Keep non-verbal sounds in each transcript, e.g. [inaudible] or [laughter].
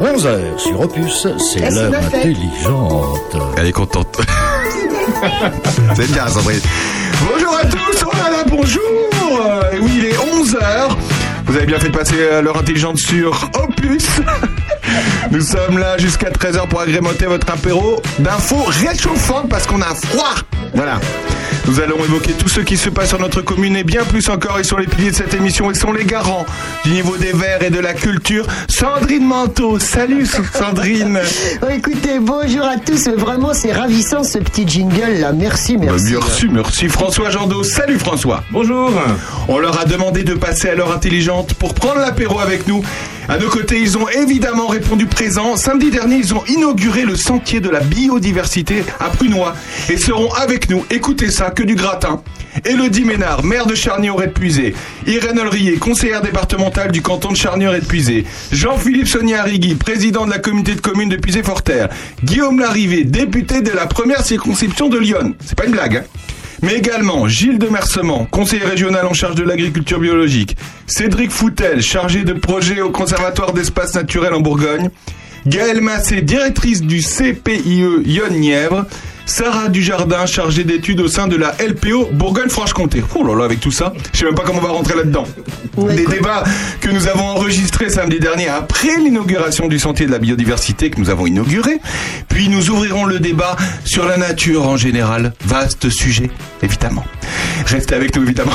11h sur Opus, c'est l'heure intelligente. Elle est contente. [laughs] C'est bien, Sandrine. Bonjour à tous, oh là là, bonjour Euh, Oui, il est 11h. Vous avez bien fait de passer euh, l'heure intelligente sur Opus. [laughs] Nous sommes là jusqu'à 13h pour agrémenter votre apéro d'infos réchauffantes parce qu'on a froid. Voilà. Nous allons évoquer tout ce qui se passe sur notre commune et bien plus encore. Ils sont les piliers de cette émission et sont les garants du niveau des verts et de la culture. Sandrine Manteau. Salut [laughs] Sandrine. Oh, écoutez, bonjour à tous. Vraiment, c'est ravissant ce petit jingle là. Merci, Bah, merci. merci, merci. François Jandot. Salut François. Bonjour. On leur a demandé de passer à l'heure intelligente pour prendre l'apéro avec nous. À nos côtés, ils ont évidemment répondu présent. Samedi dernier, ils ont inauguré le sentier de la biodiversité à Prunois et seront avec nous. Écoutez ça, du gratin. Elodie Ménard, maire de Charnier-Auret-de-Puisé. Irène Olrier, conseillère départementale du canton de Charnier-Auret-de-Puisé. Jean-Philippe Sonia Rigui, président de la communauté de communes de Puisé-Forterre. Guillaume Larrivé, député de la première circonscription de Lyon. C'est pas une blague, hein mais également Gilles de Mercement, conseiller régional en charge de l'agriculture biologique, Cédric Foutel, chargé de projet au Conservatoire d'espaces naturels en Bourgogne, Gaëlle Massé, directrice du CPIE Yonne-Nièvre, Sarah Dujardin, chargée d'études au sein de la LPO Bourgogne-Franche-Comté. Oh là là, avec tout ça, je sais même pas comment on va rentrer là-dedans. Des débats que nous avons enregistrés samedi dernier après l'inauguration du Sentier de la Biodiversité que nous avons inauguré. Puis nous ouvrirons le débat sur la nature en général. Vaste sujet, évidemment. Restez avec nous, évidemment.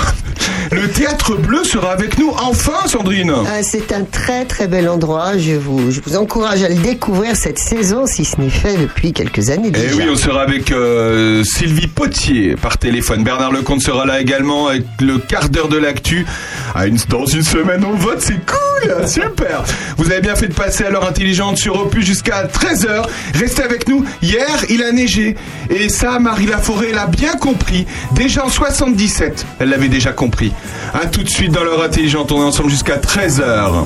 Le Théâtre Bleu sera avec nous enfin, Sandrine. Ah, c'est un très très bel endroit. Je vous, je vous encourage à le découvrir cette saison, si ce n'est fait depuis quelques années Et déjà. Eh oui, on sera avec euh, Sylvie Potier par téléphone. Bernard Lecomte sera là également avec le quart d'heure de l'actu. Ah, une, dans une semaine, on vote, c'est cool, super. Vous avez bien fait de passer à l'heure intelligente sur Opus jusqu'à 13h. Restez avec nous. Hier, il a neigé. Et ça, Marie Laforêt l'a bien compris. Déjà en 77, elle l'avait déjà compris. A tout de suite dans l'heure intelligente, on est ensemble jusqu'à 13h.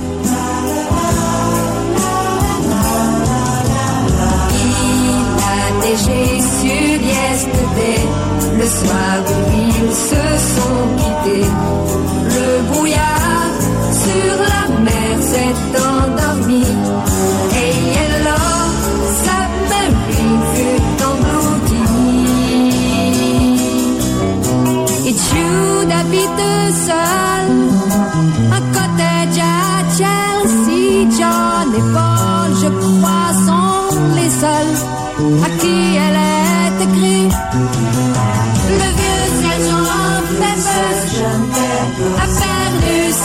Il a neigé sur le soir où ils se sont quittés. Le brouillard sur la mer s'est endormi. Et Yellow, sa marine fut engloutie. Et Jude habite seul, un cottage à Chelsea. John et Paul, je crois, sont les seuls à qui elle est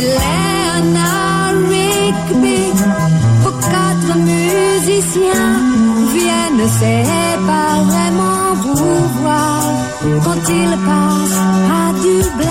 Leonard Rigby, vos quatre musiciens viennent séparément vous voir quand ils passent à Dublin.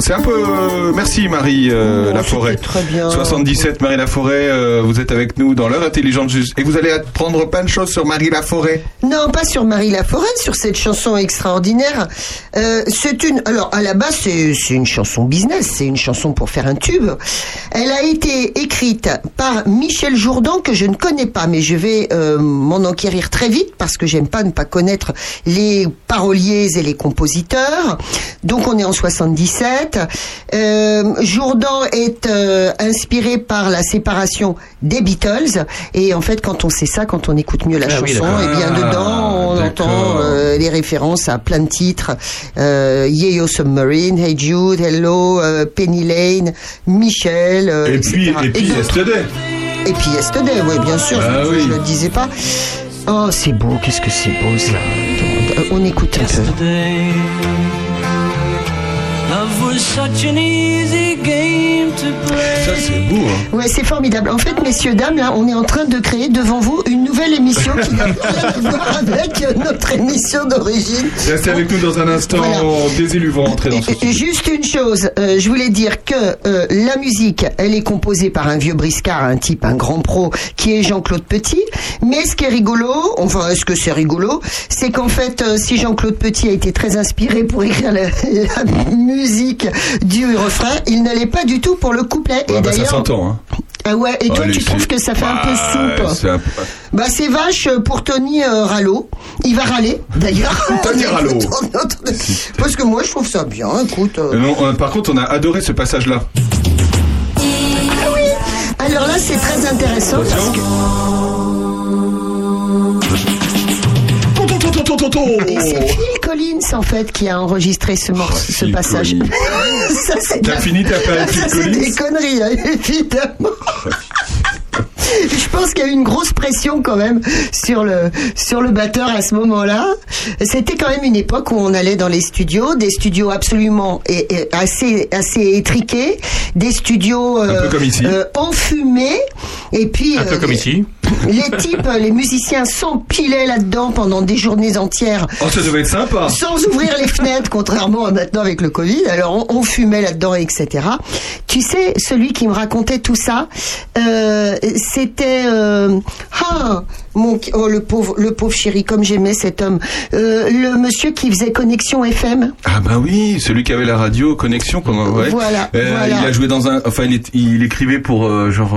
C'est un peu. euh, merci Marie euh, Oh, Laforêt. très bien. 77 Marie Laforêt, euh, vous êtes avec nous dans l'heure intelligente juste. Et vous allez apprendre plein de choses sur Marie Laforêt. Non, pas sur Marie Laforêt, sur cette chanson extraordinaire. Euh, c'est une. Alors, à la base, c'est une chanson business, c'est une chanson pour faire un tube. Elle a été écrite par Michel Jourdan, que je ne connais pas, mais je vais m'en enquérir très vite parce que j'aime pas ne pas connaître les paroliers et les compositeurs. Donc, on est en 77. Euh, Jourdan est euh, inspiré par la séparation des Beatles. Et en fait, quand on sait ça, quand on écoute mieux la Ah oui, chanson, d'accord. et bien Ah, dedans, on entend euh, les références à plein de titres. Euh, Yeah Yo Submarine, Hey Jude, Hello, euh, Penny Lane, Michel. euh, Et puis, etc. et puis. Yesterday. Et puis Yesterday, oui, bien sûr, Ah je, oui. je le disais pas. Oh, c'est beau, qu'est-ce que c'est beau ça. On écoute un peu. Ça, c'est beau, hein. Ouais, c'est formidable. En fait, messieurs, dames, là, on est en train de créer devant vous une nouvelle émission qui n'a rien à voir avec notre émission d'origine. Restez avec nous dans un instant. Voilà. Des élus vont rentrer dans ce. Juste une chose, euh, je voulais dire que euh, la musique, elle est composée par un vieux briscard, un type, un grand pro, qui est Jean-Claude Petit. Mais ce qui est rigolo, enfin, est-ce que c'est rigolo, c'est qu'en fait, euh, si Jean-Claude Petit a été très inspiré pour écrire la, [laughs] la musique du refrain, il ne l'est pas du tout pour le couplet. Ouais, et bah, ça d'ailleurs, s'entend, hein. ah ouais, et toi, Allez, tu c'est- trouves que ça fait un peu Bah, soupe un bah c'est vache pour Tony euh, Rallo. Il va râler d'ailleurs. [laughs] Tony Rallo. Parce que moi je trouve ça bien. Écoute. euh. Non, par contre, on a adoré ce passage-là. Alors là c'est très intéressant parce que et c'est Phil Collins en fait qui a enregistré ce morceau, Oh, ce passage. [laughs] Ça c'est T'as la- fini ta période Ça Phil c'est Collins des conneries hein, [laughs] évidemment. [laughs] Je pense qu'il y a eu une grosse pression quand même sur le sur le batteur à ce moment-là. C'était quand même une époque où on allait dans les studios, des studios absolument et, et assez assez étriqués, des studios Un peu comme ici. euh, enfumés et puis Un peu euh, comme ici. Les types, les musiciens s'empilaient là-dedans pendant des journées entières Oh, ça devait être sympa. sans ouvrir les fenêtres, contrairement à maintenant avec le Covid. Alors on, on fumait là-dedans, etc. Tu sais, celui qui me racontait tout ça, euh, c'était euh, ah mon oh, le pauvre le pauvre chéri comme j'aimais cet homme, Euh, le monsieur qui faisait connexion FM. Ah bah oui, celui qui avait la radio connexion comment ouais. Voilà, voilà. Il a joué dans un enfin il, est- il écrivait pour genre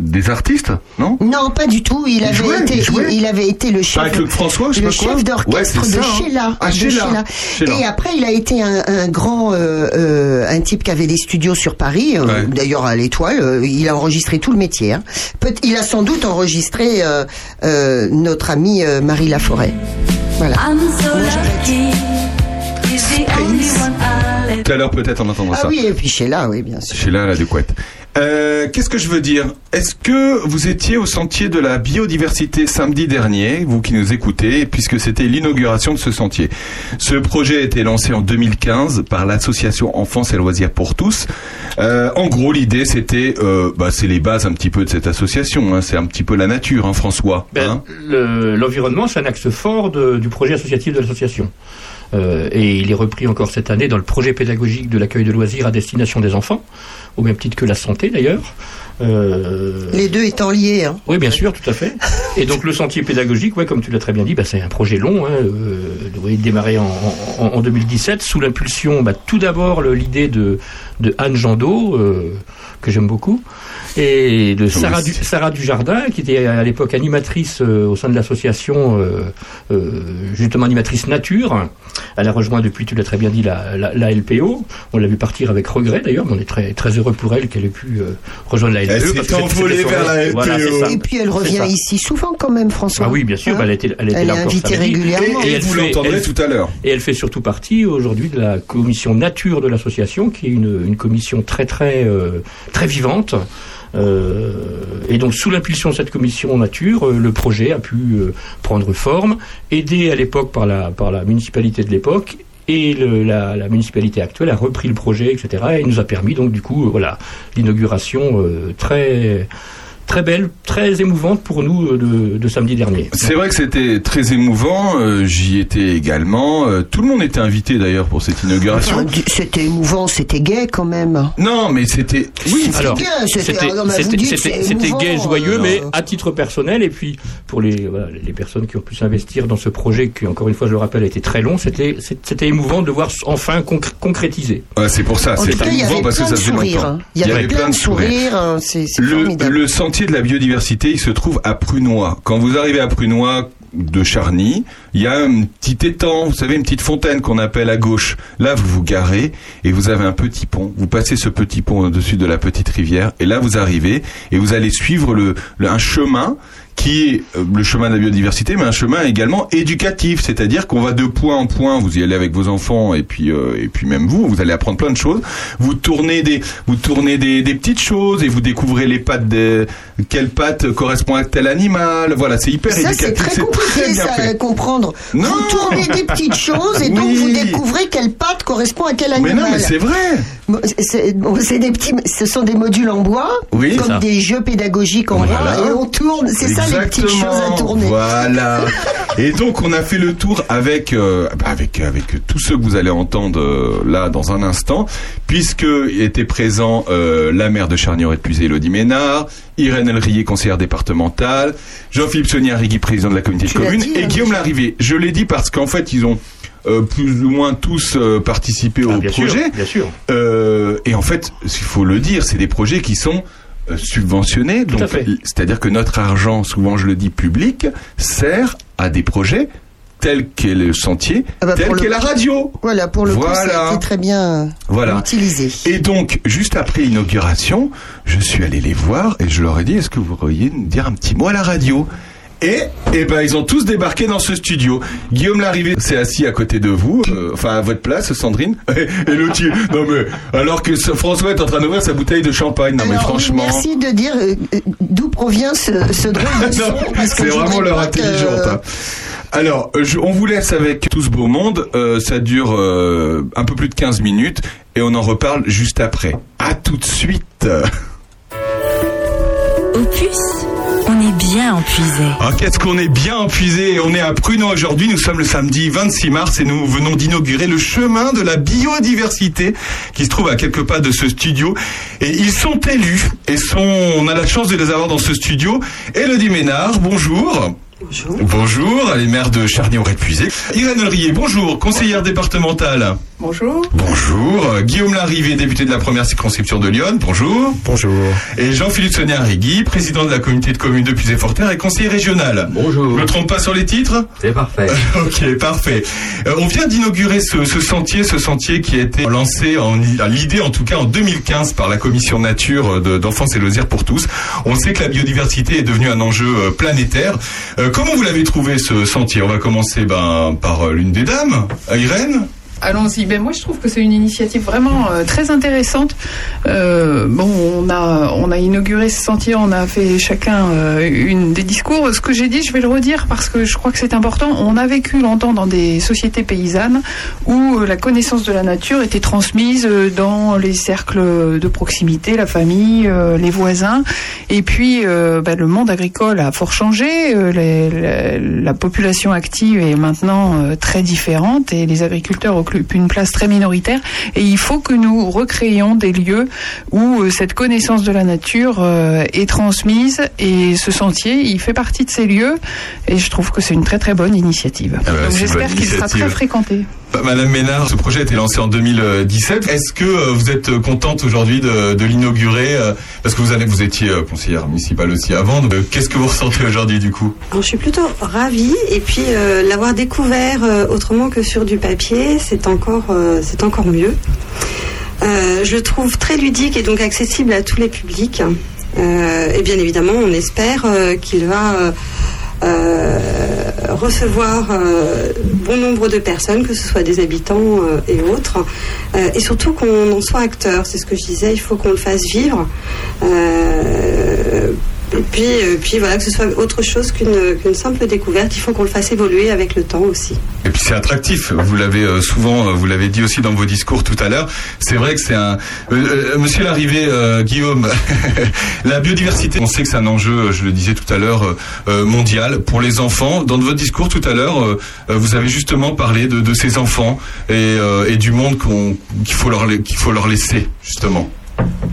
des artistes, non? Non, pas du tout. Il, avait jouait, été, il jouait. il, il avait été le chef, Pas avec Claude François, je sais le pas quoi. chef d'orchestre Ouais, de hein. Sheila. Ah, de Sheila. Sheila. Et après, il a été un, un grand, euh, euh, un type qui avait des studios sur Paris. euh, Ouais. D'ailleurs, à l'Étoile, euh, il a enregistré tout le métier. hein. Peut- il a sans doute enregistré euh, euh, notre amie euh, Marie Laforêt. Voilà. I'm so Moi, j'arrête. lucky. Tout à l'heure peut-être on entendra Ah ça. oui, et puis Sheila, oui, bien sûr. Chez là, la Ducouette. Euh, Qu'est-ce que je veux dire? Est-ce que vous étiez au sentier de la biodiversité samedi dernier, vous qui nous écoutez, puisque c'était l'inauguration de ce sentier? Ce projet a été lancé en 2015 par l'association Enfance et Loisirs pour tous. Euh, en gros, l'idée c'était, euh, bah, c'est les bases un petit peu de cette association. hein, c'est un petit peu la nature, hein, François. Ben, hein? le- L'environnement, c'est un axe fort de- du projet associatif de l'association. Euh, et il est repris encore cette année dans le projet pédagogique de l'accueil de loisirs à destination des enfants, au même titre que la santé d'ailleurs. Euh, Les deux étant liés. Hein. Oui, bien sûr, tout à fait. [laughs] Et donc le sentier pédagogique, ouais, comme tu l'as très bien dit, bah, c'est un projet long, hein, euh, oui, démarré en, en, en 2017 sous l'impulsion, bah, tout d'abord l'idée de, de Anne Jandot, euh, que j'aime beaucoup, et de Sarah, Oui, du, Sarah Dujardin, qui était à l'époque animatrice euh, au sein de l'association, euh, euh, justement animatrice nature. Elle a rejoint depuis, tu l'as très bien dit, la, la, la LPO. On l'a vu partir avec regret d'ailleurs, mais on est très, très heureux pour elle qu'elle ait pu euh, rejoindre la LPO. Elle s'est envolée vers la. Voilà, LPO. Et puis elle revient ici souvent quand même, François. Ah oui, bien sûr, Hein bah, elle était, elle était Elle là est encore invitée samedi. régulièrement. Et, Et et elle vous l'entendrez tout à l'heure. Et elle fait surtout partie aujourd'hui de la commission nature de l'association, qui est une, une commission très très euh, très vivante. Euh, et donc sous l'impulsion de cette commission nature, euh, le projet a pu euh, prendre forme, aidé à l'époque par la par la municipalité de l'époque. Et la, la municipalité actuelle a repris le projet, etc. Et nous a permis donc du coup, euh, voilà, l'inauguration très très belle, très émouvante pour nous euh, de, de samedi dernier. C'est vrai que c'était très émouvant. euh, J'y étais également. euh, tout le monde était invité d'ailleurs pour cette inauguration. Enfin, du- C'était émouvant, c'était gay quand même. Non, mais c'était. Oui, C'était Alors, c'était- c'était ah c'était- c'était- c'était gai, joyeux, euh, mais à titre personnel, et puis pour les, voilà, les personnes qui ont pu s'investir dans ce projet, qui encore une fois, je le rappelle, a été très long, c'était c'était émouvant de voir enfin concr- concrétiser. Ouais, c'est pour ça. Y émouvant parce que ça faisait longtemps. hein. Il y avait plein de sourires. hein, C'est c'est Le, formidable. le sentier de la biodiversité, il se trouve à Prunois. Quand vous arrivez à Prunois de Charny, il y a un petit étang, vous savez, une petite fontaine qu'on appelle à gauche. Là, vous vous garez et vous avez un petit pont. Vous passez ce petit pont au-dessus de la petite rivière et là, vous arrivez et vous allez suivre le, un chemin qui est euh, le chemin de la biodiversité, mais un chemin également éducatif, c'est-à-dire qu'on va de point en point. Vous y allez avec vos enfants et puis euh, et puis même vous, vous allez apprendre plein de choses. Vous tournez des vous tournez des, des petites choses et vous découvrez les pattes de quelle patte correspond à tel animal. Voilà, c'est hyper Ça, c'est très compliqué bien ça, à comprendre. Non. Vous tournez des petites choses et donc vous découvrez quelle patte correspond à quel Mais animal. non, mais c'est vrai. C'est- bon, des petits, ce sont des modules en bois, Oui, comme ça. des jeux pédagogiques en Voilà. bois, et on tourne. C'est ça les petites Exactement. choses à tourner. Voilà. Et donc on a fait le tour avec euh, bah, avec avec tous ceux que vous allez entendre euh, là dans un instant, puisque était présent euh, la maire de Charnier et de Elodie Ménard, Irène Elrier, conseillère départementale, Jean-Philippe Sonia-Rigui, président de la communauté de Tu communes, dit, et hein, Guillaume. Larrivé. Je l'ai dit parce qu'en fait ils ont euh, plus ou moins tous euh, participé Ah, au bien sûr, projet. bien sûr. Euh, et en fait, il faut le dire, c'est des projets qui sont euh, à Donc, c'est-à-dire que notre argent, souvent je le dis public, sert à des projets tels qu'est le sentier, Ah bah, tel le qu'est la coup- radio. Voilà, pour le coup, ça Voilà. a été très bien Voilà. utilisé. Et donc, juste après l'inauguration, je suis allé les voir et je leur ai dit, est-ce que vous pourriez nous dire un petit mot à la radio? Et, eh ben, ils ont tous débarqué dans ce studio. Guillaume Larrivé s'est assis à côté de vous, euh, enfin à votre place, Sandrine. [laughs] Et l'autre, il- non mais, alors que ce- François est en train d'ouvrir sa bouteille de champagne. Non mais Alors, franchement. merci de dire euh, euh, d'où provient ce, ce drôle de [laughs] son. C'est vraiment leur intelligente. hein. Alors, euh, je- on vous laisse avec tout ce beau monde. Euh, ça dure euh, un peu plus de 15 minutes et on en reparle juste après. À tout de suite. Opus, on est bien. Ah, qu'est-ce qu'on est bien empuisé On est à Pruno aujourd'hui, nous sommes le samedi 26 mars et nous venons d'inaugurer le chemin de la biodiversité qui se trouve à quelques pas de ce studio. Et ils sont élus et sont, on a la chance de les avoir dans ce studio. Elodie Ménard, bonjour. Bonjour. Bonjour, elle est maire de Charny-au-Répuisé. Irène Olrier, bonjour, conseillère départementale. Bonjour. Bonjour. Guillaume Larrivé, député de la première circonscription de Lyon. Bonjour. Bonjour. Et Jean-Philippe Sonia Rigui, président de la communauté de communes de Puisé-Forterre et conseiller régional. Bonjour. Je me trompe pas sur les titres C'est parfait. [laughs] Ok, parfait. Euh, on vient d'inaugurer ce, ce sentier, ce sentier qui a été lancé en à l'idée en tout cas en 2015 par la commission nature de- d'enfance et loisirs pour tous. On sait que la biodiversité est devenue un enjeu euh, planétaire. Euh, comment vous l'avez trouvé ce sentier? On va commencer ben, par euh, l'une des dames, euh, Irène. Allons-y. Ben moi, je trouve que c'est une initiative vraiment euh, très intéressante. Euh, bon, on a on a inauguré ce sentier, on a fait chacun euh, une des discours. Ce que j'ai dit, je vais le redire parce que je crois que c'est important. On a vécu longtemps dans des sociétés paysannes où la connaissance de la nature était transmise dans les cercles de proximité, la famille, les voisins. Et puis, ben, le monde agricole a fort changé. La, la population active est maintenant très différente et les agriculteurs occupent une place très minoritaire. Et il faut que nous recréions des lieux où euh, cette connaissance de la nature euh, est transmise. Et ce sentier, il fait partie de ces lieux. Et je trouve que c'est une très très bonne initiative. Ah bah, j'espère qu'il sera très fréquenté. Bah, Madame Ménard, ce projet a été lancé en 2017. Est-ce que euh, vous êtes contente aujourd'hui de, de l'inaugurer Parce que vous, allez, vous étiez conseillère municipale aussi avant. Qu'est-ce que vous ressentez aujourd'hui du coup? Alors, je suis plutôt ravie et puis euh, l'avoir découvert euh, autrement que sur du papier, c'est encore, euh, c'est encore mieux. Euh, je le trouve très ludique et donc accessible à tous les publics. Euh, et bien évidemment, on espère qu'il va recevoir bon nombre de personnes, que ce soit des habitants et autres, et surtout qu'on en soit acteur. C'est ce que je disais, il faut qu'on le fasse vivre. Et puis, euh, puis voilà, que ce soit autre chose qu'une simple découverte. Il faut qu'on le fasse évoluer avec le temps aussi. Et puis c'est attractif. Vous l'avez euh, souvent, euh, vous l'avez dit aussi dans vos discours tout à l'heure. C'est vrai que c'est un. Euh, euh, Monsieur l'arrivée, euh, Guillaume, [laughs] la biodiversité. On sait que c'est un enjeu, je le disais tout à l'heure, mondial pour les enfants. Dans votre discours tout à l'heure, vous avez justement parlé de, de ces enfants et, euh, et du monde qu'il faut leur faut laisser justement.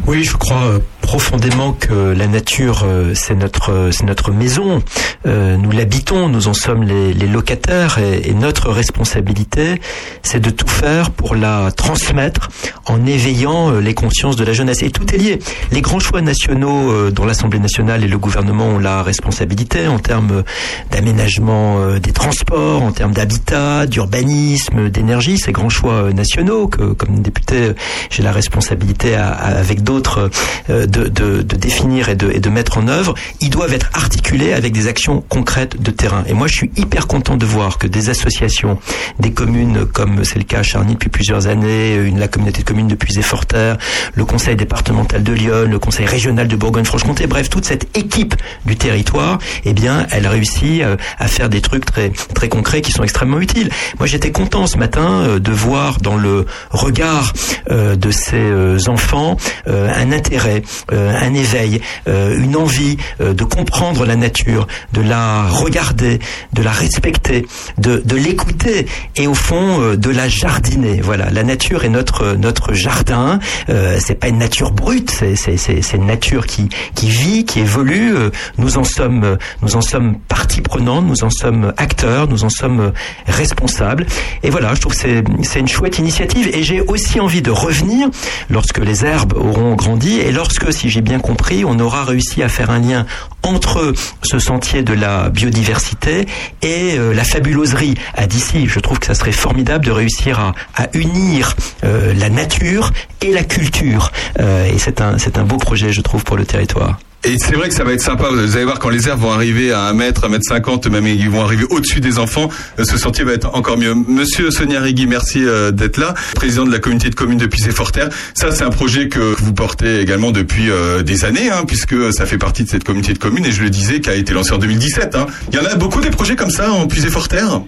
Oui, je crois euh, profondément que la nature, euh, c'est notre, euh, c'est notre maison. Euh, nous l'habitons, nous en sommes les, les locataires et, et notre responsabilité, c'est de tout faire pour la transmettre en éveillant les consciences de la jeunesse. Et tout est lié. Les grands choix nationaux dont l'Assemblée nationale et le gouvernement ont la responsabilité en termes d'aménagement des transports, en termes d'habitat, d'urbanisme, d'énergie, ces grands choix nationaux que, comme député, j'ai la responsabilité à- à- avec d'autres euh, de, de- de définir et de, et de mettre en œuvre, ils doivent être articulés avec des actions concrètes de terrain. Et moi, je suis hyper content de voir que des associations, des communes, comme c'est le cas à Charny depuis plusieurs années, une, la communauté de communes de Puisé-Forterre, le conseil départemental de Lyon, le conseil régional de Bourgogne-Franche-Comté, bref, toute cette équipe du territoire, eh bien, elle réussit euh, à faire des trucs très, très concrets qui sont extrêmement utiles. Moi, j'étais content ce matin euh, de voir dans le regard euh, de ces enfants un intérêt, un éveil, euh, une envie euh, de comprendre la nature, de la regarder, de la respecter, de, l'écouter et au fond euh, de la jardiner. Voilà, la nature est notre notre jardin. Euh, c'est pas une nature brute, c'est une nature qui qui vit, qui évolue. Euh, Nous en sommes euh, nous en sommes partie prenante, nous en sommes acteurs, nous en sommes euh, responsables. Et voilà, je trouve c'est c'est une chouette initiative. Et j'ai aussi envie de revenir lorsque les herbes auront grandi et lorsque, si j'ai bien compris, on aura réussi à faire un lien entre ce sentier de la biodiversité et euh, la fabuloserie à d'ici. Je trouve que ça serait formidable de réussir à, unir euh, la nature et la culture. Euh, et c'est un, c'est un beau projet, je trouve, pour le territoire. Et c'est vrai que ça va être sympa. Vous allez voir quand les herbes vont arriver à 1 mètre, 1 mètre 50, même ils vont arriver au-dessus des enfants, euh, ce sentier va être encore mieux. Monsieur Sonia Rigui, merci euh, d'être là. Président de la communauté de communes de Puisé-Forterre. Ça, c'est un projet que vous portez également depuis euh, des années, hein, puisque ça fait partie de cette communauté de communes, et je le disais, qui a été lancé en 2017. hein. Il y en a beaucoup des projets comme ça en Puisé-Forterre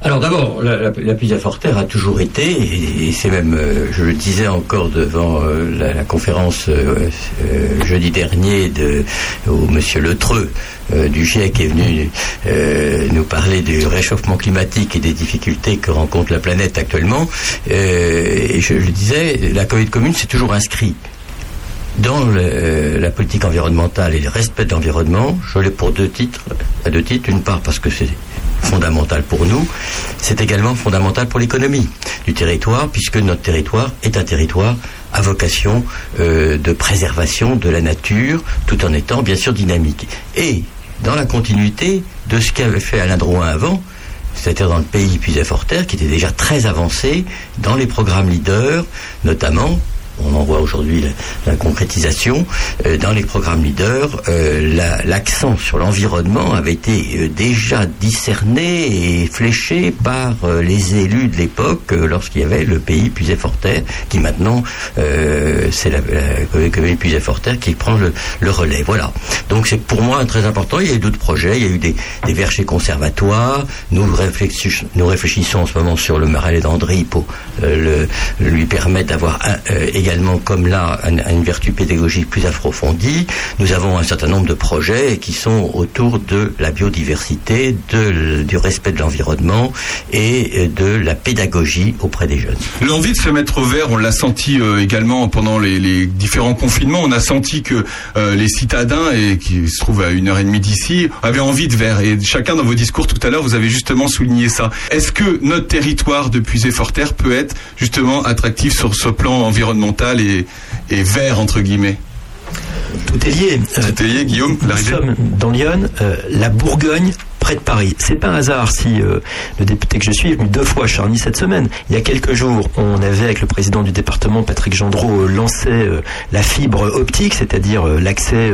Alors d'abord, la, la, pizza forterre a toujours été, et, c'est même, euh, je le disais encore devant euh, la, conférence euh, jeudi dernier de où Monsieur Letreux du GIEC est venu nous parler du réchauffement climatique et des difficultés que rencontre la planète actuellement. Et je le disais, la communauté de communes s'est toujours inscrit dans la politique environnementale et le respect de l'environnement, je l'ai pour deux titres, à deux titres. D'une part parce que c'est fondamental pour nous, c'est également fondamental pour l'économie du territoire, puisque notre territoire est un territoire à vocation euh, de préservation de la nature, tout en étant bien sûr dynamique. Et dans la continuité de ce qu'avait fait Alain Drouin avant, c'est-à-dire dans le pays puis Forterre, qui était déjà très avancé dans les programmes leaders, notamment on en voit aujourd'hui la, concrétisation. Euh, dans les programmes leaders, euh, la- l'accent sur l'environnement avait été euh, déjà discerné et fléché par les élus de l'époque lorsqu'il y avait le pays puisé forterre qui maintenant, c'est la, la commune puisé forterre qui prend le, relais. Voilà. Donc c'est pour moi très important. Il y a eu d'autres projets. Il y a eu des, des conservatoires. Nous, réfléchissons- nous réfléchissons en ce moment sur le Marais d'Andry pour le, lui permettre d'avoir euh, également, comme là, un- une vertu pédagogique plus approfondie. Nous avons un certain nombre de projets qui sont autour de la biodiversité, de du respect de l'environnement et euh, de la pédagogie auprès des jeunes. L'envie de se mettre au vert, on l'a senti euh, également pendant les, différents confinements. On a senti que euh, les citadins, qui se trouvent à une heure et demie d'ici, avaient envie de vert. Et chacun dans vos discours tout à l'heure, vous avez justement souligné ça. Est-ce que notre territoire de Puisé-Forterre peut être justement attractif sur ce plan environnemental? Et, et vert entre guillemets Tout est lié. Tout est lié, Guillaume. Nous sommes dans Lyon, euh, la Bourgogne près de Paris. C'est pas un hasard si euh, le député que je suis est venu deux fois à Charny cette semaine. Il y a quelques jours, on avait avec le président du département, Patrick Gendreau, euh, lancé euh, la fibre optique, c'est-à-dire l'accès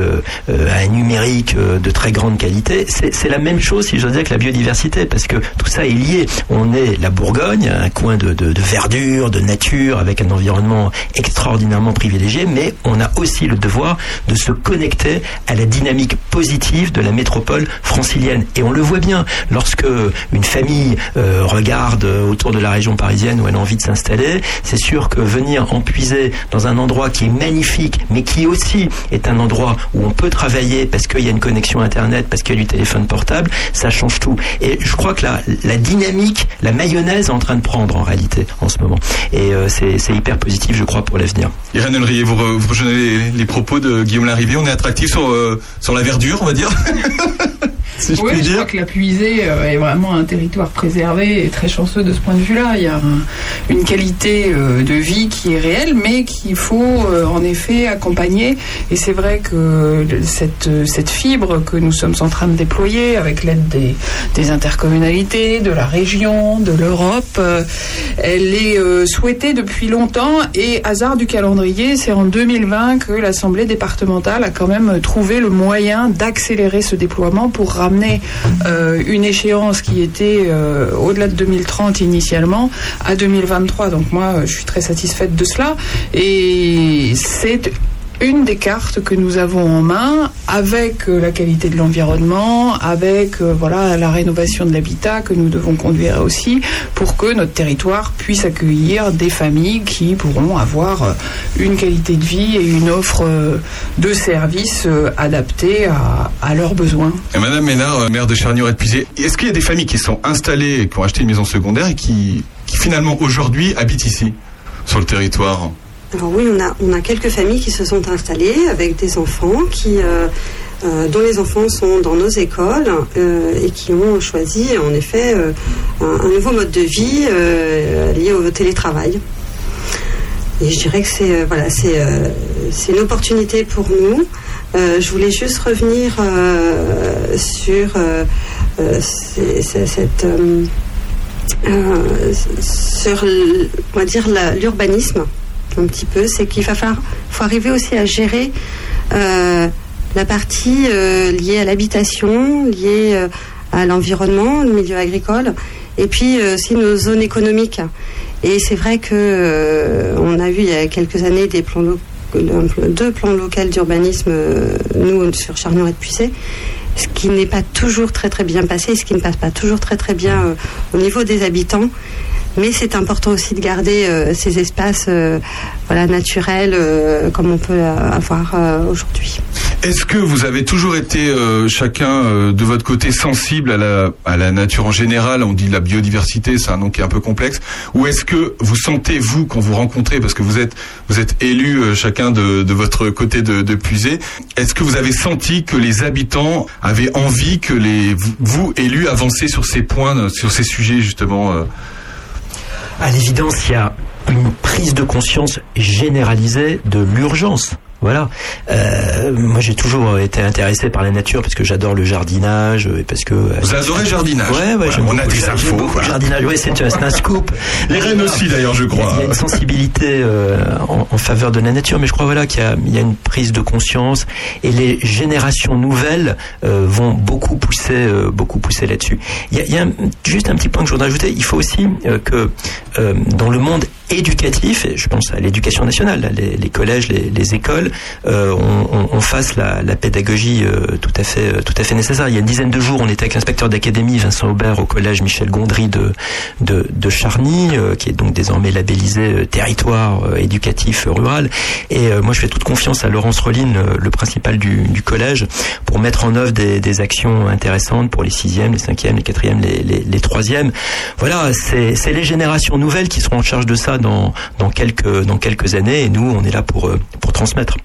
à un numérique de très grande qualité. C'est la même chose, si j'ose dire, que la biodiversité, parce que tout ça est lié. On est la Bourgogne, un coin de- de verdure, de nature, avec un environnement extraordinairement privilégié, mais on a aussi le devoir de se connecter à la dynamique positive de la métropole francilienne. Et on le voit bien, lorsque une famille euh, regarde autour de la région parisienne où elle a envie de s'installer, c'est sûr que venir en puiser dans un endroit qui est magnifique, mais qui aussi est un endroit où on peut travailler parce qu'il y a une connexion Internet, parce qu'il y a du téléphone portable, ça change tout. Et je crois que la, la dynamique, la mayonnaise est en train de prendre en réalité en ce moment. Et euh, c'est hyper positif, je crois, pour l'avenir. Irène Elrier, vous, vous rejoignez les, les propos de Guillaume Larrivé. On est attractif sur, euh, sur la verdure, on va dire. [laughs] si je Oui, puis je dire. Que la Puisée euh, est vraiment un territoire préservé et très chanceux de ce point de vue-là. Il y a un- une qualité euh, de vie qui est réelle, mais qu'il faut euh, en effet accompagner. Et c'est vrai que cette, cette fibre que nous sommes en train de déployer avec l'aide des, des intercommunalités, de la région, de l'Europe, elle est souhaitée depuis longtemps et hasard du calendrier, c'est en 2020 que l'Assemblée départementale a quand même trouvé le moyen d'accélérer ce déploiement pour ramener euh, une échéance qui était euh, au-delà de 2030 initialement à 2023. Donc moi, je suis très satisfaite de cela et c'est une des cartes que nous avons en main avec euh, la qualité de l'environnement, avec euh, voilà la rénovation de l'habitat que nous devons conduire aussi pour que notre territoire puisse accueillir des familles qui pourront avoir euh, une qualité de vie et une offre de services adaptés à, leurs besoins. Et Madame Ménard, maire de Charnier et est-ce qu'il y a des familles qui sont installées ont acheté une maison secondaire et qui finalement aujourd'hui habitent ici, sur le territoire? Alors oui, on a, on a quelques familles qui se sont installées avec des enfants qui, euh, euh, dont les enfants sont dans nos écoles euh, et qui ont choisi en effet un, nouveau mode de vie lié au télétravail. Et je dirais que c'est voilà, c'est une opportunité pour nous. Je voulais juste revenir sur cette sur l'urbanisme un petit peu, c'est qu'il faut arriver aussi à gérer euh, la partie euh, liée à l'habitation, liée euh, à l'environnement, le milieu agricole, et puis aussi nos zones économiques. Et c'est vrai que on a vu il y a quelques années des deux plans locaux d'urbanisme, nous sur Charnier et Puissé, ce qui n'est pas toujours très très bien passé, ce qui ne passe pas toujours très très bien au niveau des habitants. Mais c'est important aussi de garder euh, ces espaces euh, voilà, naturels euh, comme on peut euh, avoir euh, aujourd'hui. Est-ce que vous avez toujours été chacun de votre côté sensible à la, à la nature en général? On dit la biodiversité, c'est un nom qui est un peu complexe. Ou est-ce que vous sentez, vous, quand vous rencontrez, parce que vous êtes, vous êtes euh, chacun de, de votre côté de, de puiser, est-ce que vous avez senti que les habitants avaient envie que les, vous, élus, avancez sur ces points, sur ces sujets justement À l'évidence, il y a une prise de conscience généralisée de l'urgence. Voilà. Euh, moi, j'ai toujours été intéressé par la nature parce que j'adore le jardinage et parce que. Vous adorez le jardinage Ouais, ouais. Voilà, on a des infos, beaucoup le voilà. jardinage. Ouais, c'est un scoop. [laughs] Les rennes aussi, d'ailleurs, je crois. Il y a une sensibilité euh, en, en faveur de la nature, mais je crois voilà qu'il y, a- il y a une prise de conscience et les générations nouvelles euh, vont beaucoup pousser, euh, beaucoup pousser là-dessus. Il y a, il y a un- juste un petit point que je voudrais ajouter. Il faut aussi euh, que euh, dans le monde éducatif, et je pense à l'éducation nationale, les, collèges, les, les écoles, euh, on, fasse la, pédagogie euh, tout à fait, tout à fait nécessaire. Il y a une dizaine de jours, on était avec l'inspecteur d'académie Vincent Aubert au collège Michel Gondry de de, Charny, euh, qui est donc désormais labellisé territoire éducatif rural. Et moi, je fais toute confiance à Laurence Rollin, euh, le principal du, collège, pour mettre en œuvre des, actions intéressantes pour les sixièmes, les cinquièmes, les quatrièmes, les, les, troisièmes. Voilà, c'est les générations nouvelles qui seront en charge de ça dans dans quelques dans quelques années. Et nous, on est là pour euh, pour transmettre.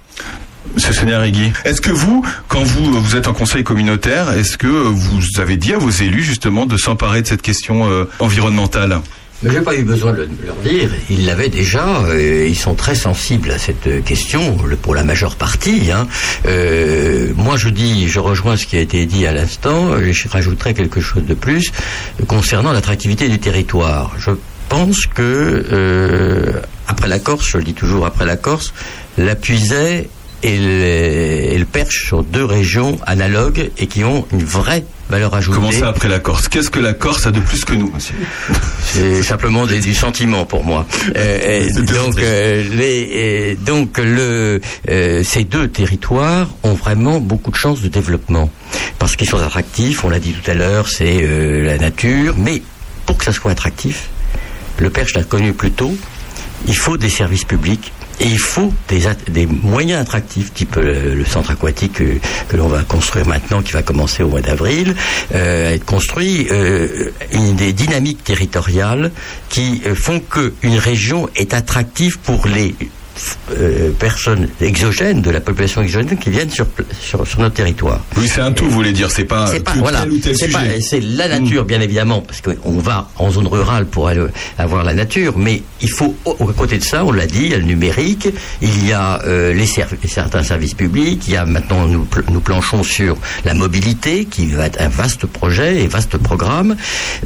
Monsieur Sénérigui, est-ce que vous, quand vous, vous êtes en conseil communautaire, est-ce que vous avez dit à vos élus justement de s'emparer de cette question euh, environnementale? Mais j'ai pas eu besoin de le- leur dire. Ils l'avaient déjà. euh, ils sont très sensibles à cette question, pour la majeure partie. hein. Euh, moi, je dis, je rejoins ce qui a été dit à l'instant. et Je rajouterai quelque chose de plus concernant l'attractivité du territoire. Je pense que euh, après la Corse, je le dis toujours après la Corse, la Puisaye et le, et le Perche sont deux régions analogues et qui ont une vraie valeur ajoutée. Comment ça après la Corse? Qu'est-ce que la Corse a de plus que nous, monsieur? C'est simplement des- du sentiment pour moi. Euh, donc, euh, les, donc le, euh, ces deux territoires ont vraiment beaucoup de chances de développement parce qu'ils sont attractifs. On l'a dit tout à l'heure, c'est la nature, mais pour que ça soit attractif, le Perche l'a connu plus tôt. Il faut des services publics. Et il faut des, moyens attractifs, type euh, le centre aquatique que l'on va construire maintenant, qui va commencer au mois d'avril, euh, être construit, euh, des dynamiques territoriales qui font qu'une région est attractive pour les euh, personnes exogènes, de la population exogène qui viennent sur, sur, sur notre territoire. Oui, c'est un tout, vous voulez dire. C'est pas, C'est pas que voilà, tel ou tel sujet. Mm. c'est la nature bien évidemment parce qu'on va en zone rurale pour aller avoir la nature, mais il faut au- à côté de ça, on l'a dit, il y a le numérique, il y a euh, les serv- certains services publics, il y a maintenant nous planchons sur la mobilité qui va être un vaste projet et vaste programme.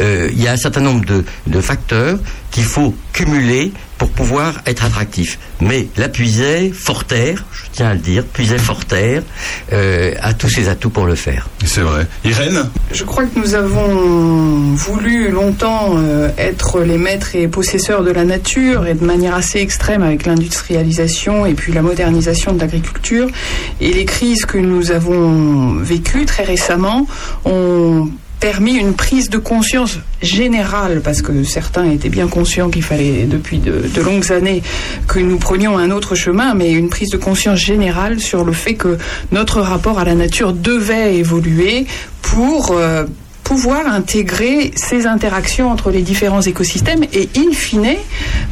Euh, il y a un certain nombre de, de facteurs qu'il faut cumuler pour pouvoir être attractif. Mais la Puisaye, Forterre, je tiens à le dire, Puisaye Forterre euh, a tous ses atouts pour le faire. C'est vrai. Irène Je crois que nous avons voulu longtemps euh, être les maîtres et possesseurs de la nature et de manière assez extrême avec l'industrialisation et puis la modernisation de l'agriculture. Et les crises que nous avons vécues très récemment ont permis une prise de conscience générale, parce que certains étaient bien conscients qu'il fallait depuis de, longues années que nous prenions un autre chemin, mais une prise de conscience générale sur le fait que notre rapport à la nature devait évoluer pour euh, pouvoir intégrer ces interactions entre les différents écosystèmes et, in fine,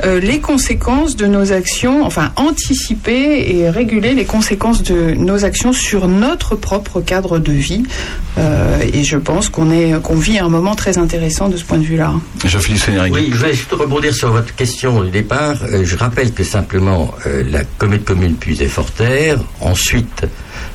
euh, les conséquences de nos actions, enfin anticiper et réguler les conséquences de nos actions sur notre propre cadre de vie. Euh, et je pense qu'on est qu'on vit un moment très intéressant de ce point de vue-là. Jean-Philippe. Oui, je vais juste rebondir sur votre question du départ. Euh, je rappelle que simplement euh, la commune commune puisée Forterre, ensuite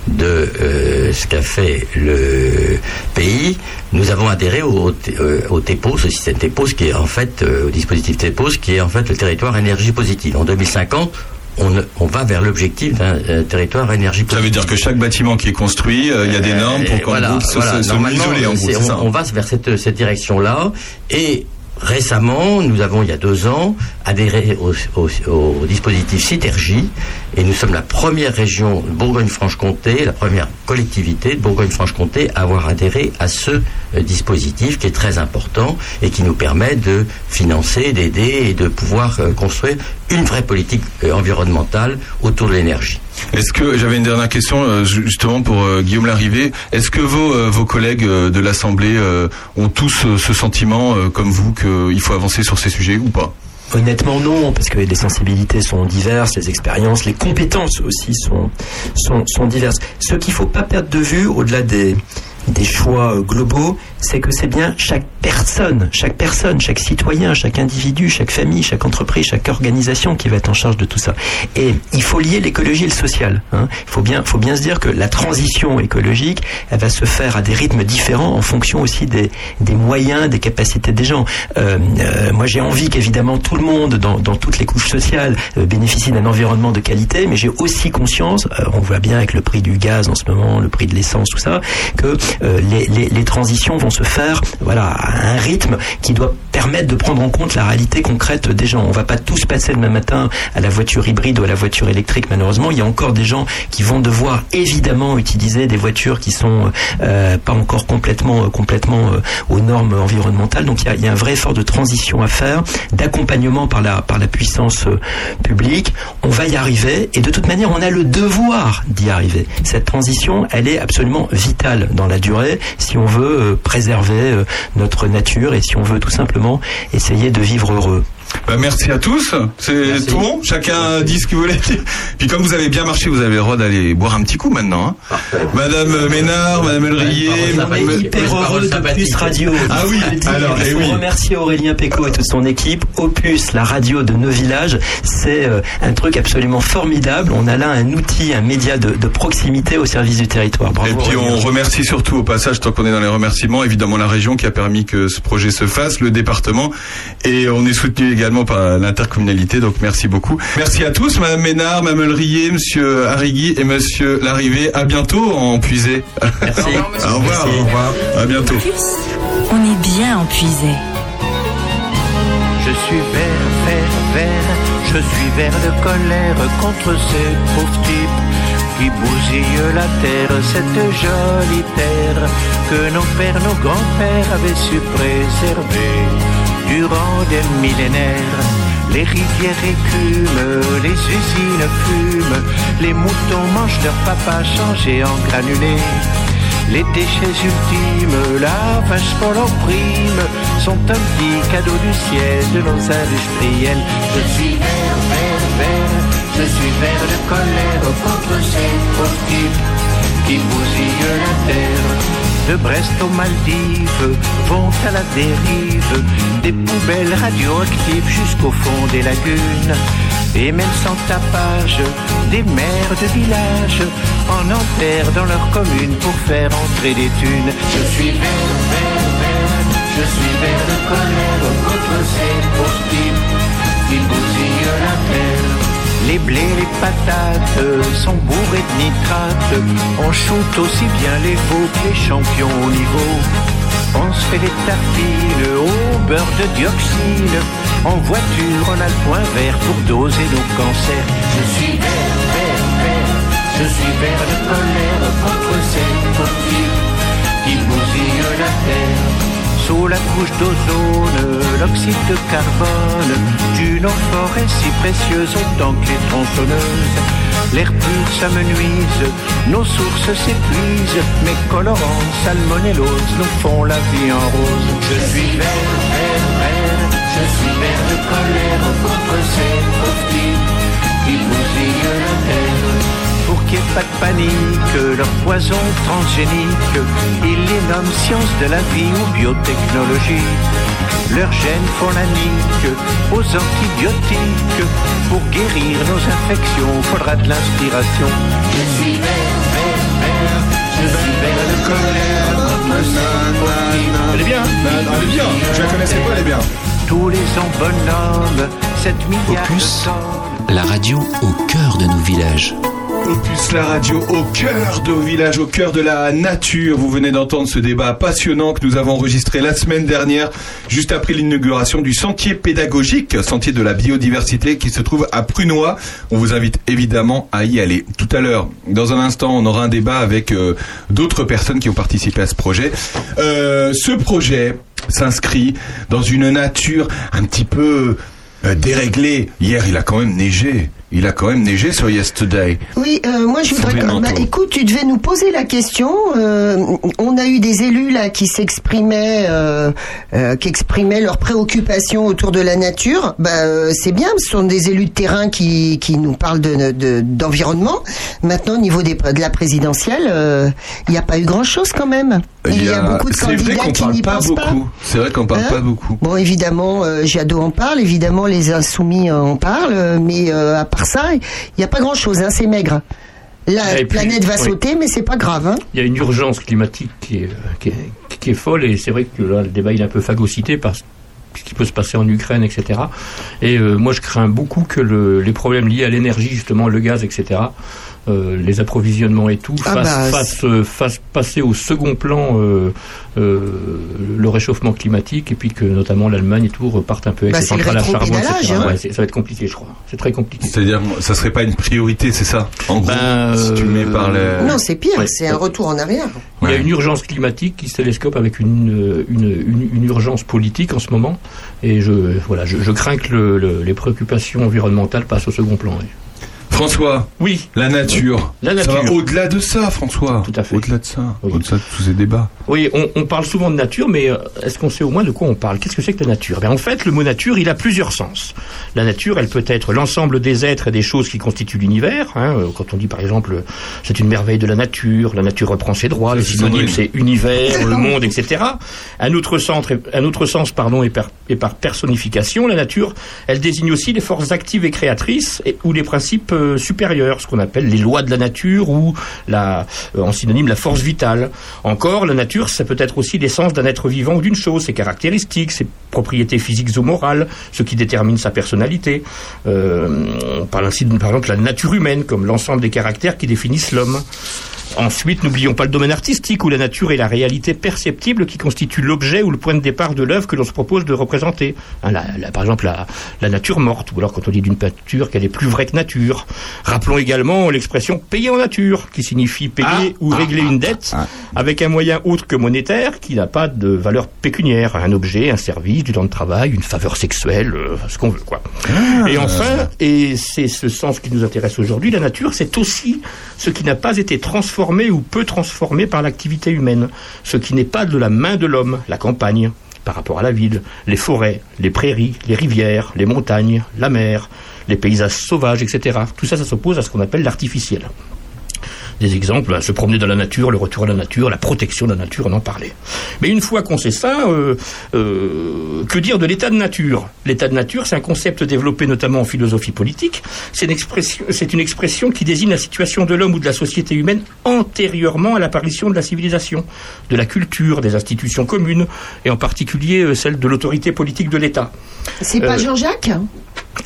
de euh, ce qu'a fait le pays, nous avons adhéré au, euh, au TEPOS, au système TEPOS, qui est en fait, euh, au dispositif TEPOS, qui est en fait le territoire énergie positive. En 2050, on, on va vers l'objectif d'un euh, territoire énergie positive. Ça veut dire que chaque bâtiment qui est construit, euh, il y a des normes pour Et qu'en voilà, se, voilà. se- se Normalement, isoler, en gros, c'est- c'est on, ça on va vers cette, cette direction-là. Et récemment, nous avons, il y a deux ans, adhéré au, dispositif Citergie. Et nous sommes la première région de Bourgogne-Franche-Comté, la première collectivité de Bourgogne-Franche-Comté à avoir adhéré à ce euh, dispositif qui est très important et qui nous permet de financer, d'aider et de pouvoir euh, construire une vraie politique euh, environnementale autour de l'énergie. Est-ce que j'avais une dernière question ju- justement pour Guillaume Larrivé Est-ce que vos vos collègues de l'Assemblée ont tous ce sentiment comme vous qu'il faut avancer sur ces sujets ou pas Honnêtement, non, parce que les sensibilités sont diverses, les expériences, les compétences aussi sont, diverses. Ce qu'il faut pas perdre de vue, au-delà des, des choix euh, globaux, c'est que c'est bien chaque personne, chaque personne, chaque citoyen, chaque individu, chaque famille, chaque entreprise, chaque organisation qui va être en charge de tout ça. Et il faut lier l'écologie et le social. hein. Il faut bien, faut bien se dire que la transition écologique, elle va se faire à des rythmes différents en fonction aussi des, des moyens, des capacités des gens. Euh, euh, moi, j'ai envie qu'évidemment tout le monde, dans, dans toutes les couches sociales, euh, bénéficie d'un environnement de qualité, mais j'ai aussi conscience, on voit bien avec le prix du gaz en ce moment, le prix de l'essence, tout ça, que les, les, les transitions vont se faire voilà, à un rythme qui doit permettre de prendre en compte la réalité concrète des gens. On va pas tous passer demain matin à la voiture hybride ou à la voiture électrique, malheureusement. Il y a encore des gens qui vont devoir évidemment utiliser des voitures qui sont euh, pas encore complètement, euh, complètement euh, aux normes environnementales. Donc il y, a, il y a un vrai effort de transition à faire, d'accompagnement par la, par la puissance publique. On va y arriver et de toute manière, on a le devoir d'y arriver. Cette transition, elle est absolument vitale dans la durée si on veut préserver euh, notre nature et si on veut tout simplement essayer de vivre heureux. Bah, merci à tous. C'est tout bon. Chacun dit ce qu'il voulait dire. Puis comme vous avez bien marché, vous avez le droit d'aller boire un petit coup maintenant. hein. Madame Ménard, Madame Elrier. On hyper heureux d'Opus Radio. Ah oui, alors, il eh oui. remercier Aurélien Péco et toute son équipe. Opus, la radio de nos villages, c'est euh, un truc absolument formidable. On a là un outil, un média de, de proximité au service du territoire. Bravo. Et puis on Aurélien. remercie surtout au passage, tant qu'on est dans les remerciements, évidemment la région qui a permis que ce projet se fasse, le département, et on est soutenu également par l'intercommunalité, donc merci beaucoup. Merci à tous, Madame Ménard, Madame Elrier, Monsieur Arrigui et Monsieur Larrivé. À bientôt en puisé. Merci. [laughs] au revoir, au revoir. À bientôt. On est bien empuisé. Je suis vert, vert, vert, je suis vert de colère contre ces pauvres types qui bousillent la terre, cette jolie terre que nos pères, nos grands-pères avaient su préserver durant des millénaires. Les rivières écument, les usines fument, les moutons mangent leur papa changé en granulés. Les déchets ultimes, la vache pour leur prime, sont un petit cadeau du ciel de nos industriels. Je suis vert, vert, vert, je suis vert de colère contre ces pauvres types qui bousillent la terre. De Brest aux Maldives vont à la dérive des poubelles radioactives jusqu'au fond des lagunes. Et même sans tapage, des maires de village en enterrent dans leur commune pour faire entrer des thunes. Je suis vert, vert, vert, je suis vert de colère contre ces types qui bousillent la terre. Les blés, les patates sont bourrés de nitrate. On shoot aussi bien les veaux que les champions au niveau. On se fait des tartines au beurre de dioxine. En voiture, on a le point vert pour doser nos cancers. Je suis vert, vert, vert. Je suis vert de colère contre ces types qui bousillent la terre. Sous la couche d'ozone, l'oxyde de carbone tue nos forêts si précieuses autant que les tronçonneuses. L'air pur s'amenuise, nos sources s'épuisent, mes colorants salmonellose nous font la vie en rose. Je suis vert, vert, vert, je suis vert de colère contre ces types qui bousillent la terre. Pour qu'il n'y ait pas de panique, leur poison transgénique, ils les nomment science de la vie ou biotechnologie. Leurs gènes font la nique aux antibiotiques. Pour guérir nos infections, faudra de l'inspiration. Je suis vert, vert, vert, je suis vert de colère. Elle est bien, elle est bien. Je la connaissais pas, elle est bien. Tous les ans bonhommes, 7 milliards de Opus, tonnes. la radio au cœur de nos villages. Opus la radio au cœur de village, au cœur de la nature. Vous venez d'entendre ce débat passionnant que nous avons enregistré la semaine dernière, juste après l'inauguration du sentier pédagogique, sentier de la biodiversité qui se trouve à Prunois. On vous invite évidemment à y aller. Tout à l'heure, dans un instant, on aura un débat avec euh, d'autres personnes qui ont participé à ce projet. Euh, ce projet s'inscrit dans une nature un petit peu euh, déréglée. Hier, il a quand même neigé. Il a quand même neigé sur Yesterday. Oui, euh, moi je voudrais. Des Bah, écoute, tu devais nous poser la question. euh, on a eu des élus là qui s'exprimaient, euh, qui exprimaient leurs préoccupations autour de la nature. Bah, c'est bien, ce sont des élus de terrain qui, qui nous parlent de de- d'environnement. Maintenant, au niveau des, de la présidentielle, il n'y a pas eu grand chose quand même. Il y a, beaucoup de candidats qui n'y pensent pas. C'est vrai qu'on parle Hein pas beaucoup. Bon, évidemment, Jadot en parle, évidemment, les insoumis en parlent, mais à part ça, il n'y a pas grand-chose, hein, c'est maigre. La puis, planète va oui. sauter, mais c'est pas grave. Hein. Il y a une urgence climatique qui est, qui est, qui est folle et c'est vrai que là, le débat il est un peu phagocyté par ce qui peut se passer en Ukraine, etc. Et euh, moi je crains beaucoup que le- les problèmes liés à l'énergie, justement le gaz, etc., euh, les approvisionnements et tout, Ah fassent, bah, euh, passer au second plan euh, euh, le réchauffement climatique et puis que notamment l'Allemagne et tout repartent un peu avec Bah, ses centrales à charbon, etc. hein. Ouais, ça va être compliqué, je crois. C'est très compliqué. C'est-à-dire, ça serait pas une priorité, c'est ça En gros, Ben, si tu mets par les... Non, c'est pire, ouais. c'est un retour en arrière. Il y a une urgence climatique qui se télescope avec une, une, une, une urgence politique en ce moment. Et je, voilà, je, je crains que le- le- les préoccupations environnementales passent au second plan. François. Oui. La nature. La Ça nature. va au-delà de ça, François. Tout à fait. Au-delà de ça. Au-delà de tous ces débats. Oui, on, on parle souvent de nature, mais euh, est-ce qu'on sait au moins de quoi on parle? Qu'est-ce que c'est que la nature? Ben, En fait, le mot nature, il a plusieurs sens. La nature, elle peut être l'ensemble des êtres et des choses qui constituent l'univers. hein. Euh, Quand on dit, par exemple, euh, c'est une merveille de la nature, la nature reprend ses droits, les synonymes, c'est univers, le monde, etc. Un autre sens, un autre sens pardon, est, par, est par personnification. La nature, elle désigne aussi les forces actives et créatrices et, ou les principes euh, ce qu'on appelle les lois de la nature ou euh, en synonyme la force vitale. Encore, la nature, ça peut être aussi l'essence d'un être vivant ou d'une chose, ses caractéristiques, ses propriétés physiques ou morales, ce qui détermine sa personnalité. Euh, on parle ainsi, par exemple, de la nature humaine comme l'ensemble des caractères qui définissent l'homme. Ensuite, n'oublions pas le domaine artistique, où la nature est la réalité perceptible qui constitue l'objet ou le point de départ de l'œuvre que l'on se propose de représenter. Hein, la- la- par exemple, la, la nature morte, ou alors quand on dit d'une peinture qu'elle est plus vraie que nature. Rappelons également l'expression payer en nature, qui signifie payer ou régler une dette avec un moyen autre que monétaire qui n'a pas de valeur pécuniaire, un objet, un service, du temps de travail, une faveur sexuelle, euh, ce qu'on veut, quoi. Et enfin, et c'est ce sens qui nous intéresse aujourd'hui, la nature, c'est aussi ce qui n'a pas été transformé ou peu transformé par l'activité humaine, ce qui n'est pas de la main de l'homme, la campagne, par rapport à la ville, les forêts, les prairies, les rivières, les montagnes, la mer, les paysages sauvages, etc. Tout ça, ça s'oppose à ce qu'on appelle l'artificiel. Des exemples, hein, se promener dans la nature, le retour à la nature, la protection de la nature, on en parlait. Mais une fois qu'on sait ça, euh, euh, que dire de l'état de nature? L'état de nature, c'est un concept développé notamment en philosophie politique. C'est une expression, c'est une expression qui désigne la situation de l'homme ou de la société humaine antérieurement à l'apparition de la civilisation, de la culture, des institutions communes, et en particulier euh, celle de l'autorité politique de l'État. C'est pas Jean-Jacques?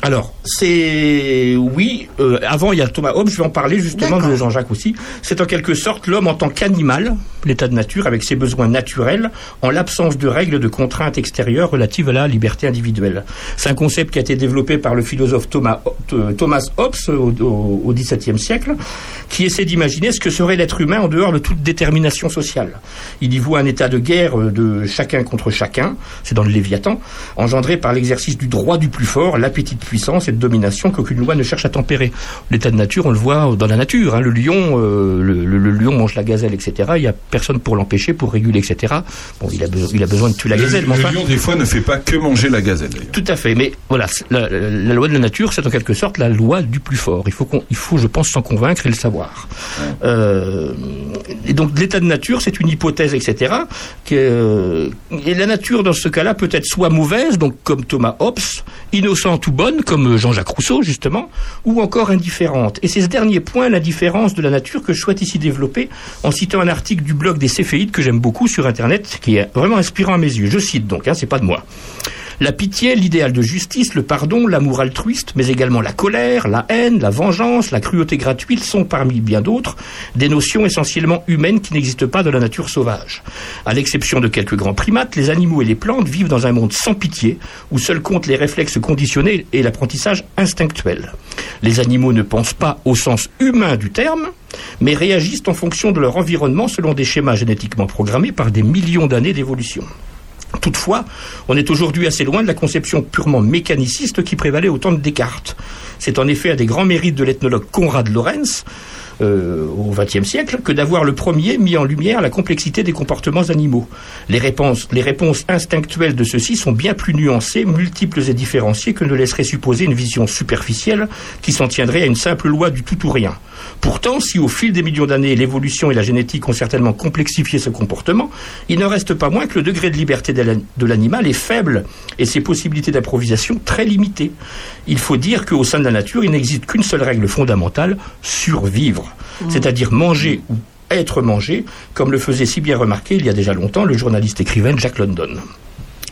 Alors, c'est oui. euh, avant, il y a Thomas Hobbes. Je vais en parler justement de Jean-Jacques aussi. C'est en quelque sorte l'homme en tant qu'animal, l'état de nature, avec ses besoins naturels, en l'absence de règles de contraintes extérieures relatives à la liberté individuelle. C'est un concept qui a été développé par le philosophe Thomas, euh, Thomas Hobbes au, XVIIe siècle, qui essaie d'imaginer ce que serait l'être humain en dehors de toute détermination sociale. Il y voit un état de guerre euh, de chacun contre chacun, c'est dans le Léviathan, engendré par l'exercice du droit du plus fort, l'appétit puissance et de domination qu'aucune loi ne cherche à tempérer. L'état de nature, on le voit dans la nature. hein. Le lion, euh, le, le- le lion mange la gazelle, etc. Il n'y a personne pour l'empêcher, pour réguler, etc. Bon, il a, be- il a besoin de tuer la Le, gazelle, le enfin. lion, des fois, ne fait pas que manger la gazelle. Tout à fait, mais voilà, la, loi de la nature, c'est en quelque sorte la loi du plus fort. Il faut, il faut, je pense, s'en convaincre et le savoir. Euh, et donc, l'état de nature, c'est une hypothèse, etc. Que, et la nature, dans ce cas-là, peut être soit mauvaise, donc comme Thomas Hobbes, innocente ou bonne, comme Jean-Jacques Rousseau, justement, ou encore indifférente. Et c'est ce dernier point, la différence de la nature, que je souhaite ici développer en citant un article du blog des Céphéides que j'aime beaucoup sur Internet, qui est vraiment inspirant à mes yeux. Je cite donc, hein, c'est pas de moi. La pitié, l'idéal de justice, le pardon, l'amour altruiste, mais également la colère, la haine, la vengeance, la cruauté gratuite sont parmi bien d'autres des notions essentiellement humaines qui n'existent pas dans la nature sauvage. À l'exception de quelques grands primates, les animaux et les plantes vivent dans un monde sans pitié, où seuls comptent les réflexes conditionnés et l'apprentissage instinctuel. Les animaux ne pensent pas au sens humain du terme, mais réagissent en fonction de leur environnement selon des schémas génétiquement programmés par des millions d'années d'évolution. Toutefois, on est aujourd'hui assez loin de la conception purement mécaniciste qui prévalait au temps de Descartes. C'est en effet un des grands mérites de l'ethnologue Conrad Lorenz euh, au XXe siècle que d'avoir le premier mis en lumière la complexité des comportements animaux. Les réponses, les réponses instinctuelles de ceux-ci sont bien plus nuancées, multiples et différenciées que ne laisserait supposer une vision superficielle qui s'en tiendrait à une simple loi du tout ou rien. Pourtant, si au fil des millions d'années, l'évolution et la génétique ont certainement complexifié ce comportement, il ne reste pas moins que le degré de liberté de la- de l'animal est faible et ses possibilités d'improvisation très limitées. Il faut dire qu'au sein de la nature, il n'existe qu'une seule règle fondamentale, survivre. C'est-à-dire manger ou être mangé, comme le faisait si bien remarquer il y a déjà longtemps le journaliste écrivain Jack London.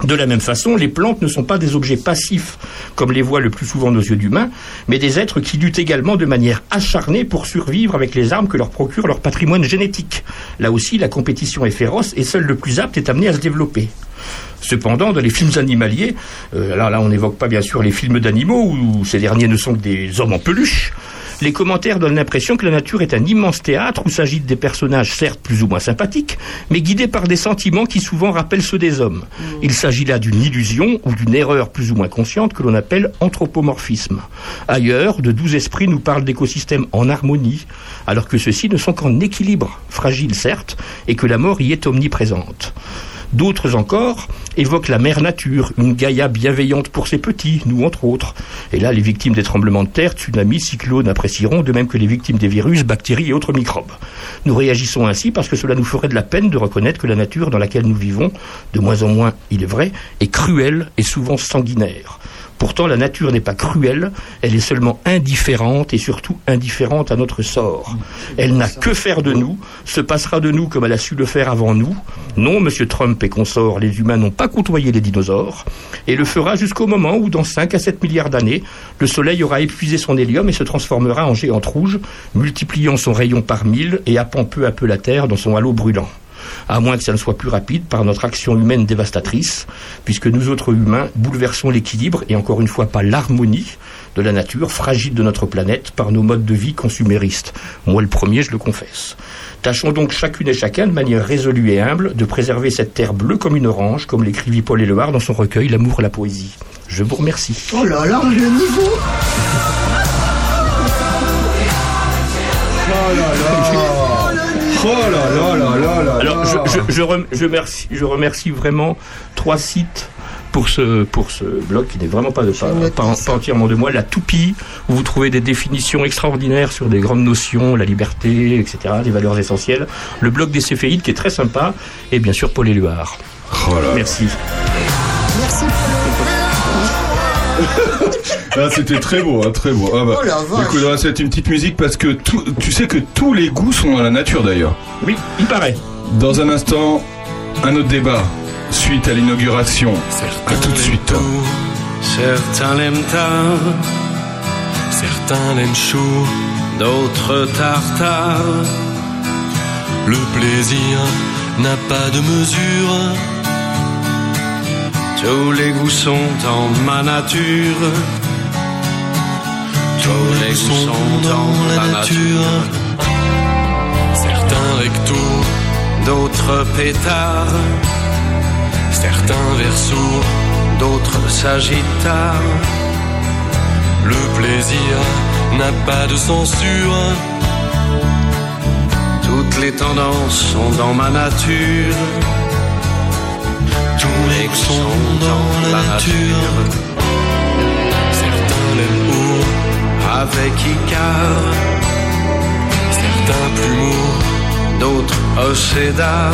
De la même façon, les plantes ne sont pas des objets passifs, comme les voient le plus souvent nos yeux d'humains, mais des êtres qui luttent également de manière acharnée pour survivre avec les armes que leur procure leur patrimoine génétique. Là aussi, la compétition est féroce et seul le plus apte est amené à se développer. Cependant, dans les films animaliers, euh, là on n'évoque pas bien sûr les films d'animaux où ces derniers ne sont que des hommes en peluche, Les commentaires donnent l'impression que la nature est un immense théâtre où s'agitent des personnages certes plus ou moins sympathiques, mais guidés par des sentiments qui souvent rappellent ceux des hommes. Il s'agit là d'une illusion ou d'une erreur plus ou moins consciente que l'on appelle anthropomorphisme. Ailleurs, de doux esprits nous parlent d'écosystèmes en harmonie, alors que ceux-ci ne sont qu'en équilibre, fragiles certes, et que la mort y est omniprésente. D'autres encore évoquent la mère nature, une Gaïa bienveillante pour ses petits, nous entre autres. Et là, les victimes des tremblements de terre, tsunamis, cyclones apprécieront, de même que les victimes des virus, bactéries et autres microbes. Nous réagissons ainsi parce que cela nous ferait de la peine de reconnaître que la nature dans laquelle nous vivons, de moins en moins, il est vrai, est cruelle et souvent sanguinaire. Pourtant, la nature n'est pas cruelle, elle est seulement indifférente et surtout indifférente à notre sort. Elle n'a que faire de nous, se passera de nous comme elle a su le faire avant nous. Non, monsieur Trump et consorts, les humains n'ont pas côtoyé les dinosaures, et le fera jusqu'au moment où, dans 5 à 7 milliards d'années, le Soleil aura épuisé son hélium et se transformera en géante rouge, multipliant son rayon par mille et happant peu à peu la Terre dans son halo brûlant à moins que ça ne soit plus rapide par notre action humaine dévastatrice, puisque nous autres humains bouleversons l'équilibre et encore une fois pas l'harmonie de la nature fragile de notre planète par nos modes de vie consuméristes. Moi le premier, je le confesse. Tâchons donc chacune et chacun, de manière résolue et humble, de préserver cette terre bleue comme une orange, comme l'écrivit Paul Éluard dans son recueil L'amour et la poésie. Je vous remercie. Oh là là, le niveau Oh là là là Alors, je, je, je, rem- je remercie, je remercie vraiment trois sites pour ce, pour ce blog qui n'est vraiment pas, de, pas, pas- pas entièrement de moi. La Toupie, où vous trouvez des définitions extraordinaires sur des grandes notions, la liberté, etc., des valeurs essentielles. Le blog des Céphéides qui est très sympa. Et bien sûr, Paul Éluard. Merci. Merci. [laughs] Ah, c'était très beau, hein, très beau. Ah bah, Oh écoute, on va se mettre une petite musique parce que tout- tu sais que tous les goûts sont dans la nature d'ailleurs. Oui, il paraît. Dans un instant, un autre débat suite à l'inauguration. À tout de suite. Certains l'aiment tard, certains l'aiment chaud, d'autres tartare. Le plaisir n'a pas de mesure. Tous les goûts sont en ma nature. Tous les goûts sont dans la nature. Certains rectos, D'autres pétards, certains versos, d'autres sagittaires. le plaisir n'a pas de censure. Toutes les tendances sont dans ma nature. Tous les sont dans la nature. Certains l'aiment haut, Avec Icar, certains plus mou. D'autres océdars.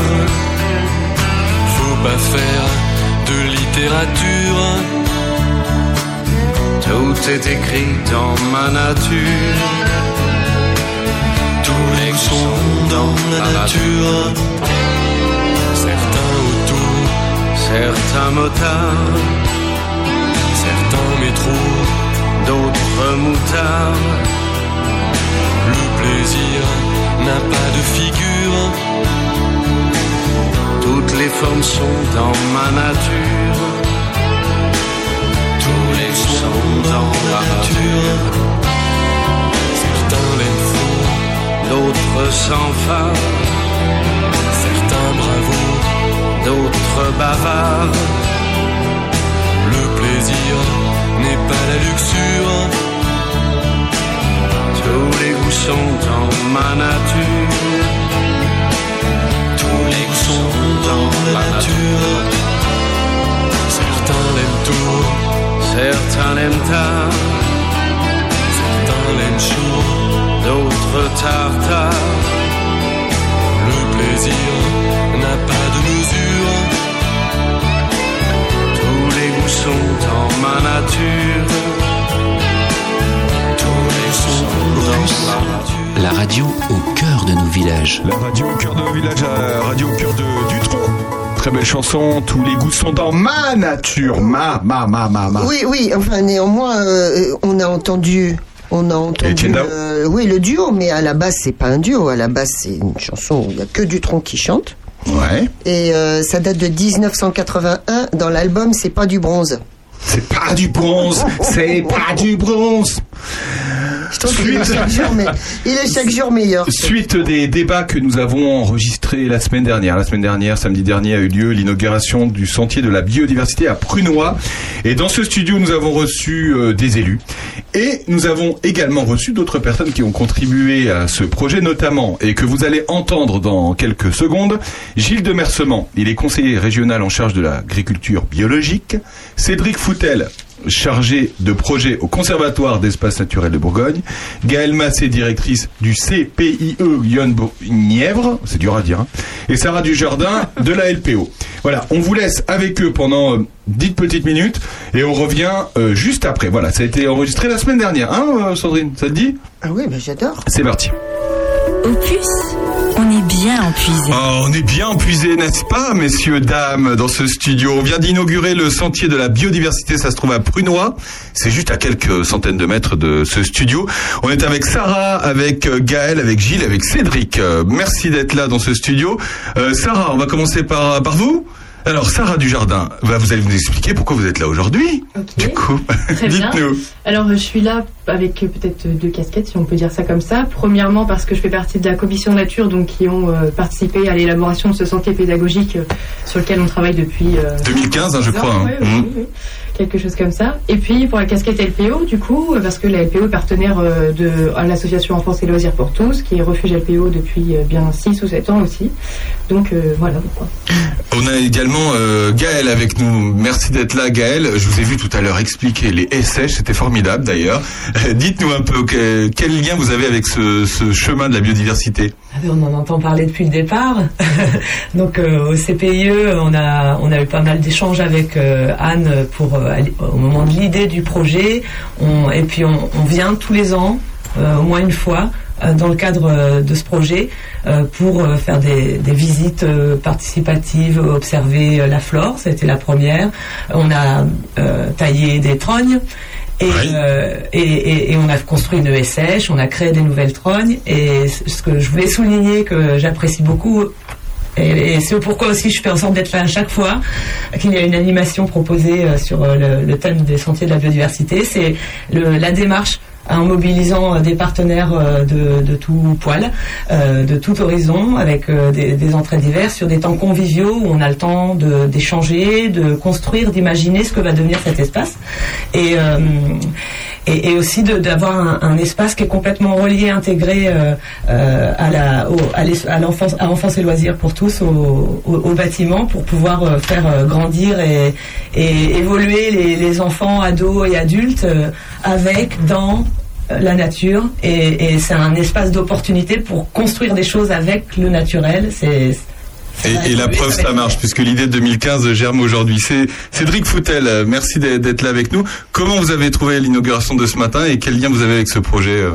Faut pas faire de littérature. Tout est écrit dans ma nature. Tous les sont dans la nature. Certains autour, Certains motards, certains métros. d'autres moutards. Le plaisir n'a pas de figure. Toutes les formes sont dans ma nature. Tous les sont dans la nature. Certains l'aiment faux, D'autres sans phare, certains bravos. d'autres bavards. Le plaisir n'est pas la luxure. Tous les goûts sont dans ma nature. Tous les goûts sont dans la nature. Certains l'aiment tôt, Certains l'aiment tard, certains l'aiment chaud. d'autres tartare. Le plaisir n'a pas de mesure. Tous les goûts sont dans ma nature. La radio au cœur de nos villages. La radio au cœur de village, la radio au cœur de Dutron. Très belle chanson, tous les goûts sont dans ma nature. Ma, ma, ma, ma, ma. Oui, oui, enfin néanmoins, euh, on a entendu. On a entendu euh, oui, le duo, mais à la base, c'est pas un duo. À la base, c'est une chanson où il n'y a que Dutronc qui chante. Ouais. Et euh, ça date de 1981. Dans l'album, c'est pas du bronze. C'est pas du bronze, c'est pas du bronze. Donc, il, est Suite. chaque jour, mais, il est chaque jour meilleur. Suite des débats que nous avons enregistrés la semaine dernière. La semaine dernière, samedi dernier, a eu lieu l'inauguration du sentier de la biodiversité à Prunois. Et dans ce studio, nous avons reçu euh, des élus. Et nous avons également reçu d'autres personnes qui ont contribué à ce projet, notamment, et que vous allez entendre dans quelques secondes, Gilles de Mercement. Il est conseiller régional en charge de l'agriculture biologique. Cédric Foutel, chargé de projet au Conservatoire d'espaces naturels de Bourgogne. Gaëlle Massé, directrice du CPIE Lyon-Nièvre, c'est dur à dire, hein. et Sarah Dujardin de la LPO. Voilà, on vous laisse avec eux pendant euh, 10 petites minutes et on revient euh, juste après. Voilà, ça a été enregistré la semaine dernière, hein euh, Sandrine Ça te dit? Ah oui, mais j'adore. C'est parti. Opus, bien empuisé. Oh, on est bien empuisé, n'est-ce pas, messieurs, dames, dans ce studio? On vient d'inaugurer le sentier de la biodiversité, ça se trouve à Prunois. C'est juste à quelques centaines de mètres de ce studio. On est avec Sarah, avec euh, Gaël, avec Gilles, avec Cédric. Euh, merci d'être là dans ce studio. Euh, Sarah, on va commencer par, par vous alors, Sarah Dujardin, bah, vous allez nous expliquer pourquoi vous êtes là aujourd'hui. Du coup, [laughs] dites-nous. Alors, je suis là avec euh, peut-être deux casquettes, si on peut dire ça comme ça. Premièrement, parce que je fais partie de la commission nature, donc qui ont euh, participé à l'élaboration de ce sentier pédagogique euh, sur lequel on travaille depuis. euh, 2015, hein, je crois, hein. ouais, oui, oui, oui. Quelque chose comme ça. Et puis pour la casquette LPO, du coup, euh, parce que la LPO est partenaire euh, de l'association Enfance et Loisirs pour tous, qui est refuge LPO depuis euh, bien 6 ou 7 ans aussi. Donc voilà pourquoi. On a également euh, Gaël avec nous. Merci d'être là, Gaël. Je vous ai vu tout à l'heure expliquer les SH, c'était formidable d'ailleurs. [laughs] Dites-nous un peu que- quel lien vous avez avec ce chemin de la biodiversité? Ah ben, On en entend parler depuis le départ. [laughs] Donc euh, au CPIE, on a, eu pas mal d'échanges avec euh, Anne pour, euh, au moment de l'idée du projet. Et puis on, vient tous les ans, au moins une fois, dans le cadre de ce projet, pour faire des, des visites participatives, observer la flore, c'était la première. On a taillé des trognes. Et, euh, et, et- et on a construit une ESH, on a créé des nouvelles trognes. Et ce que je voulais souligner, que j'apprécie beaucoup, et, c'est pourquoi aussi je fais en sorte d'être là à chaque fois, qu'il y a une animation proposée euh, sur euh, le, le thème des sentiers de la biodiversité, c'est la démarche en mobilisant euh, des partenaires euh, de, tout poil, euh, de tout horizon, avec des, entrées diverses sur des temps conviviaux où on a le temps d'échanger, de, construire, d'imaginer ce que va devenir cet espace. Et, aussi d'avoir un, espace qui est complètement relié, intégré à l'enfance à enfance et loisirs pour tous au, bâtiment pour pouvoir faire grandir et, évoluer les, enfants, ados et adultes avec dans la nature et, et c'est un espace d'opportunité pour construire des choses avec le naturel. C'est Et, et la preuve, ça marche, puisque l'idée de 2015 germe aujourd'hui. C'est Cédric Foutel, euh, merci d'être là avec nous. Comment vous avez trouvé l'inauguration de ce matin et quel lien vous avez avec ce projet euh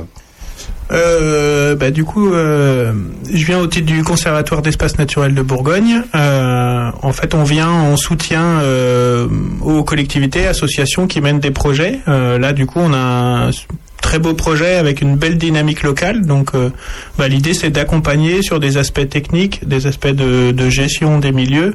Euh, bah, du coup, euh, je viens au titre du Conservatoire d'espace naturel de Bourgogne. Euh, en fait, on vient en soutien euh, aux collectivités, associations qui mènent des projets. Euh, là, du coup, on a un très beau projet avec une belle dynamique locale. Donc, euh, bah, l'idée, c'est d'accompagner sur des aspects techniques, des aspects de, de gestion des milieux.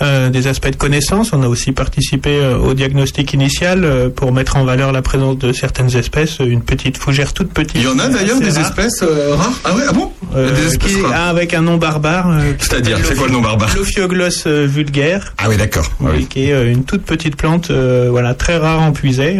Euh, des aspects de connaissance. On a aussi participé euh, au diagnostic initial euh, pour mettre en valeur la présence de certaines espèces. Une petite fougère toute petite. Il y en a d'ailleurs des rare. espèces rares Ah ouais, ah bon Des espèces qui rares. avec un nom barbare. C'est-à-dire, c'est quoi le nom barbare L'Ophiogloss vulgaire. Ah oui, d'accord. Ah oui. Qui est une toute petite plante, voilà, très rare en puisée.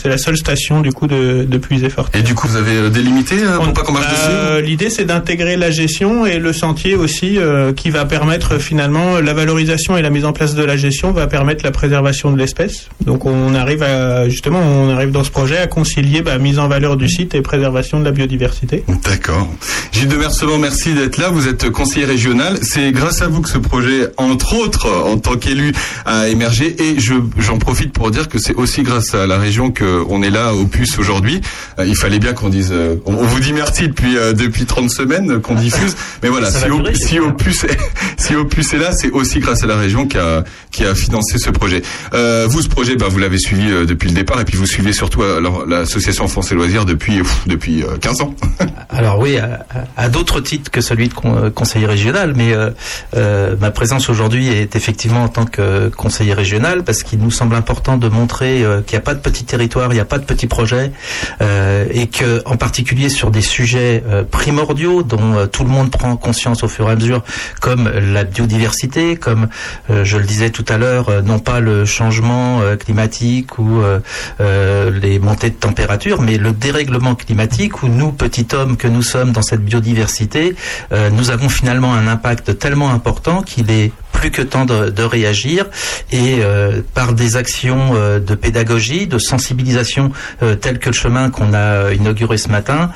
c'est la seule station du coup de, de puisée forte. Et du coup, vous avez délimité pour pas qu'on marche Euh, L'idée, c'est d'intégrer la gestion et le sentier aussi, qui va permettre finalement la valorisation et la mise en place de la gestion va permettre la préservation de l'espèce. Donc, on arrive à justement, on arrive dans ce projet à concilier bah, mise en valeur du site et préservation de la biodiversité. D'accord. Gilles de Mercement, merci d'être là. Vous êtes conseiller régional. C'est grâce à vous que ce projet, entre autres, en tant qu'élu, a émergé. Et je, j'en profite pour dire que c'est aussi grâce à la région qu'on est là au puce aujourd'hui. Euh, il fallait bien qu'on dise, euh, on, on vous dit merci depuis, euh, depuis 30 semaines qu'on diffuse. Mais voilà, si, Opus si Opus [laughs] est là, c'est aussi grâce à la la région qui a qui a financé ce projet. Euh, vous, ce projet, bah, vous l'avez suivi euh, depuis le départ et puis vous suivez surtout euh, alors, l'association France et Loisirs depuis pff, depuis euh, 15 ans. [laughs] Alors oui, à, à d'autres titres que celui de con- euh, conseiller régional, mais euh, euh, ma présence aujourd'hui est effectivement en tant que conseiller régional parce qu'il nous semble important de montrer euh, qu'il n'y a pas de petits territoires, il n'y a pas de petits projets euh, et que en particulier sur des sujets euh, primordiaux dont euh, tout le monde prend conscience au fur et à mesure, comme la biodiversité, comme euh, je le disais tout à l'heure, euh, non pas le changement euh, climatique ou euh, euh, les montées de température, mais le dérèglement climatique où nous, petits hommes que nous sommes dans cette biodiversité, euh, nous avons finalement un impact tellement important qu'il est plus que temps de, réagir et euh, par des actions euh, de pédagogie, de sensibilisation euh, telles que le chemin qu'on a euh, inauguré ce matin,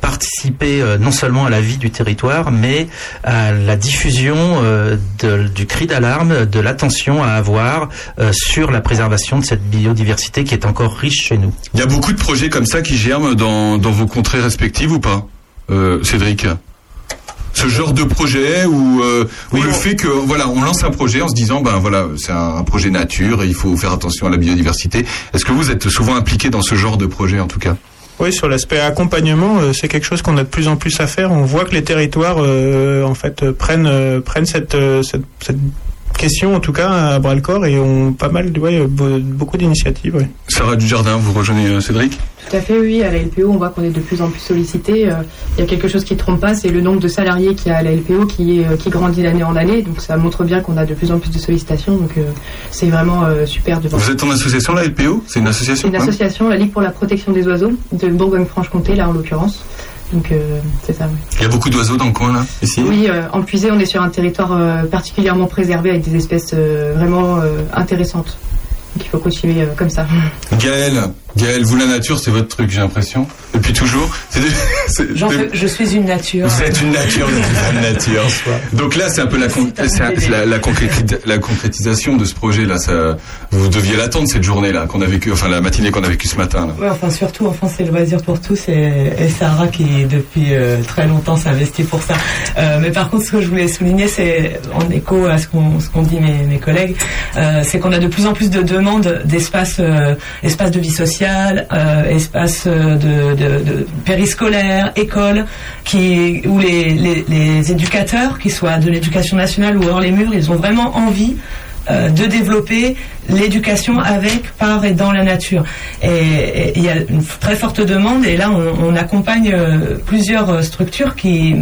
participer non seulement à la vie du territoire, mais à la diffusion du cri d'alarme, de l'attention à avoir sur la préservation de cette biodiversité qui est encore riche chez nous. Il y a beaucoup de projets comme ça qui germent dans vos contrées respectives ou pas, Cédric? Ce genre de projet où, euh, où le fait que voilà on lance un projet en se disant ben voilà c'est un, projet nature et il faut faire attention à la biodiversité est-ce que vous êtes souvent impliqué dans ce genre de projet en tout cas? Oui, sur l'aspect accompagnement, euh, c'est quelque chose qu'on a de plus en plus à faire. On voit que les territoires, euh, en fait, prennent prennent cette, cette cette question en tout cas à bras le corps et ont pas mal, ouais, beaucoup d'initiatives. ouais. Sarah Dujardin vous rejoignez Cédric? Tout à fait, oui. À la LPO, on voit qu'on est de plus en plus sollicité. Euh, Il y a quelque chose qui ne trompe pas, c'est le nombre de salariés qu'il y a à la LPO qui, est, euh, qui grandit d'année en année. Donc ça montre bien qu'on a de plus en plus de sollicitations. Donc euh, c'est vraiment super de voir. vous êtes en association la LPO c'est une association C'est une hein? association, la Ligue pour la protection des oiseaux, de Bourgogne-Franche-Comté, là en l'occurrence. Donc euh, c'est ça. oui. il y a beaucoup d'oiseaux dans le coin là ici? Oui, euh, en Puisée, on est sur un territoire euh, particulièrement préservé avec des espèces vraiment intéressantes. Il faut continuer euh, comme ça. Gaël Gaël vous la nature c'est votre truc j'ai l'impression depuis toujours [laughs] je suis une nature. Vous êtes une nature, vous êtes une nature. Donc là, c'est un peu la, con- un- la, la concréti- la concrétisation de ce projet-là. Ça, vous deviez l'attendre cette journée-là qu'on a vécu, enfin la matinée qu'on a vécue ce matin. Là. Ouais, enfin surtout, enfin c'est le loisir pour tous et, et Sarah qui depuis euh, très longtemps s'investit pour ça. Euh, mais par contre, ce que je voulais souligner, c'est en écho à ce qu'ont dit mes, mes collègues, euh, c'est qu'on a de plus en plus de demandes d'espaces, espaces de vie sociale, euh, de, de, de périscolaire, école, qui où les, éducateurs, qu'ils soient de l'éducation nationale ou hors les murs, ils ont vraiment envie euh, de développer l'éducation avec, par et dans la nature. Et il y a une très forte demande et là on, accompagne euh, plusieurs euh, structures qui,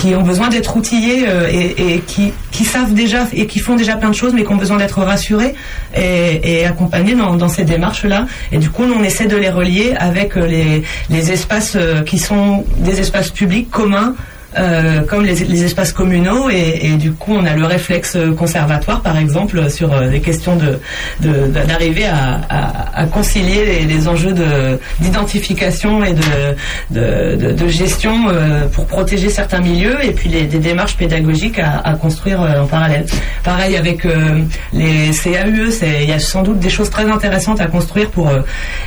qui ont besoin d'être outillées et, qui, savent déjà et qui font déjà plein de choses mais qui ont besoin d'être rassurées et, accompagnées dans, ces démarches-là. Et du coup on essaie de les relier avec les, espaces qui sont des espaces publics communs euh, comme les, les espaces communaux et, du coup on a le réflexe conservatoire par exemple sur euh, des questions de d'arriver à, concilier les, les enjeux de d'identification et de de, gestion euh, pour protéger certains milieux et puis les, des démarches pédagogiques à, construire euh, en parallèle. Pareil avec euh, les CAUE, il y a sans doute des choses très intéressantes à construire pour euh,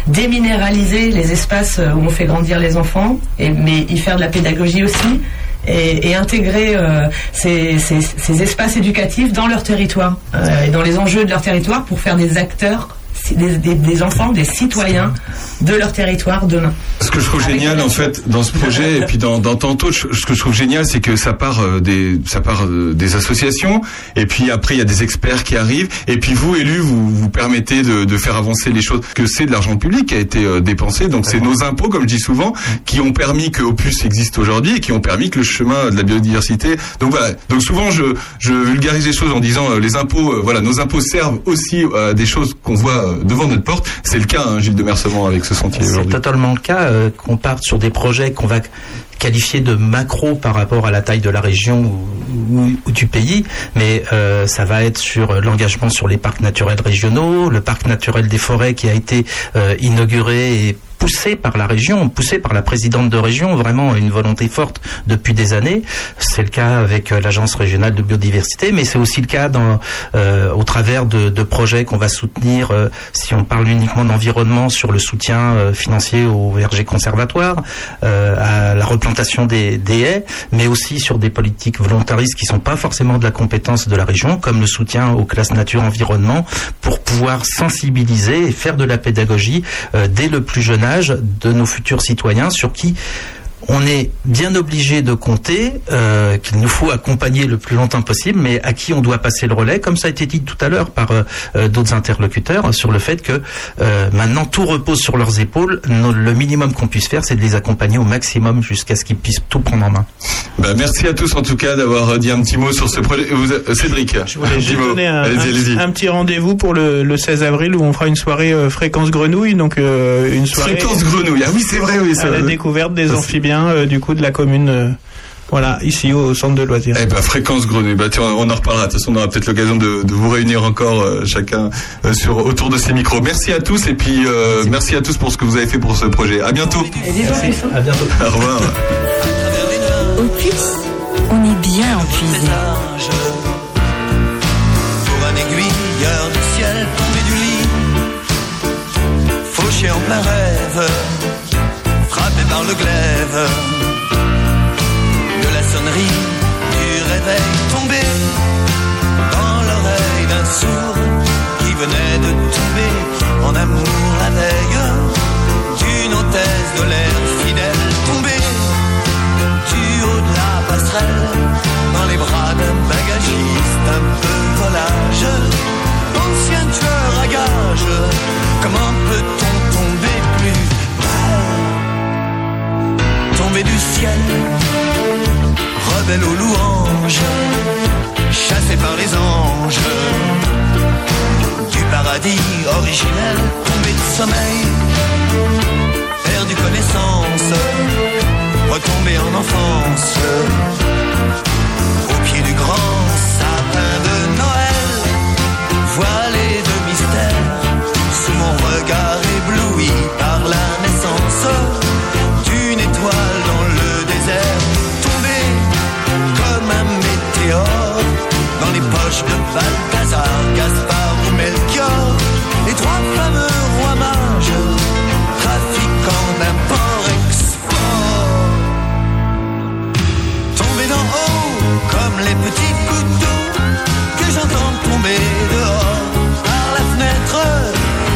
déminéraliser les espaces euh, où on fait grandir les enfants, et, mais y faire de la pédagogie aussi et, intégrer euh, ces espaces éducatifs dans leur territoire euh, et dans les enjeux de leur territoire pour faire des acteurs, des, des- des enfants, des citoyens de leur territoire demain. Ce que je trouve génial en fait dans ce projet et puis dans, dans tantôt, ce que je trouve génial, c'est que ça part euh, des ça part euh, des associations et puis après il y a des experts qui arrivent et puis vous élus vous vous permettez de, de faire avancer les choses. Que c'est de l'argent public qui a été euh, dépensé, donc c'est nos impôts comme je dis souvent qui ont permis que Opus existe aujourd'hui et qui ont permis que le chemin de la biodiversité. Donc voilà. Donc souvent je je vulgarise les choses en disant euh, les impôts, euh, voilà, nos impôts servent aussi à des choses qu'on voit euh, devant notre porte. C'est le cas, hein, Gilles de Mercement avec ce sentier C'est totalement le cas euh, qu'on parte sur des projets qu'on va qualifier de macro par rapport à la taille de la région ou, ou- ou du pays, mais euh, ça va être sur euh, l'engagement sur les parcs naturels régionaux, le parc naturel des forêts qui a été euh, inauguré et poussé par la région, poussé par la présidente de région, vraiment une volonté forte depuis des années. C'est le cas avec euh, l'agence régionale de biodiversité, mais c'est aussi le cas dans, euh, au travers de, de projets qu'on va soutenir. euh, si on parle uniquement d'environnement, sur le soutien euh, financier au verger conservatoire, euh, à la replantation des, des haies, mais aussi sur des politiques volontaristes qui sont pas forcément de la compétence de la région, comme le soutien aux classes nature environnement, pour pouvoir sensibiliser et faire de la pédagogie dès le plus jeune âge de nos futurs citoyens sur qui on est bien obligé de compter euh, qu'il nous faut accompagner le plus longtemps possible, mais à qui on doit passer le relais, comme ça a été dit tout à l'heure par euh, euh, d'autres interlocuteurs, sur le fait que euh, maintenant tout repose sur leurs épaules. Nos- le minimum qu'on puisse faire, c'est de les accompagner au maximum jusqu'à ce qu'ils puissent tout prendre en main. Bah, merci à tous en tout cas d'avoir dit un petit mot sur ce projet. Vous, Cédric, petit J'ai mot. donné un, Allez-y, un- allez-y. un petit rendez-vous pour le, le 16 avril où on fera une soirée euh, fréquence grenouille, donc euh, une soirée Fréquence grenouille. Ah oui, c'est vrai, oui, à la découverte des amphibiens euh, du coup de la commune. euh, voilà, ici au centre de loisirs. Eh ben, fréquence grenouille. Bah, tiens, on en reparlera. De toute façon, on aura peut-être l'occasion de, de vous réunir encore euh, chacun euh, sur autour de ces micros. Merci à tous et puis euh, merci à tous pour ce que vous avez fait pour ce projet. À bientôt. À bientôt. Au revoir. Opus, on est bien. Pour un aiguilleur du ciel tombé du lit Fauché en plein rêve Frappé par le glaive De la sonnerie du réveil tombé Dans l'oreille d'un sourd Qui venait de tomber en amour la veille D'une hôtesse de l'air fidèle tombée Du haut de la passerelle Dans les bras d'un bagagiste un peu volage Ancien tueur à gage Comment peut-on Rebelle aux louanges Chassé par les anges. Du paradis originel Tombé de sommeil Perdu connaissance Retomber en enfance. Au pied du grand Balthazar, Gaspard ou Melchior Les trois fameux rois mages Trafiquants d'import-export Tomber d'en haut comme les petits couteaux que j'entends tomber dehors par la fenêtre.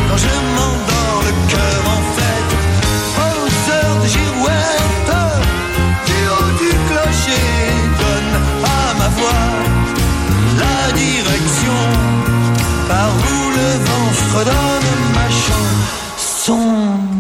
Quand je m'endors où le vent fredonne ma chanson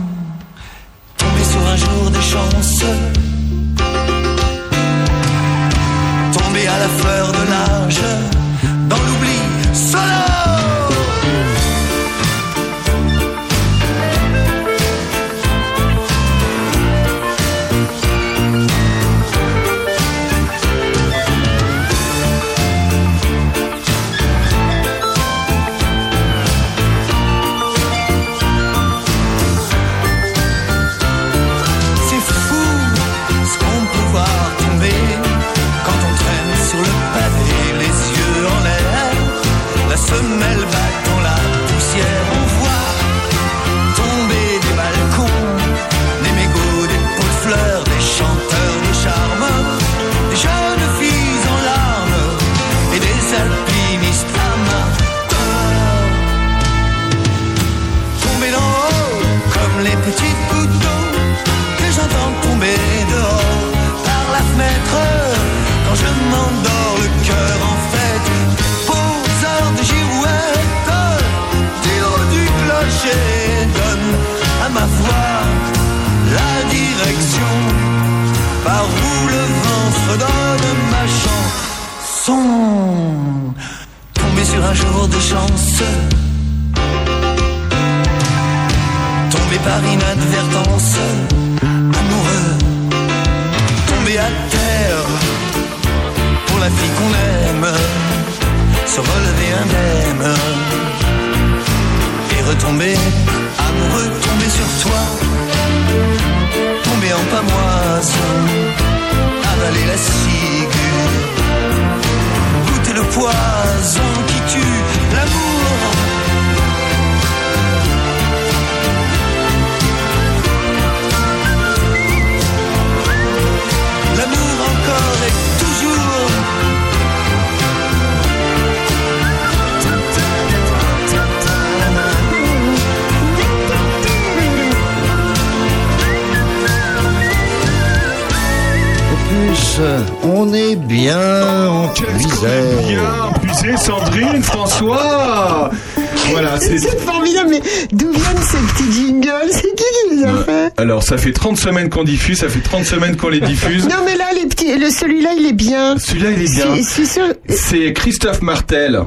semaines qu'on diffuse, ça fait 30 semaines qu'on les diffuse. Non, mais là, les petits, le, celui-là, il est bien. Celui-là, il est bien. C'est- c'est sûr- C'est Christophe Martel.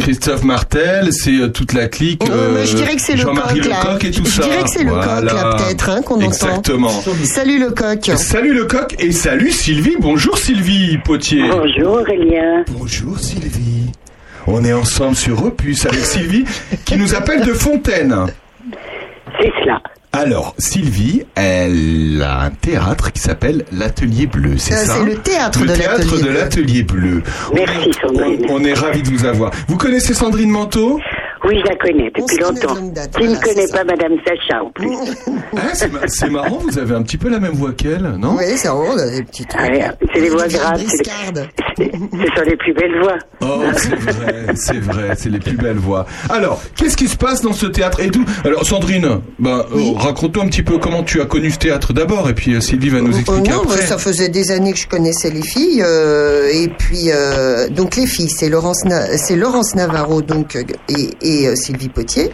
Christophe Martel, c'est euh, toute la clique. Euh, je dirais que c'est le Jean-Marie coq. Lecoq et tout Je ça. dirais que c'est le coq, là, Voilà. peut-être, hein, qu'on entend. Exactement. Salut le coq. Salut le coq et salut Sylvie. Bonjour Sylvie Potier. Bonjour Aurélien. Bonjour Sylvie. On est ensemble sur Opus avec Sylvie qui nous appelle de Fontaine. C'est cela. Alors, Sylvie, elle a un théâtre qui s'appelle l'Atelier Bleu, c'est Euh, ça c'est le théâtre Le de théâtre l'Atelier de Bleu. l'Atelier Bleu. Merci Sandrine. On est ravis de vous avoir. Vous connaissez Sandrine Manteau? Oui, je la connais depuis longtemps. Qui ne connaît pas Madame Sacha en plus [laughs] Ah, c'est ma- C'est marrant, vous avez un petit peu la même voix qu'elle, non? Oui, c'est rond, on a des petits trucs. Ouais, C'est les voix graves. Ce sont les plus belles voix. Oh, c'est vrai, c'est vrai, c'est les plus belles voix. Alors, qu'est-ce qui se passe dans ce théâtre et tout Alors, Sandrine, bah, euh, raconte-nous un petit peu comment tu as connu ce théâtre d'abord, et puis euh, Sylvie va nous Oh expliquer non, après. bah, ça faisait des années que je connaissais les filles euh, et puis euh, donc les filles, c'est Laurence, Na- c'est Laurence Navarro donc euh, et, et, euh, Sylvie Potier.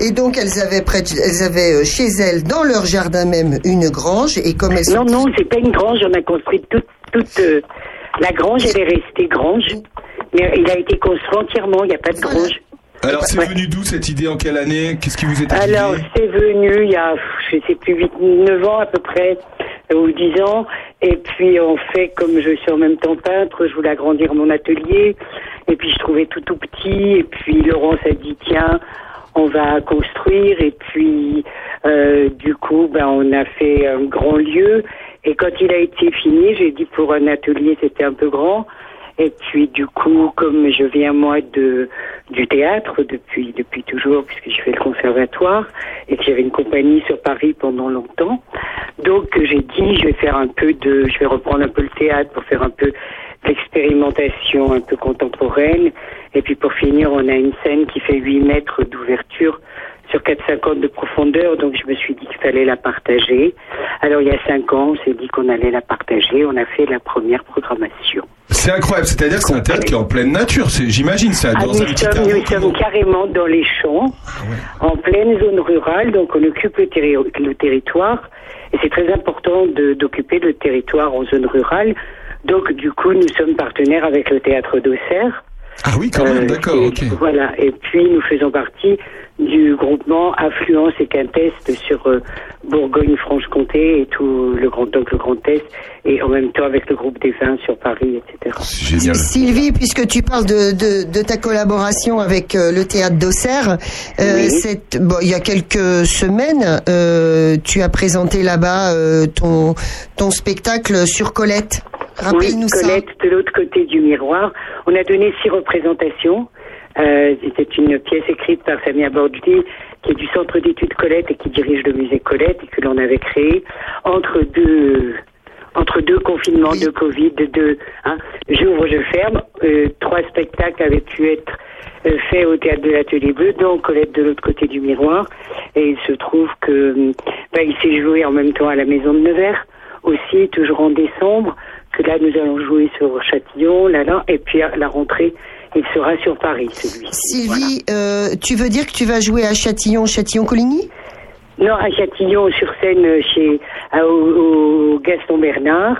Et donc elles avaient près, de- elles avaient chez elles dans leur jardin même une grange et comme elles Non, non, c'est pas une grange. On a construit toute, toute euh, la grange. Elle est restée grange, mais il a été construit entièrement. Il n'y a pas de grange. Alors, c'est venu d'où cette idée En quelle année? Qu'est-ce qui vous est arrivé? Alors, c'est venu il y a, je sais plus, 8, 9 ans à peu près, euh, ou 10 ans. Et puis, en fait, comme je suis en même temps peintre, je voulais agrandir mon atelier. Et puis, je trouvais tout tout petit. Et puis, Laurence a dit, tiens, on va construire. Et puis, euh, du coup, ben, on a fait un grand lieu. Et quand il a été fini, j'ai dit pour un atelier, c'était un peu grand. Et puis du coup, comme je viens moi de du théâtre depuis depuis toujours, puisque je fais le conservatoire et que j'avais une compagnie sur Paris pendant longtemps, donc j'ai dit je vais faire un peu de, je vais reprendre un peu le théâtre pour faire un peu d'expérimentation un peu contemporaine. Et puis pour finir, on a une scène qui fait 8 mètres d'ouverture sur 4,50 de profondeur, donc je me suis dit qu'il fallait la partager. Alors il y a 5 ans, on s'est dit qu'on allait la partager, on a fait la première programmation. C'est incroyable, c'est-à-dire que c'est un théâtre qui est en pleine nature, j'imagine, c'est Ah, dans nous, un sommes, nous sommes carrément dans les champs, en pleine zone rurale, donc on occupe le, terri- le territoire. Et c'est très important d'occuper le territoire en zone rurale. Donc du coup, nous sommes partenaires avec le théâtre d'Auxerre. Ah oui, quand même, d'accord, et- ok. Voilà, et puis nous faisons partie du groupement Affluence et Quintest sur euh, Bourgogne-Franche-Comté et tout le Grand donc le Grand Est, et en même temps avec le groupe des vins sur Paris, etc. Génial. Sylvie, puisque tu parles de, de, de ta collaboration avec euh, le théâtre d'Auxerre, euh, Oui. cette- bon, il y a quelques semaines, euh, tu as présenté là-bas euh, ton, ton spectacle sur Colette. Rappelle-nous oui, ça. Colette, de l'autre côté du miroir. On a donné six représentations. Euh, C'était une pièce écrite par Samia Bordji, qui est du Centre d'études Colette et qui dirige le musée Colette et que l'on avait créé entre deux entre deux confinements de Covid, de deux, hein, j'ouvre, je ferme. Euh, trois spectacles avaient pu être euh, faits au théâtre de l'Atelier Bleu, dont Colette de l'autre côté du miroir. Et il se trouve que hum, ben, il s'est joué en même temps à la Maison de Nevers, aussi toujours en décembre. Que là, nous allons jouer sur Châtillon, là, là, et puis à la rentrée, il sera sur Paris, celui. Sylvie, euh, tu veux dire que tu vas jouer à Châtillon, Châtillon-Coligny? Non, à Châtillon, sur scène, euh, chez à- au, au Gaston Bernard.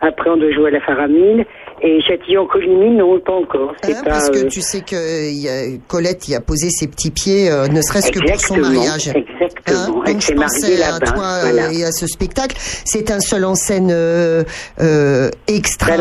Après, on doit jouer à la Faramine. Et Châtillon-Coligny, non, pas encore. C'est Hein, pas. parce que euh, tu sais que il y a- Colette y a posé ses petits pieds, euh, ne serait-ce que pour son mariage. Exactement. Elle Donc s'est je pensais à toi voilà. euh, et à ce spectacle. C'est un seul en scène euh, euh, extra,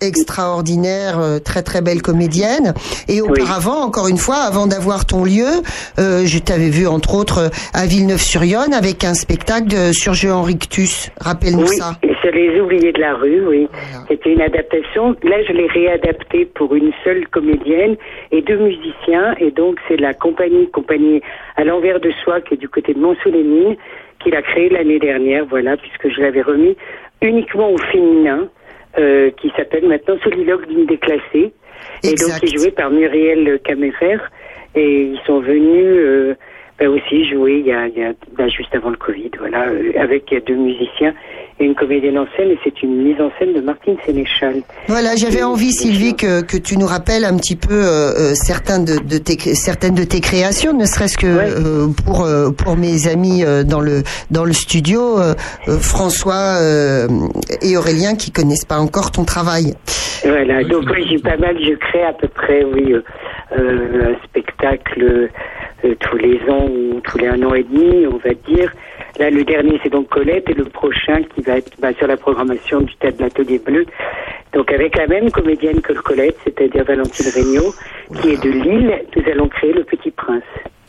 extraordinaire, euh, très très belle comédienne. Et auparavant, encore une fois, avant d'avoir ton lieu, je t'avais vu entre autres à Villeneuve-sur-Yonne avec un spectacle de, sur Jean Rictus. Rappelle-nous Oui, ça. et sur les oubliés de la rue, oui. C'était une adaptation. Là, je l'ai réadapté pour une seule comédienne et deux musiciens. Et donc, c'est la compagnie, compagnie à l'envers de soi, qui est du côté de Mont-sous-les-Mines, qui l'a créée l'année dernière, voilà, puisque je l'avais remis uniquement au féminin, euh, qui s'appelle maintenant Soliloque d'une déclassée. Et donc, qui est joué par Muriel Camérer. Et ils sont venus euh, ben aussi jouer il y a, il y a ben, juste avant le Covid, voilà, euh, avec deux musiciens une comédienne en scène. Et c'est une mise en scène de Martine Sénéchal. Voilà, j'avais envie, Sylvie, que, que tu nous rappelles un petit peu euh, euh, certains de, de tes, certaines de tes créations, ne serait-ce que euh, pour euh, pour mes amis euh, dans le dans le studio, euh, François euh, et Aurélien qui connaissent pas encore ton travail. Voilà, donc oui, j'ai pas mal, je crée à peu près, oui, un spectacle euh, tous les ans ou tous les un an et demi, on va dire. Là, le dernier, c'est donc Colette, et le prochain qui va être bah, sur la programmation du Théâtre de l'Atelier Bleu. Donc avec la même comédienne que le Colette, c'est-à-dire Valentine Regnault, qui est de Lille, nous allons créer Le Petit Prince.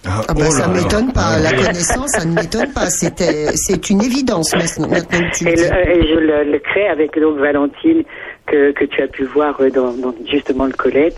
Ah ben, ça m'étonne pas, la connaissance, ça ne m'étonne pas. C'était c'est une évidence maintenant maintenant que tu le Et, dis. le- et je le, le crée avec donc Valentine que, que tu as pu voir euh, dans, dans justement le Colette.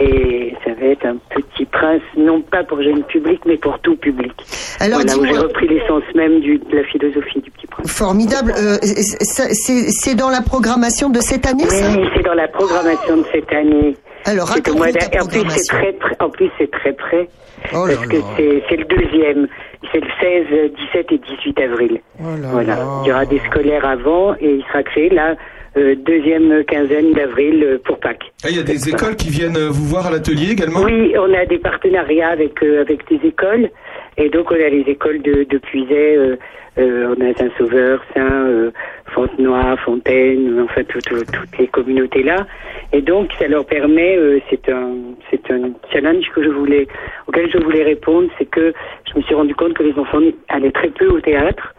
Et ça va être un petit prince, non pas pour jeune public, mais pour tout public. Alors, voilà, j'ai repris l'essence même du, de la philosophie du petit prince. Formidable. Euh, c'est- dans la programmation de cette année, ça? Oui, c'est dans la programmation de cette année. Alors, raconte-nous mois ta en plus, c'est programmation. très, près- en plus, c'est très près. Oh là parce que là. c'est le deuxième. C'est le 16, 17 et 18 avril. Oh voilà. Il y aura des scolaires avant et il sera créé la euh, deuxième quinzaine d'avril euh, pour Pâques. Ah, il y a des écoles qui viennent euh, vous voir à l'atelier également? Oui, on a des partenariats avec avec des écoles. Et donc on a les écoles de, de Puiset, on a Saint-Sauveur, Saint, Fontenoy, Fontaine, enfin tout- tout- toutes les communautés là. Et donc ça leur permet, euh, c'est un c'est un challenge que je voulais auquel je voulais répondre, c'est que je me suis rendu compte que les enfants allaient très peu au théâtre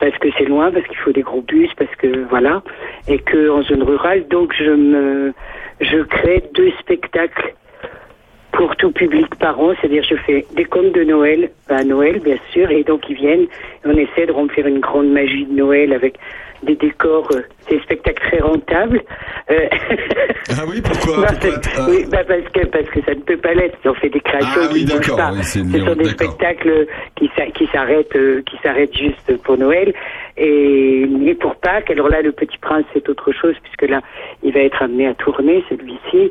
parce que c'est loin, parce qu'il faut des gros bus, parce que voilà, et que en zone rurale, donc je me je crée deux spectacles pour tout public par an, c'est-à-dire je fais des contes de Noël à Noël bien sûr, et donc ils viennent, et on essaie de remplir une grande magie de Noël avec des décors, euh, des spectacles très rentables. Euh, [laughs] Ah oui, pourquoi, [laughs] euh, oui, bah parce que parce que ça ne peut pas l'être. Si on fait des créations Ah qui oui, ne pas, oui, ce sont des spectacles qui s'a- qui s'arrêtent euh, qui s'arrêtent juste pour Noël et, et pour Pâques. Alors là, le Petit Prince c'est autre chose puisque là il va être amené à tourner celui-ci.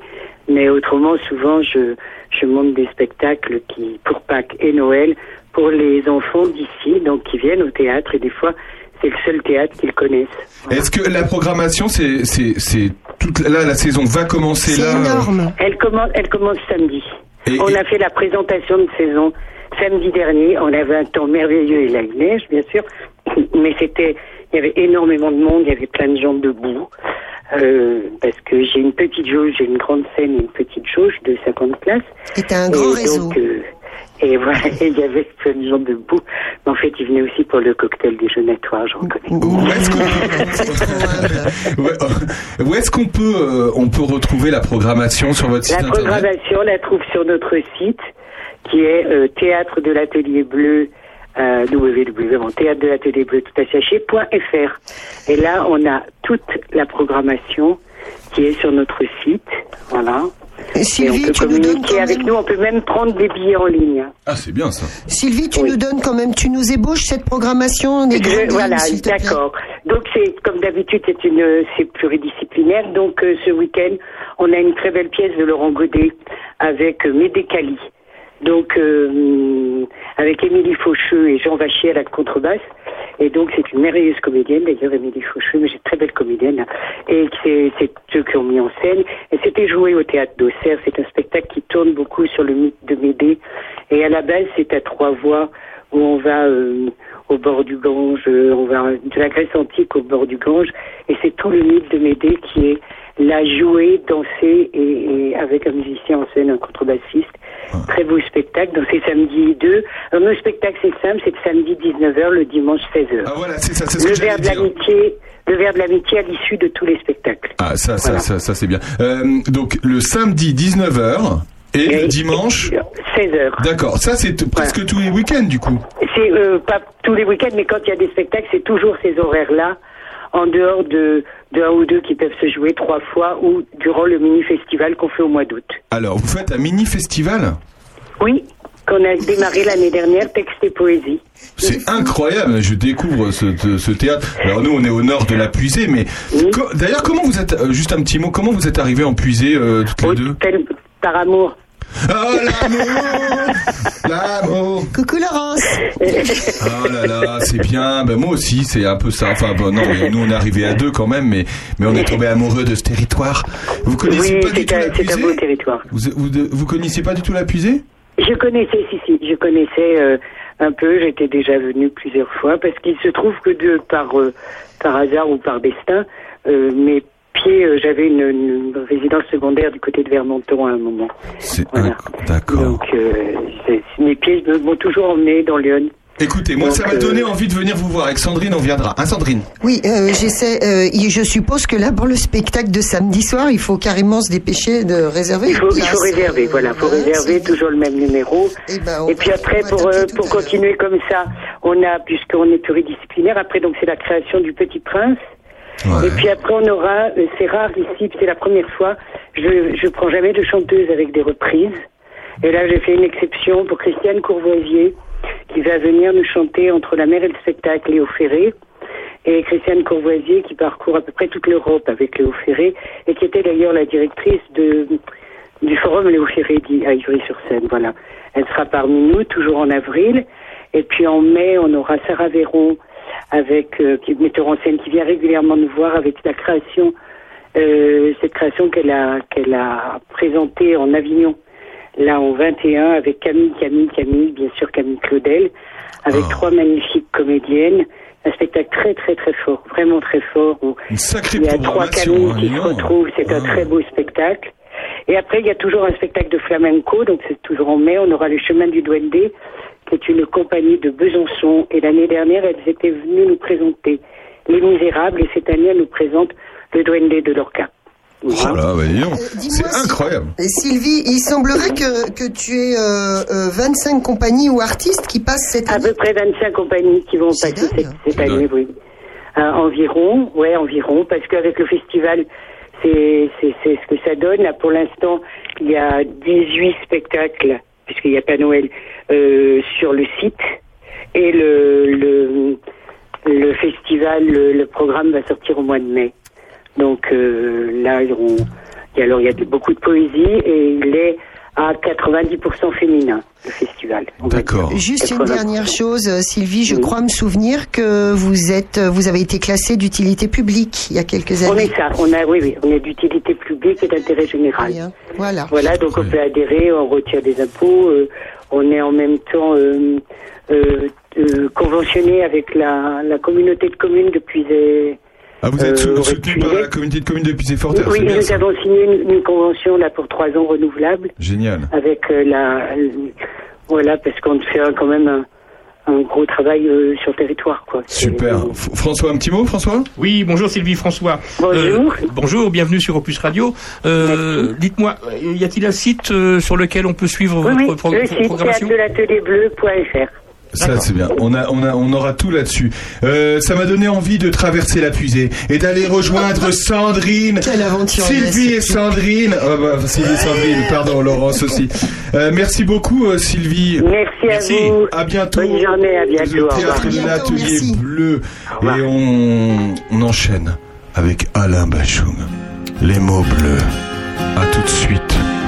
Mais autrement, souvent je je monte des spectacles qui pour Pâques et Noël pour les enfants d'ici, donc qui viennent au théâtre et des fois c'est le seul théâtre qu'ils connaissent. Est-ce que la programmation, c'est c'est c'est toute là la saison va commencer là euh, Elle commence, elle commence samedi. on a fait la présentation de saison samedi dernier. On avait un temps merveilleux et la neige, bien sûr, [laughs] mais c'était, il y avait énormément de monde, il y avait plein de gens debout. Euh, parce que j'ai une petite jauge, j'ai une grande scène et une petite jauge de 50 places. Et t'as un grand réseau. Donc, euh, et voilà, [laughs] il y avait plein de gens debout. Mais en fait, ils venaient aussi pour le cocktail déjeunatoire, j'en connais. Où est-ce qu'on [laughs] Ouais, où est-ce qu'on peut euh, on peut retrouver la programmation sur votre site La internet programmation, on la trouve sur notre site qui est euh, théâtre de l'atelier bleu euh, www.théâtre de l'atelier bleu tout attaché.fr. Et là, on a toute la programmation qui est sur notre site. Voilà. Sylvie, on peut tu nous donnes avec même- nous, on peut même prendre des billets en ligne. Ah, c'est bien ça. Sylvie, tu nous donnes quand même, tu nous ébauches cette programmation des Je- voilà, d'accord. Donc c'est comme d'habitude, c'est une, c'est pluridisciplinaire. Donc euh, ce week-end, on a une très belle pièce de Laurent Godet avec euh, Médé Cali. Donc euh, avec Émilie Faucheux et Jean Vachier à la contrebasse. Et donc c'est une merveilleuse comédienne d'ailleurs, Émilie Faucheux, mais une très belle. Et c'est eux qui ont mis en scène. Et c'était joué au théâtre d'Auxerre. C'est un spectacle qui tourne beaucoup sur le mythe de Médée. Et à la base, c'est à trois voix où on va euh, au bord du Gange, euh, on va de la Grèce antique au bord du Gange, et c'est tout le mythe de Médée qui est là jouer, danser et, et avec un musicien en scène, un contrebassiste. Très beau spectacle, donc c'est samedi 2. Alors nos spectacles c'est simple, c'est le samedi 19h, le dimanche 16h. Ah voilà, c'est ça, c'est ce que Le j'allais verre de l'amitié, le verre de l'amitié à l'issue de tous les spectacles. Ah, ça, ça, Voilà. ça, ça, c'est bien. Euh, donc, le samedi 19h et le dimanche 16h. D'accord, ça c'est presque tous les week-ends du coup. C'est euh, pas tous les week-ends, mais quand il y a des spectacles, c'est toujours ces horaires-là, en dehors de, de un ou deux qui peuvent se jouer trois fois ou durant le mini-festival qu'on fait au mois d'août. Alors, vous faites un mini-festival? Oui, qu'on a démarré l'année dernière, texte et poésie. C'est incroyable, je découvre ce, ce- ce théâtre. Alors nous, on est au nord de la Puisée, mais co- d'ailleurs, comment vous êtes, euh, juste un petit mot, comment vous êtes arrivés en Puisée euh, toutes les deux Tel- par amour. Oh l'amour L'amour Coucou Laurence Oh là là, c'est bien. Ben moi aussi, c'est un peu ça. Enfin, bon, non, mais nous on est arrivés à deux quand même, mais mais on est tombé amoureux de ce territoire. Vous connaissez Oui, pas du tout un, la c'est un Puisée beau territoire. vous, vous, vous connaissiez pas du tout la Puisée Je connaissais, si, si, je connaissais euh, un peu, j'étais déjà venue plusieurs fois, parce qu'il se trouve que de, par, euh, par hasard ou par destin, euh, mes pieds, euh, j'avais une, une résidence secondaire du côté de Vermonton à un moment. C'est Voilà. d'accord. Donc, euh, mes pieds m'ont toujours emmené dans Lyon. Écoutez, moi Donc, ça m'a euh, donné envie de venir vous voir. Avec Sandrine, on viendra. Hein, Sandrine Oui, euh, j'essaie. euh, je suppose que là, pour le spectacle de samedi soir, il faut carrément se dépêcher de réserver. Il faut, il réserver, voilà, faut réserver toujours le même numéro. ben, Et puis après, pour, euh, pour continuer comme ça, on a, puisqu'on est pluridisciplinaire, après donc c'est la création du Petit Prince. Et puis après, on aura, euh, c'est rare ici, c'est la première fois, je je prends jamais de chanteuse avec des reprises. Et là, j'ai fait une exception pour Christiane Courvoisier, qui va venir nous chanter entre la mer et le spectacle, Léo Ferré. Et Christiane Courvoisier, qui parcourt à peu près toute l'Europe avec Léo Ferré, et qui était d'ailleurs la directrice du forum Léo Ferré à Ivry-sur-Seine. Voilà. Elle sera parmi nous, toujours en avril. Et puis en mai, on aura Sarah Véron, avec, euh, qui metteur en scène, qui vient régulièrement nous voir avec la création, euh, cette création qu'elle a présentée en Avignon, là en 21, avec Camille, Camille, Camille, bien sûr Camille Claudel, avec trois magnifiques comédiennes. Un spectacle très, très, très fort, vraiment très fort. Où Une sacrée il y a trois Camilles hein, qui se retrouvent, c'est un très beau spectacle. Et après, il y a toujours un spectacle de flamenco, donc c'est toujours en mai, on aura le chemin du Duende, qui est une compagnie de Besançon. Et l'année dernière, elles étaient venues nous présenter Les Misérables, et cette année, elles nous présentent le Duende de Lorca. Oh là, bah, dis donc. c'est incroyable. Et Sylvie, il semblerait que, que tu aies euh, euh, 25 compagnies ou artistes qui passent cette À peu près 25 compagnies qui vont passer cette, cette année, oui. Euh, environ, ouais, environ, parce qu'avec le festival, c'est c'est c'est ce que ça donne. Là, pour l'instant, il y a 18 spectacles, puisqu'il n'y a pas Noël, euh, sur le site. Et le, le, le festival, le, le programme va sortir au mois de mai. Donc euh, là, on- il y a, alors, il y a de- beaucoup de poésie et il est à 90% féminin, le festival. D'accord. Juste une 80%. dernière chose, euh, Sylvie, je crois me souvenir que vous êtes, euh, vous avez été classée d'utilité publique il y a quelques On années. est ça, on a, oui, oui, on est d'utilité publique et d'intérêt général. Voilà. Voilà, donc on peut adhérer, on retire des impôts, euh, on est en même temps euh, euh, euh, conventionné avec la, la communauté de communes depuis des... Ah, vous êtes euh, soutenu par la communauté de communes de Puisé-Forterre, Oui, c'est bien nous ça avons signé une, une convention là pour trois ans renouvelable Génial. avec euh, la... voilà, parce qu'on fait euh, quand même un, un gros travail euh, sur le territoire, quoi. Super. François, un petit mot, François? Oui, bonjour Sylvie François. Bonjour. Euh, bonjour, bienvenue sur Opus Radio. Euh, Dites-moi, euh, y a-t-il un site euh, sur lequel on peut suivre Oui, oui, votre pro- le votre site programmation? théâtre-de-l'atelier-bleu.fr. Ça c'est bien. On a, on a, on aura tout là-dessus. Euh, ça m'a donné envie de traverser la puisée et d'aller rejoindre [laughs] Sandrine, Quelle aventure, Sylvie et Sandrine. Oh, bah, Sylvie et Sandrine, pardon, Laurence aussi. Euh, merci beaucoup, euh, Sylvie. Merci, à vous. À bientôt. Bonne journée, à bientôt. Le théâtre de l'atelier bleu. Et on, on enchaîne avec Alain Bachung. Les mots bleus. À tout de suite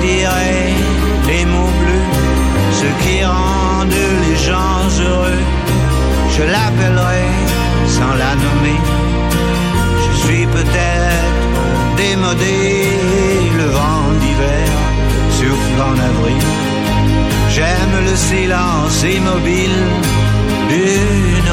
Je lui dirai les mots bleus, ce qui rendent les gens heureux. Je l'appellerai sans la nommer. Je suis peut-être démodé, le vent d'hiver souffle en avril. J'aime le silence immobile. D'une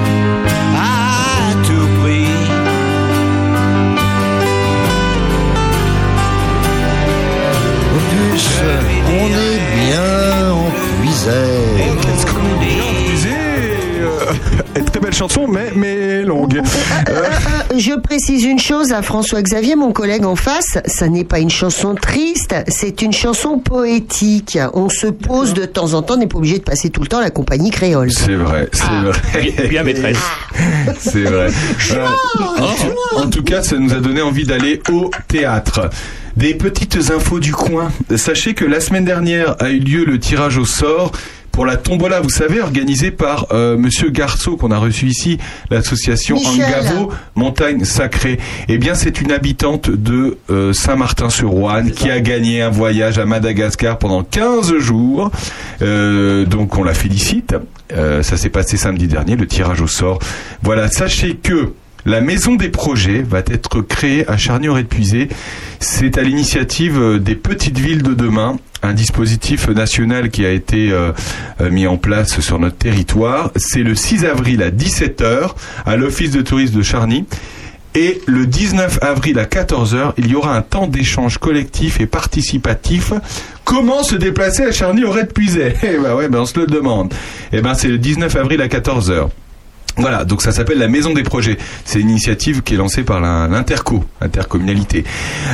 On est bien en puisée. Belle chanson, mais, mais longue. [laughs] Euh, Euh, Je précise une chose à François Xavier, mon collègue en face, ça n'est pas une chanson triste, c'est une chanson poétique. On se pose de temps en temps, on n'est pas obligé de passer tout le temps à la compagnie créole. C'est vrai, c'est vrai. Bien, bien maîtresse. C'est vrai. [laughs] Euh, en, en tout cas, ça nous a donné envie d'aller au théâtre. Des petites infos du coin. Sachez que la semaine dernière a eu lieu le tirage au sort pour la tombola, vous savez, organisée par euh, Monsieur Garceau qu'on a reçu ici, l'association. Angavo Montagne Sacrée. Eh bien, c'est une habitante de euh, Saint-Martin-sur-Ouane qui a gagné un voyage à Madagascar pendant 15 jours. Euh, donc, on la félicite. Ça s'est passé samedi dernier, le tirage au sort. Voilà, sachez que la maison des projets va être créée à Charnier-et-Puisé. C'est à l'initiative euh, des petites villes de demain, un dispositif national qui a été euh, euh, mis en place sur notre territoire. C'est le 6 avril à 17h à l'office de tourisme de Charny. Et le 19 avril à 14h, il y aura un temps d'échange collectif et participatif. Comment se déplacer à Charny au Red Eh ben ouais, ben on se le demande. Eh ben c'est le 19 avril à 14h. Voilà, donc ça s'appelle la Maison des Projets. C'est une initiative qui est lancée par l'Interco, intercommunalité.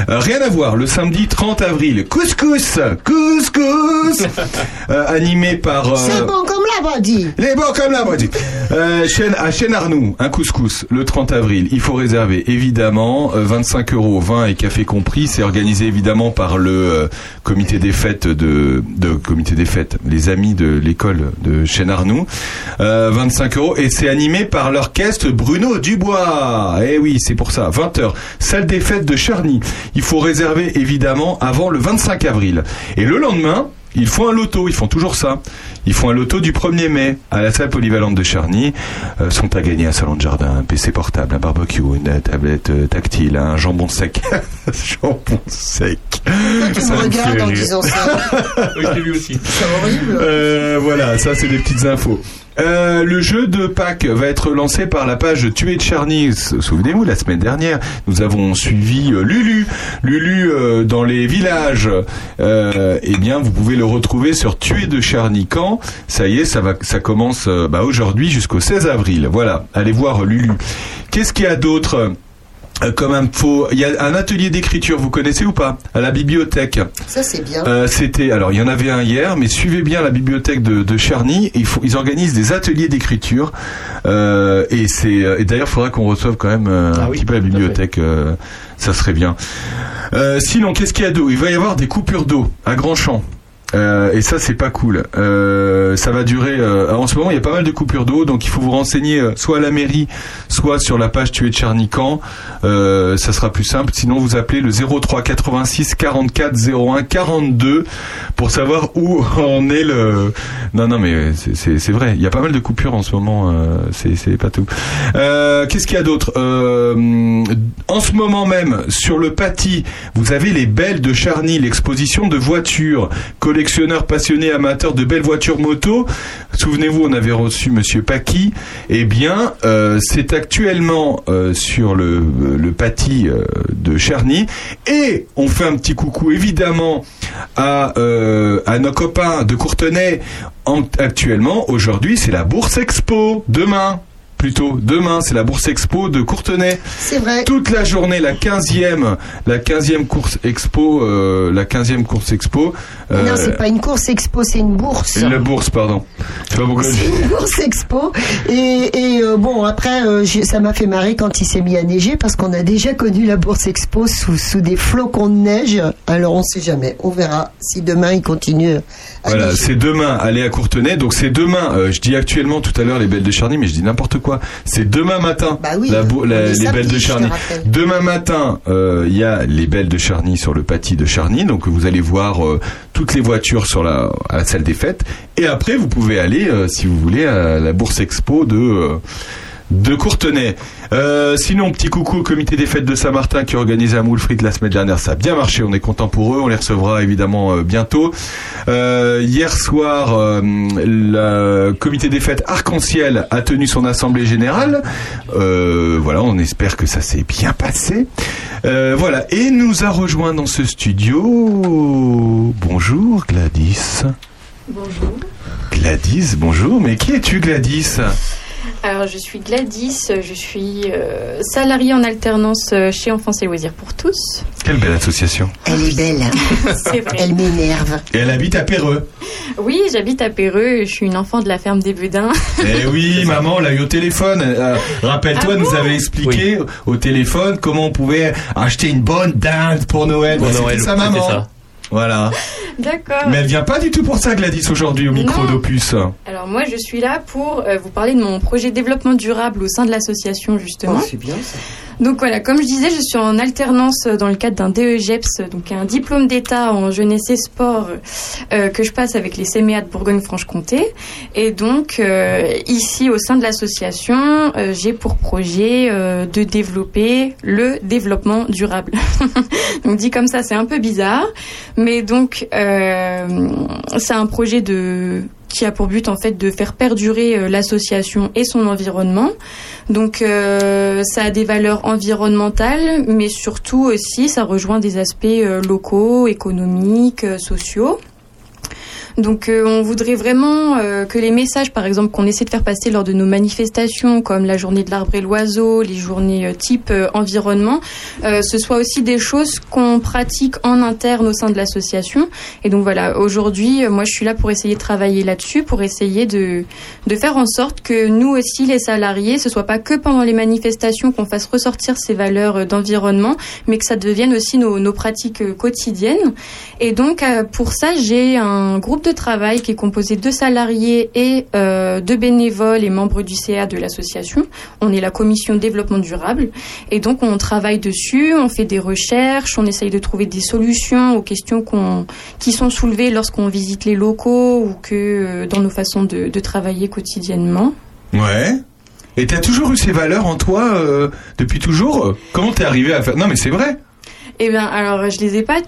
Euh, rien à voir, le samedi 30 avril, couscous, couscous, [laughs] euh, animé par... euh, C'est bon comme la body. les bons comme la body. Euh, chaîne, à Chaîne Arnoux, un couscous, le 30 avril. Il faut réserver, évidemment, euh, 25 euros, vin et café compris. C'est organisé, évidemment, par le comité des fêtes de, de comité des fêtes, les amis de l'école de Chaîne Arnoux. Euh, 25 euros et c'est animé par l'orchestre Bruno Dubois. Eh oui, c'est pour ça. 20 heures, salle des fêtes de Charny. Il faut réserver, évidemment, avant le 25 avril. Et le lendemain, ils font un loto, ils font toujours ça. Ils font un loto du 1er mai à la salle polyvalente de Charny. Euh, sont à gagner un salon de jardin, un PC portable, un barbecue, une tablette euh, tactile, un jambon sec. [laughs] jambon sec. Tu Ça me regardes en disant ça. Oui, je l'ai vu aussi. C'est horrible. Euh, voilà, ça c'est des petites infos. Euh, le jeu de Pâques va être lancé par la page Tuer de Charny. Souvenez-vous, la semaine dernière, nous avons suivi euh, Lulu. Lulu euh, dans les villages. Eh bien, vous pouvez le retrouver sur Tuer de Charny. Quand Ça y est, ça va, ça commence bah, aujourd'hui jusqu'au 16 avril. Voilà, allez voir Lulu. Qu'est-ce qu'il y a d'autre? Comme info, il y a un atelier d'écriture, vous connaissez ou pas À la bibliothèque. Ça, c'est bien. Euh, C'était alors il y en avait un hier, mais suivez bien la bibliothèque de, de Charny. Ils, font- ils organisent des ateliers d'écriture euh, et c'est et d'ailleurs il faudra qu'on reçoive quand même euh, un petit peu la bibliothèque. euh, ça serait bien. Euh, sinon qu'est-ce qu'il y a d'eau? Il va y avoir des coupures d'eau à Grandchamp. Euh, et ça c'est pas cool. Euh, ça va durer. euh, en ce moment il y a pas mal de coupures d'eau, donc il faut vous renseigner soit à la mairie, soit sur la page Tuer. Euh, ça sera plus simple. Sinon vous appelez le 03 86 44 01 42 pour savoir où [laughs] en est le. Non non mais c'est- vrai. Il y a pas mal de coupures en ce moment. c'est pas tout. Qu'est-ce qu'il y a d'autre? En ce moment même sur le Paty, vous avez les Belles de Charny, l'exposition de voitures. Collectionneurs passionnés amateurs de belles voitures moto. Souvenez-vous, on avait reçu Monsieur Paki. Eh bien, euh, c'est actuellement euh, sur le, le Paty euh, de Charny. Et on fait un petit coucou évidemment à, à nos copains de Courtenay. En- actuellement, aujourd'hui, c'est la Bourse Expo. Demain. Plutôt demain, c'est la Bourse Expo de Courtenay. C'est vrai. Toute la journée, la 15e, la 15e course expo, euh, la 15e course expo. euh, Non, c'est pas une course expo, c'est une bourse. Une bourse, pardon. C'est une course expo. Et, et, euh, bon, après, euh, ça m'a fait marrer quand il s'est mis à neiger parce qu'on a déjà connu la bourse expo sous, sous des flocons de neige. Alors on sait jamais. On verra si demain il continue. à Voilà, c'est demain, allez à Courtenay. Donc c'est demain, euh, je dis actuellement tout à l'heure les Belles de Charny, mais je dis n'importe quoi. C'est demain matin, oui, la bou- on la- est les samedi, Belles de Charny. Demain matin, euh, il y a les Belles de Charny sur le Paty de Charny. Donc vous allez voir euh, toutes les voitures sur la, à la salle des fêtes. Et après, vous pouvez aller, euh, si vous voulez, à la Bourse Expo de... de Courtenay. Euh, sinon, petit coucou au comité des fêtes de Saint-Martin qui un moule frites la semaine dernière. Ça a bien marché. On est content pour eux. On les recevra évidemment euh, bientôt. Euh, hier soir, le comité des fêtes Arc-en-Ciel a tenu son assemblée générale. Voilà, on espère que ça s'est bien passé. Voilà, et nous a rejoint dans ce studio. Bonjour Gladys. Bonjour. Gladys, bonjour. Mais qui es-tu Gladys? Alors, je suis Gladys, je suis euh, salariée en alternance euh, chez Enfance et Loisirs pour tous. Quelle belle association. Elle est belle. [laughs] C'est vrai. Elle m'énerve. Et elle habite à Péreux. Oui, j'habite à Péreux, je suis une enfant de la ferme des Bedins. Eh oui, [laughs] maman, on l'a eu au téléphone. Euh, Rappelle-toi, Ah elle nous bon? avait expliqué au téléphone comment on pouvait acheter une bonne dinde pour Noël. Pour Bah, Noël, C'était sa maman. ça. Voilà. [laughs] D'accord. Mais elle vient pas du tout pour ça, Gladys, aujourd'hui au micro Non. d'Opus. Alors moi, je suis là pour euh, vous parler de mon projet développement durable au sein de l'association, justement. c'est bien ça. Donc voilà, comme je disais, je suis en alternance dans le cadre d'un DEGEPS, donc un diplôme d'État en jeunesse et sport euh, que je passe avec les CMEA de Bourgogne-Franche-Comté. Et donc euh, ici, au sein de l'association, euh, j'ai pour projet euh, de développer le développement durable. [laughs] donc dit comme ça, c'est un peu bizarre, mais donc euh, c'est un projet de qui a pour but en fait de faire perdurer euh, l'association et son environnement. Donc euh, ça a des valeurs environnementales, mais surtout aussi ça rejoint des aspects locaux, économiques, sociaux. Donc euh, on voudrait vraiment euh, que les messages, par exemple, qu'on essaie de faire passer lors de nos manifestations, comme la journée de l'arbre et l'oiseau, les journées euh, type euh, environnement, euh, ce soit aussi des choses qu'on pratique en interne au sein de l'association. Et donc voilà, aujourd'hui, moi je suis là pour essayer de travailler là-dessus, pour essayer de, de faire en sorte que nous aussi, les salariés, ce soit pas que pendant les manifestations qu'on fasse ressortir ces valeurs d'environnement, mais que ça devienne aussi nos, nos pratiques quotidiennes. Et donc pour ça, j'ai un groupe travail qui est composé de salariés et euh, de bénévoles et membres du CA de l'association. On est la commission développement durable et donc on travaille dessus, on fait des recherches, on essaye de trouver des solutions aux questions qu'on qui sont soulevées lorsqu'on visite les locaux ou que euh, dans nos façons de, de travailler quotidiennement. Ouais. Et t'as toujours eu ces valeurs en toi euh, depuis toujours? Comment t'es arrivé à faire? Non, mais c'est vrai. Eh bien, alors, je les ai pas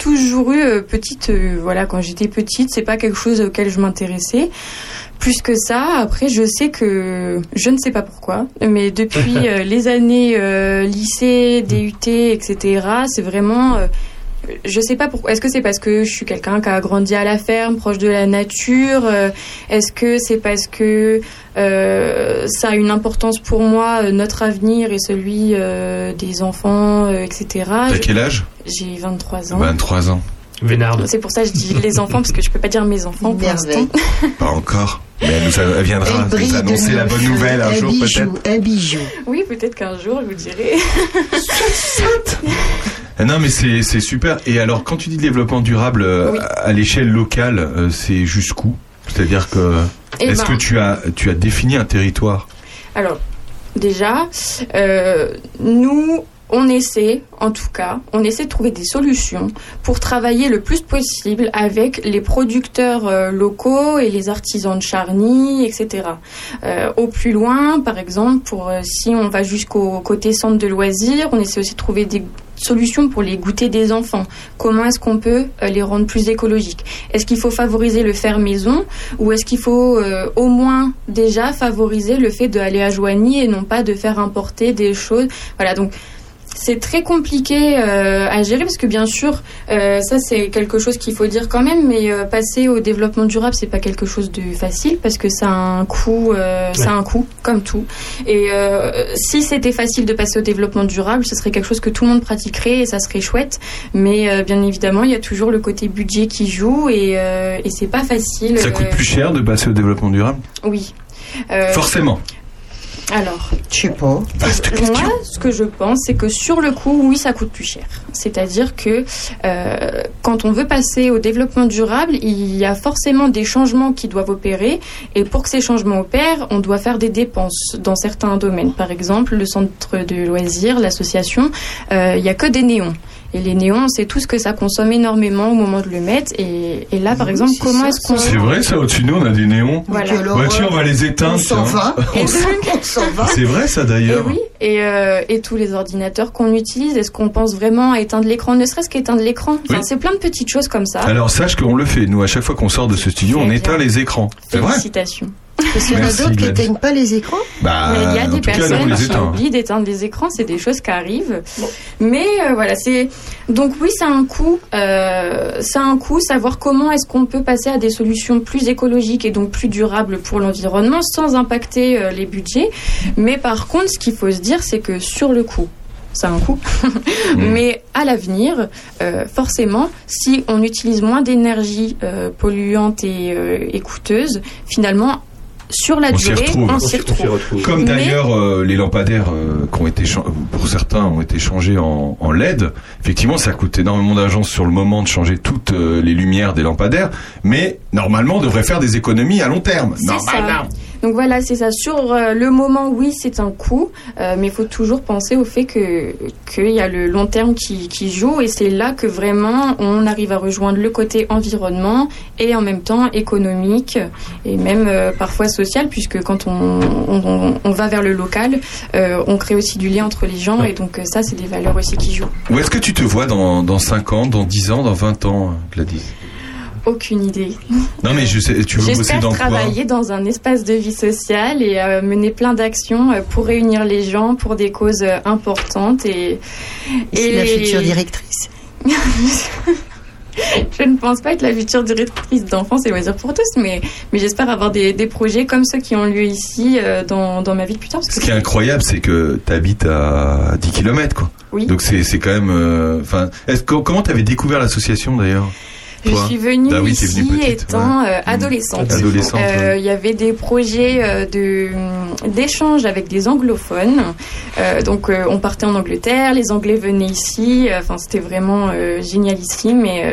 toujours eu euh, petite. euh, voilà, quand j'étais petite, c'est pas quelque chose auquel je m'intéressais. Plus que ça, après, je sais que je ne sais pas pourquoi, mais depuis [laughs] euh, les années euh, lycée, DUT, etc., c'est vraiment. Je sais pas pourquoi. Est-ce que c'est parce que je suis quelqu'un qui a grandi à la ferme, proche de la nature euh, Est-ce que c'est parce que euh, ça a une importance pour moi, euh, notre avenir et celui euh, des enfants, euh, etc. T'as quel âge? J'ai 23 ans. 23 ans. Vénarde. C'est pour ça que je dis les [laughs] enfants, parce que je peux pas dire mes enfants pour l'instant. [laughs] Pas encore. Mais elle, nous elle viendra Elle nous annoncer la bonne nouvelle un Un jour peut-être. Un bijou. Oui, peut-être qu'un jour, je vous dirai. [laughs] Ah Non, mais c'est super. Et alors, quand tu dis développement durable euh, à l'échelle locale, euh, c'est jusqu'où? C'est-à-dire que Eh est-ce ben- que tu as tu as défini un territoire? Alors, déjà, euh, nous, on essaie, en tout cas, on essaie de trouver des solutions pour travailler le plus possible avec les producteurs euh, locaux et les artisans de Charny, etc. Euh, au plus loin, par exemple, pour euh, si on va jusqu'au côté centre de loisirs, on essaie aussi de trouver des solutions pour les goûters des enfants. Comment est-ce qu'on peut euh, les rendre plus écologiques? Est-ce qu'il faut favoriser le faire maison ou est-ce qu'il faut euh, au moins déjà favoriser le fait d'aller à Joigny et non pas de faire importer des choses? Voilà, donc c'est très compliqué euh, à gérer parce que bien sûr, euh, ça c'est quelque chose qu'il faut dire quand même, mais euh, passer au développement durable c'est pas quelque chose de facile parce que ça a un coût, ça a un coût comme tout. Et si c'était facile de passer au développement durable, ce serait quelque chose que tout le monde pratiquerait et ça serait chouette. Mais bien évidemment, il y a toujours le côté budget qui joue et, et c'est pas facile. Ça coûte plus cher de passer au développement durable? Oui. Forcément. Alors, je sais pas. Moi, ce que je pense, c'est que sur le coup, oui, ça coûte plus cher. C'est-à-dire que euh, quand on veut passer au développement durable, il y a forcément des changements qui doivent opérer. Et pour que ces changements opèrent, on doit faire des dépenses dans certains domaines. Par exemple, le centre de loisirs, l'association, euh, il y a que des néons. Et les néons, on sait tous que ça consomme énormément au moment de le mettre. Et, et là, par exemple, comment est-ce qu'on... C'est vrai ça, au-dessus de nous on a des néons. Voilà. Bah tiens, on va les éteindre. On s'en va. Et On donc- s'en va. C'est vrai ça Et d'ailleurs. oui, et, euh, et tous les ordinateurs qu'on utilise, est-ce qu'on pense vraiment à éteindre l'écran, ne serait-ce qu'éteindre l'écran? Enfin, Oui. C'est plein de petites choses comme ça. Alors sache qu'on le fait. Nous, à chaque fois qu'on sort de ce studio, on éteint les écrans. C'est vrai? Félicitations. Parce qu'il y en a d'autres qui n'éteignent pas les écrans. Bah, Mais il y a des cas, personnes qui oublient d'éteindre les écrans, c'est des choses qui arrivent. Mais euh, voilà, c'est donc oui, ça a un coût. Euh, ça a un coût. Savoir comment est-ce qu'on peut passer à des solutions plus écologiques et donc plus durables pour l'environnement sans impacter euh, les budgets. Mais par contre, ce qu'il faut se dire, c'est que sur le coup, ça a un coût. [laughs] Mais à l'avenir, euh, forcément, si on utilise moins d'énergie euh, polluante et, euh, et coûteuse, finalement, sur la On durée, retrouve. on s'y retrouve. Comme d'ailleurs euh, les lampadaires euh, qui ont été pour certains ont été changés en, en LED. Effectivement, ça coûte énormément d'argent sur le moment de changer toutes euh, les lumières des lampadaires, mais normalement on devrait faire des économies à long terme. C'est Normalement. ça. Donc voilà, c'est ça. Sur euh, le moment, oui, c'est un coût, euh, mais il faut toujours penser au fait que qu'il y a le long terme qui, qui joue, et c'est là que vraiment on arrive à rejoindre le côté environnement et en même temps économique et même euh, parfois social, puisque quand on, on, on- va vers le local, on crée aussi du lien entre les gens, et donc ça, c'est des valeurs aussi qui jouent. Où est-ce que tu te vois dans, dans 5 ans, dans 10 ans, dans 20 ans, Gladys? Aucune idée. Non mais je sais, tu veux bosser J'espère dans quoi travailler dans un espace de vie sociale et euh, mener plein d'actions euh, pour réunir les gens pour des causes euh, importantes et. C'est la future directrice. [laughs] Je ne pense pas être la future directrice d'enfance et loisirs pour tous, mais, mais j'espère avoir des, des projets comme ceux qui ont lieu ici euh, dans, dans ma vie de plus tard. Ce qui est incroyable, c'est que tu habites à 10 km quoi. Oui. Donc c'est c'est quand même euh, enfin comment tu avais découvert l'association d'ailleurs? Je suis venue Ah oui, t'es ici petite, étant ouais. euh, adolescente. Adolescente, Euh, ouais. Il y avait des projets euh, de d'échange avec des anglophones. Donc on partait en Angleterre, les Anglais venaient ici. Enfin c'était vraiment génialissime et,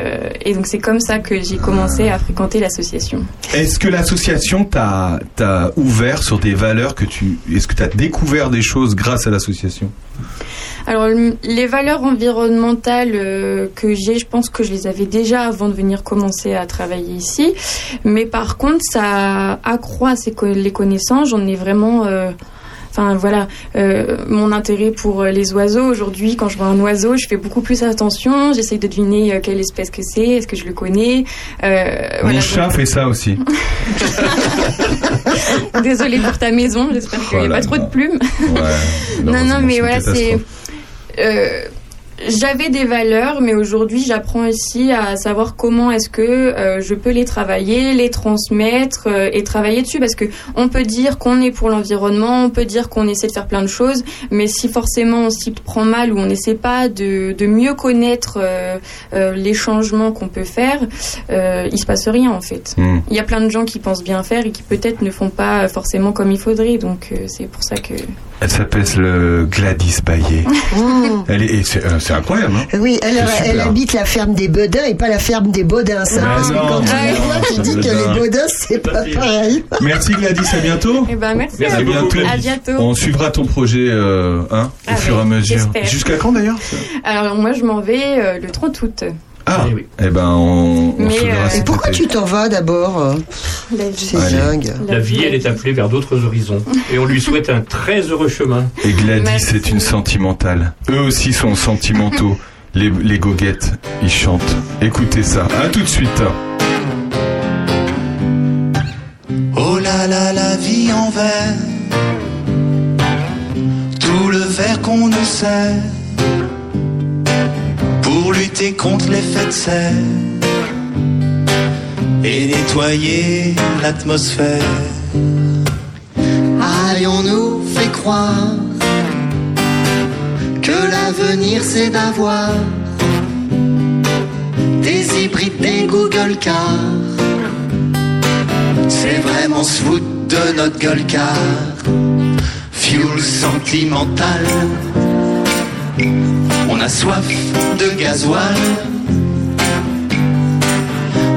et donc c'est comme ça que j'ai commencé à fréquenter l'association. Est-ce que l'association t'a t'a ouvert sur des valeurs que tu est-ce que tu as découvert des choses grâce à l'association? Alors, le- les valeurs environnementales que j'ai, je pense que je les avais déjà avant de venir commencer à travailler ici. Mais par contre, ça accroît co- les connaissances. J'en ai vraiment. euh, Enfin voilà, euh, mon intérêt pour euh, les oiseaux aujourd'hui, quand je vois un oiseau, je fais beaucoup plus attention. J'essaye de deviner euh, quelle espèce que c'est, est-ce que je le connais. Euh, Mon voilà, chat fait ça aussi. [laughs] Désolée pour ta maison, j'espère qu'il n'y a Oh pas trop de plumes. Ouais. [laughs] Non, non, mais voilà, c'est. J'avais des valeurs, mais aujourd'hui, j'apprends aussi à savoir comment est-ce que euh, je peux les travailler, les transmettre euh, et travailler dessus, parce que on peut dire qu'on est pour l'environnement, on peut dire qu'on essaie de faire plein de choses, mais si forcément on s'y prend mal ou on n'essaie pas de, de mieux connaître euh, euh, les changements qu'on peut faire, euh, il se passe rien en fait. Hmm. Il y a plein de gens qui pensent bien faire et qui peut-être ne font pas forcément comme il faudrait, donc euh, c'est pour ça que Elle s'appelle le Gladys Baillet. [laughs] Elle est, et c'est, euh, c'est incroyable. Hein Oui, elle, C'est elle habite la ferme des Bodins et pas la ferme des Bodins. Ça, Ah parce que non, quand tu ah vois, tu dis que Bodins. les Bodins, c'est pas pareil. Merci Gladys, à bientôt. Eh ben, merci. À bientôt. À bientôt. On suivra ton projet euh, hein, au Ah fur et à mesure. j'espère. Jusqu'à quand d'ailleurs? Alors, moi, je m'en vais euh, le 30 août. Ah, eh ben on, on Mais, se verra euh, cet pourquoi été. tu t'en vas d'abord euh La vie. C'est Allez. dingue. La vie, elle est appelée vers d'autres horizons. [laughs] Et on lui souhaite un très heureux chemin. Et Gladys Merci. est une sentimentale. Eux aussi sont sentimentaux. [laughs] les, les goguettes, ils chantent. Écoutez ça. À tout de suite. Oh là là, la vie en verre. Tout le verre qu'on nous sert. Pour lutter contre l'effet de serre. Et nettoyer l'atmosphère. Allez, on nous fait croire que l'avenir c'est d'avoir des hybrides, des Google cars. C'est vraiment se foutre de notre gueule car Fuel sentimental On a soif de gasoil.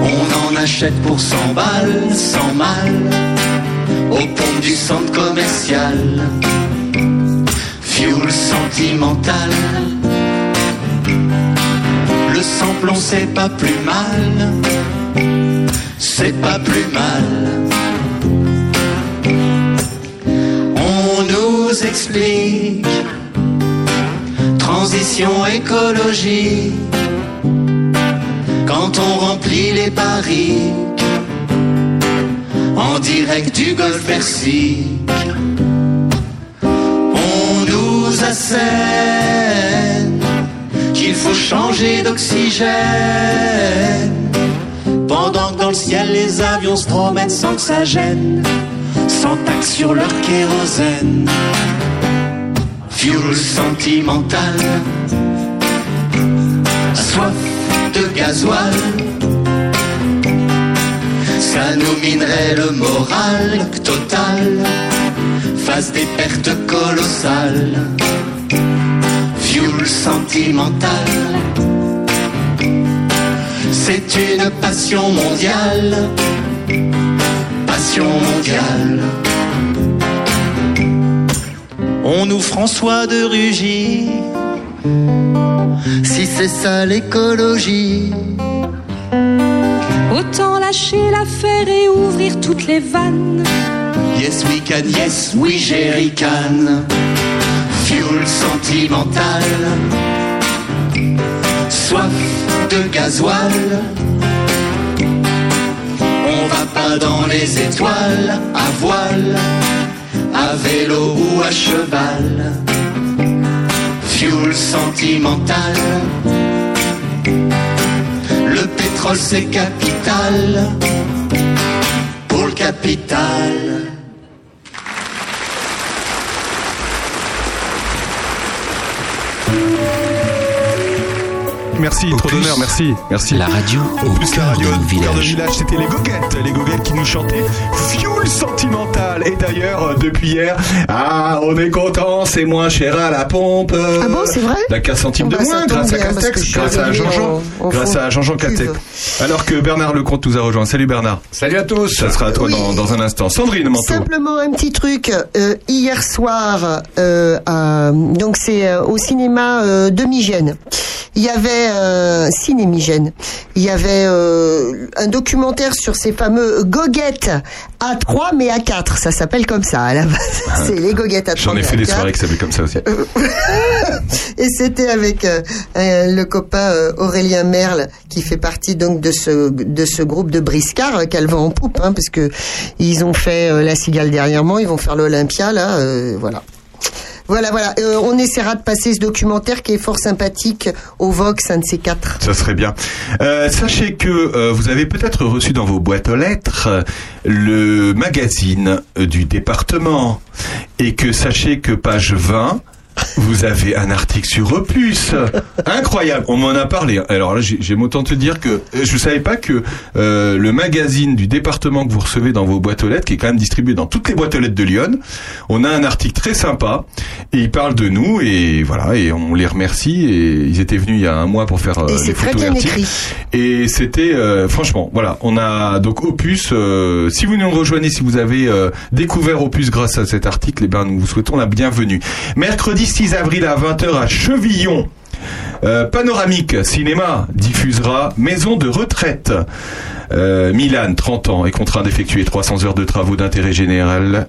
On en achète pour 100 balles, sans mal Au pont du centre commercial. Fuel sentimental. Le samplon c'est pas plus mal. C'est pas plus mal. On nous explique transition écologique quand on remplit les barriques en direct du golfe Persique. On nous assène qu'il faut changer d'oxygène pendant que dans le ciel les avions se promènent sans que ça gêne, sans taxe sur leur kérosène. Fuel sentimental, soif de gasoil, ça nous minerait le moral total, face des pertes colossales. Fuel sentimental. C'est une passion mondiale, passion mondiale. On nous François de Rugy, si c'est ça l'écologie. Autant lâcher l'affaire et ouvrir toutes les vannes. Yes we can, yes we jerry can. Fuel sentimental, soif de gasoil. On va pas dans les étoiles à voile, à vélo ou à cheval. Fuel sentimental. Le pétrole c'est capital pour le capital. Merci, trop d'honneur, merci, merci. La radio au Plus la cœur radio de nos au cœur de villages. village, c'était les goguettes, les goguettes qui nous chantaient Fuel Sentimental. Et d'ailleurs, euh, depuis hier, ah, on est content, c'est moins cher à la pompe. Ah bon, c'est vrai La 15 centimes Ah de bah, moins, grâce à Castex, grâce à Jean-Jean, grâce à Jean-Jean. Castex. Alors que Bernard Lecomte nous a rejoint. Salut Bernard. Salut à tous. Ça sera à toi Oui. dans, dans un instant. Sandrine Manteau. Simplement un petit truc. euh, hier soir, euh, à- donc c'est euh, au cinéma euh, de Migène. Il y avait euh, Cinémigène. Il y avait euh, un documentaire sur ces fameux goguettes à 3 mais à 4. Ça s'appelle comme ça à la base. c'est les goguettes à 3 J'en ai fait des 4. soirées qui s'appellent comme ça aussi. [laughs] Et c'était avec euh, le copain euh, Aurélien Merle qui fait partie donc de ce de ce groupe de briscards qu'elle vend en poupe hein, parce que ils ont fait la cigale dernièrement, ils vont faire l'Olympia là, voilà. Voilà, voilà. Euh, on essaiera de passer ce documentaire qui est fort sympathique au Vox, un de ces quatre. Ça serait bien. Euh, sachez que euh, vous avez peut-être reçu dans vos boîtes aux lettres le magazine du département et que sachez que page 20 Vous avez un article sur Opus. Incroyable. On m'en a parlé. Alors là, j'ai- j'aime autant te dire que euh, je savais pas que euh, le magazine du département que vous recevez dans vos boîtes aux lettres, qui est quand même distribué dans toutes les boîtes aux lettres de Lyon, on a un article très sympa et ils parlent de nous et voilà et on les remercie et ils étaient venus il y a un mois pour faire euh, Et les très photos et bien articles. écrit. Et c'était euh, franchement, voilà, on a donc Opus. si vous nous rejoignez, si vous avez découvert Opus grâce à cet article, eh ben nous vous souhaitons la bienvenue. Mercredi 6 avril à 20h à Chevillon. euh, Panoramique Cinéma diffusera Maison de retraite. Euh, Milan, 30 ans, est contraint d'effectuer 300 heures de travaux d'intérêt général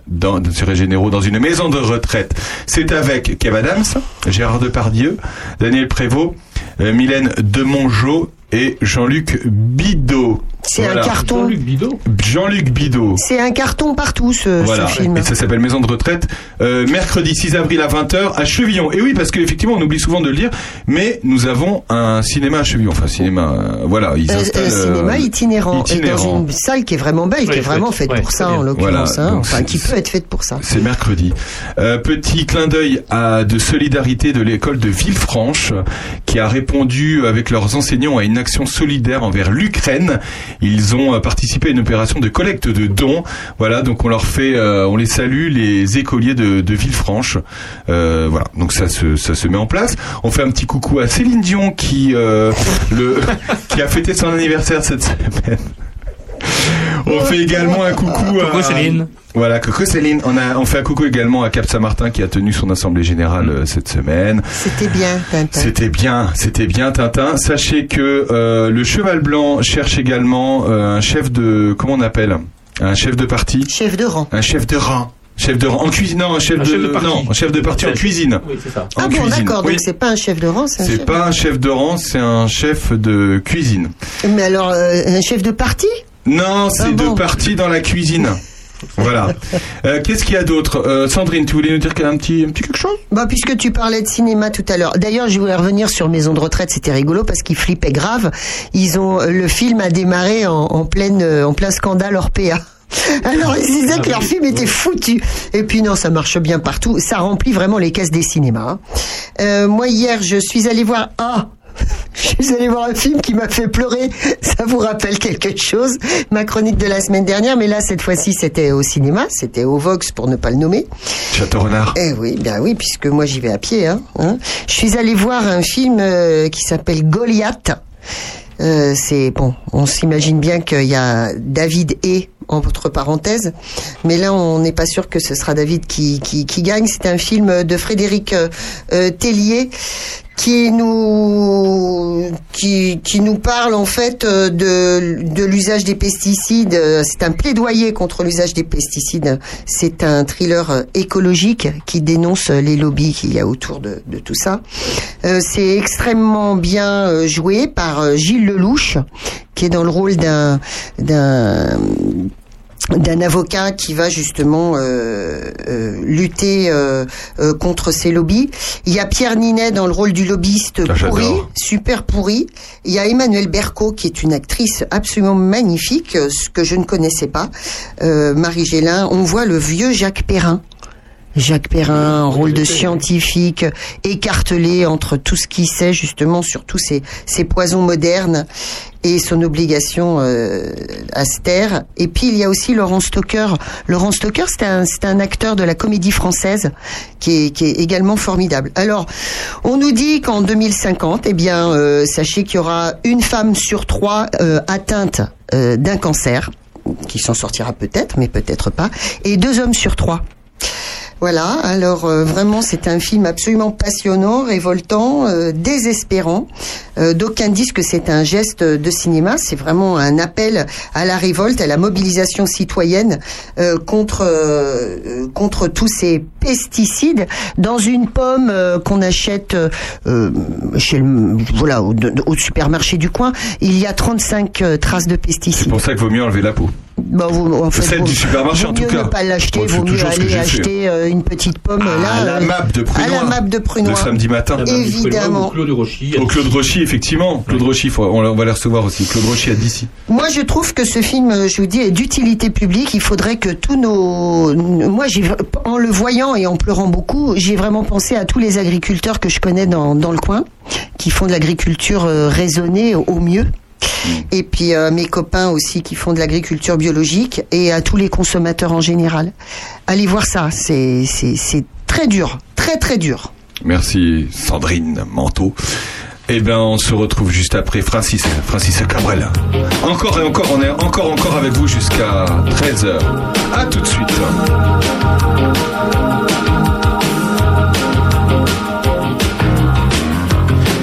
généraux dans une maison de retraite. C'est avec Kev Adams, Gérard Depardieu, Daniel Prévost, euh, Mylène Demongeau et Jean-Luc Bidot. C'est un carton. Jean-Luc Bidot Jean-Luc Bidot. C'est un carton partout ce, Voilà, ce film. et ça s'appelle Maison de retraite, euh, mercredi 6 avril à 20h à Chevillon. Et oui, parce qu'effectivement, on oublie souvent de le dire, mais nous avons un cinéma à Chevillon. Enfin, cinéma, euh, voilà, ils Euh, installent... euh, cinéma euh, itinérant, et itinérant. dans une salle qui est vraiment belle, qui est vraiment faite Ouais, pour ça bien. en l'occurrence, Voilà, hein, enfin c'est- qui peut être faite pour ça. C'est mercredi. Euh, petit clin d'œil à de solidarité de l'école de Villefranche qui a répondu avec leurs enseignants à une action solidaire envers l'Ukraine. Ils ont euh, participé à une opération de collecte de dons. Voilà, donc on leur fait, euh, on les salue les écoliers de, Villefranche. Euh, voilà, donc ça se ça se met en place. On fait un petit coucou à Céline Dion qui le [laughs] qui a fêté son anniversaire cette semaine. On fait également un coucou à... Coucou Céline. Voilà, coucou Céline. On, a, on fait un coucou également à Cap Saint-Martin qui a tenu son assemblée générale euh, cette semaine. C'était bien, Tintin. C'était bien, c'était bien Tintin. Sachez que euh, le Cheval Blanc cherche également euh, un chef de... Comment on appelle? Un chef de parti? Chef de rang. Un chef de rang. Chef de rang en cuisine, non, un chef, Un de, chef de parti. non, un chef de parti en cuisine. Oui, c'est ça. En Ah bon, cuisine. d'accord, Oui. donc c'est pas un chef de rang, c'est un C'est chef pas un chef de rang, c'est un chef de cuisine. Mais alors, euh, un chef de parti? Non, c'est Ah bon de dans la cuisine. Voilà. [laughs] Euh, Qu'est-ce qu'il y a d'autre? Euh, Sandrine, tu voulais nous dire qu'il y a un petit, un petit quelque chose? Bah, puisque tu parlais de cinéma tout à l'heure. D'ailleurs, je voulais revenir sur Maison de retraite. C'était rigolo parce qu'ils flippaient grave. Ils ont, le film a démarré en, en pleine, euh, en plein scandale Orpea. [laughs] Alors ils disaient que leur film était foutu. Et puis non, ça marche bien partout. Ça remplit vraiment les caisses des cinémas. hein. Euh, moi hier, je suis allé voir ah. [laughs] Je suis allé voir un film qui m'a fait pleurer. Ça vous rappelle quelque chose Ma chronique de la semaine dernière, mais là cette fois-ci c'était au cinéma, c'était au Vox pour ne pas le nommer. Château Renard. Eh oui, bien oui, puisque moi j'y vais à pied. Hein, hein. Je suis allée voir un film euh, qui s'appelle Goliath. Euh, c'est bon, on s'imagine bien qu'il y a David et entre parenthèses, mais là on n'est pas sûr que ce sera David qui, qui, qui gagne. C'est un film de Frédéric euh, euh, Tellier qui nous qui, qui nous parle en fait euh, de, de l'usage des pesticides. C'est un plaidoyer contre l'usage des pesticides. C'est un thriller euh, écologique qui dénonce euh, les lobbies qu'il y a autour de, de tout ça. C'est extrêmement bien joué par Gilles Lelouch, qui est dans le rôle d'un d'un d'un avocat qui va justement euh, euh, lutter euh, euh, contre ces lobbies. Il y a Pierre Ninet dans le rôle du lobbyiste Ah, pourri, super pourri. Il y a Emmanuel Berco qui est une actrice absolument magnifique, ce que je ne connaissais pas. Euh, Marie Gélin, on voit le vieux Jacques Perrin. Jacques Perrin, rôle de scientifique, écartelé entre tout ce qu'il sait justement sur tous ces, ces poisons modernes et son obligation euh, à se taire. Et puis il y a aussi Laurent Stocker. Laurent Stocker, c'est un, un acteur de la comédie française qui est, qui est également formidable. Alors, on nous dit qu'en 2050, eh bien, euh, sachez qu'il y aura une femme sur trois euh, atteinte euh, d'un cancer, qui s'en sortira peut-être, mais peut-être pas, et deux hommes sur trois. Voilà, alors euh, vraiment c'est un film absolument passionnant, révoltant, euh, désespérant. Euh, D'aucuns disent que c'est un geste de cinéma, c'est vraiment un appel à la révolte, à la mobilisation citoyenne euh, contre contre tous ces pesticides. Dans une pomme euh, qu'on achète euh, chez le voilà au, au supermarché du coin, il y a 35 euh, traces de pesticides. C'est pour ça qu'il vaut mieux enlever la peau. Bah, vous, en fait, Celle vaut- du supermarché, vaut en tout mieux cas. ne pas l'acheter, vaut mieux aller fait. acheter euh, une petite pomme Ah, là. la euh, map de à Prunois. la map de Prunois. Le samedi matin. Évidemment. ou Claude Rochy. Au Claude Rochy, effectivement. Claude Rochy, faut- on, on va les recevoir aussi. Claude Rochy à d'ici. Moi, je trouve que ce film, euh, je vous dis, est d'utilité publique. Il faudrait que tous nos, moi, en le voyant, et en pleurant beaucoup, j'ai vraiment pensé à tous les agriculteurs que je connais dans, dans le coin, qui font de l'agriculture euh, raisonnée au mieux. Et puis euh, mes copains aussi qui font de l'agriculture biologique et à tous les consommateurs en général. Allez voir ça, c'est très dur, très très dur. Merci Sandrine Manteau. Eh bien, on se retrouve juste après Francis, Francis Cabrel. Encore et encore, on est encore encore avec vous jusqu'à 13h. À tout de suite.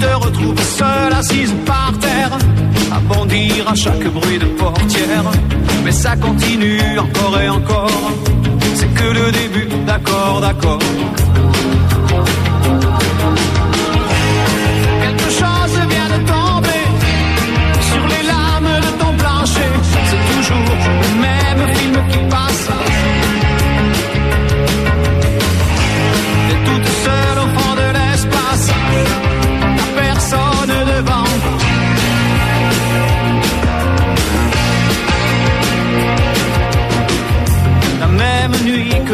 Te retrouves seule assise par terre. À bondir à chaque bruit de portière. Mais ça continue encore et encore. C'est que le début, d'accord, d'accord.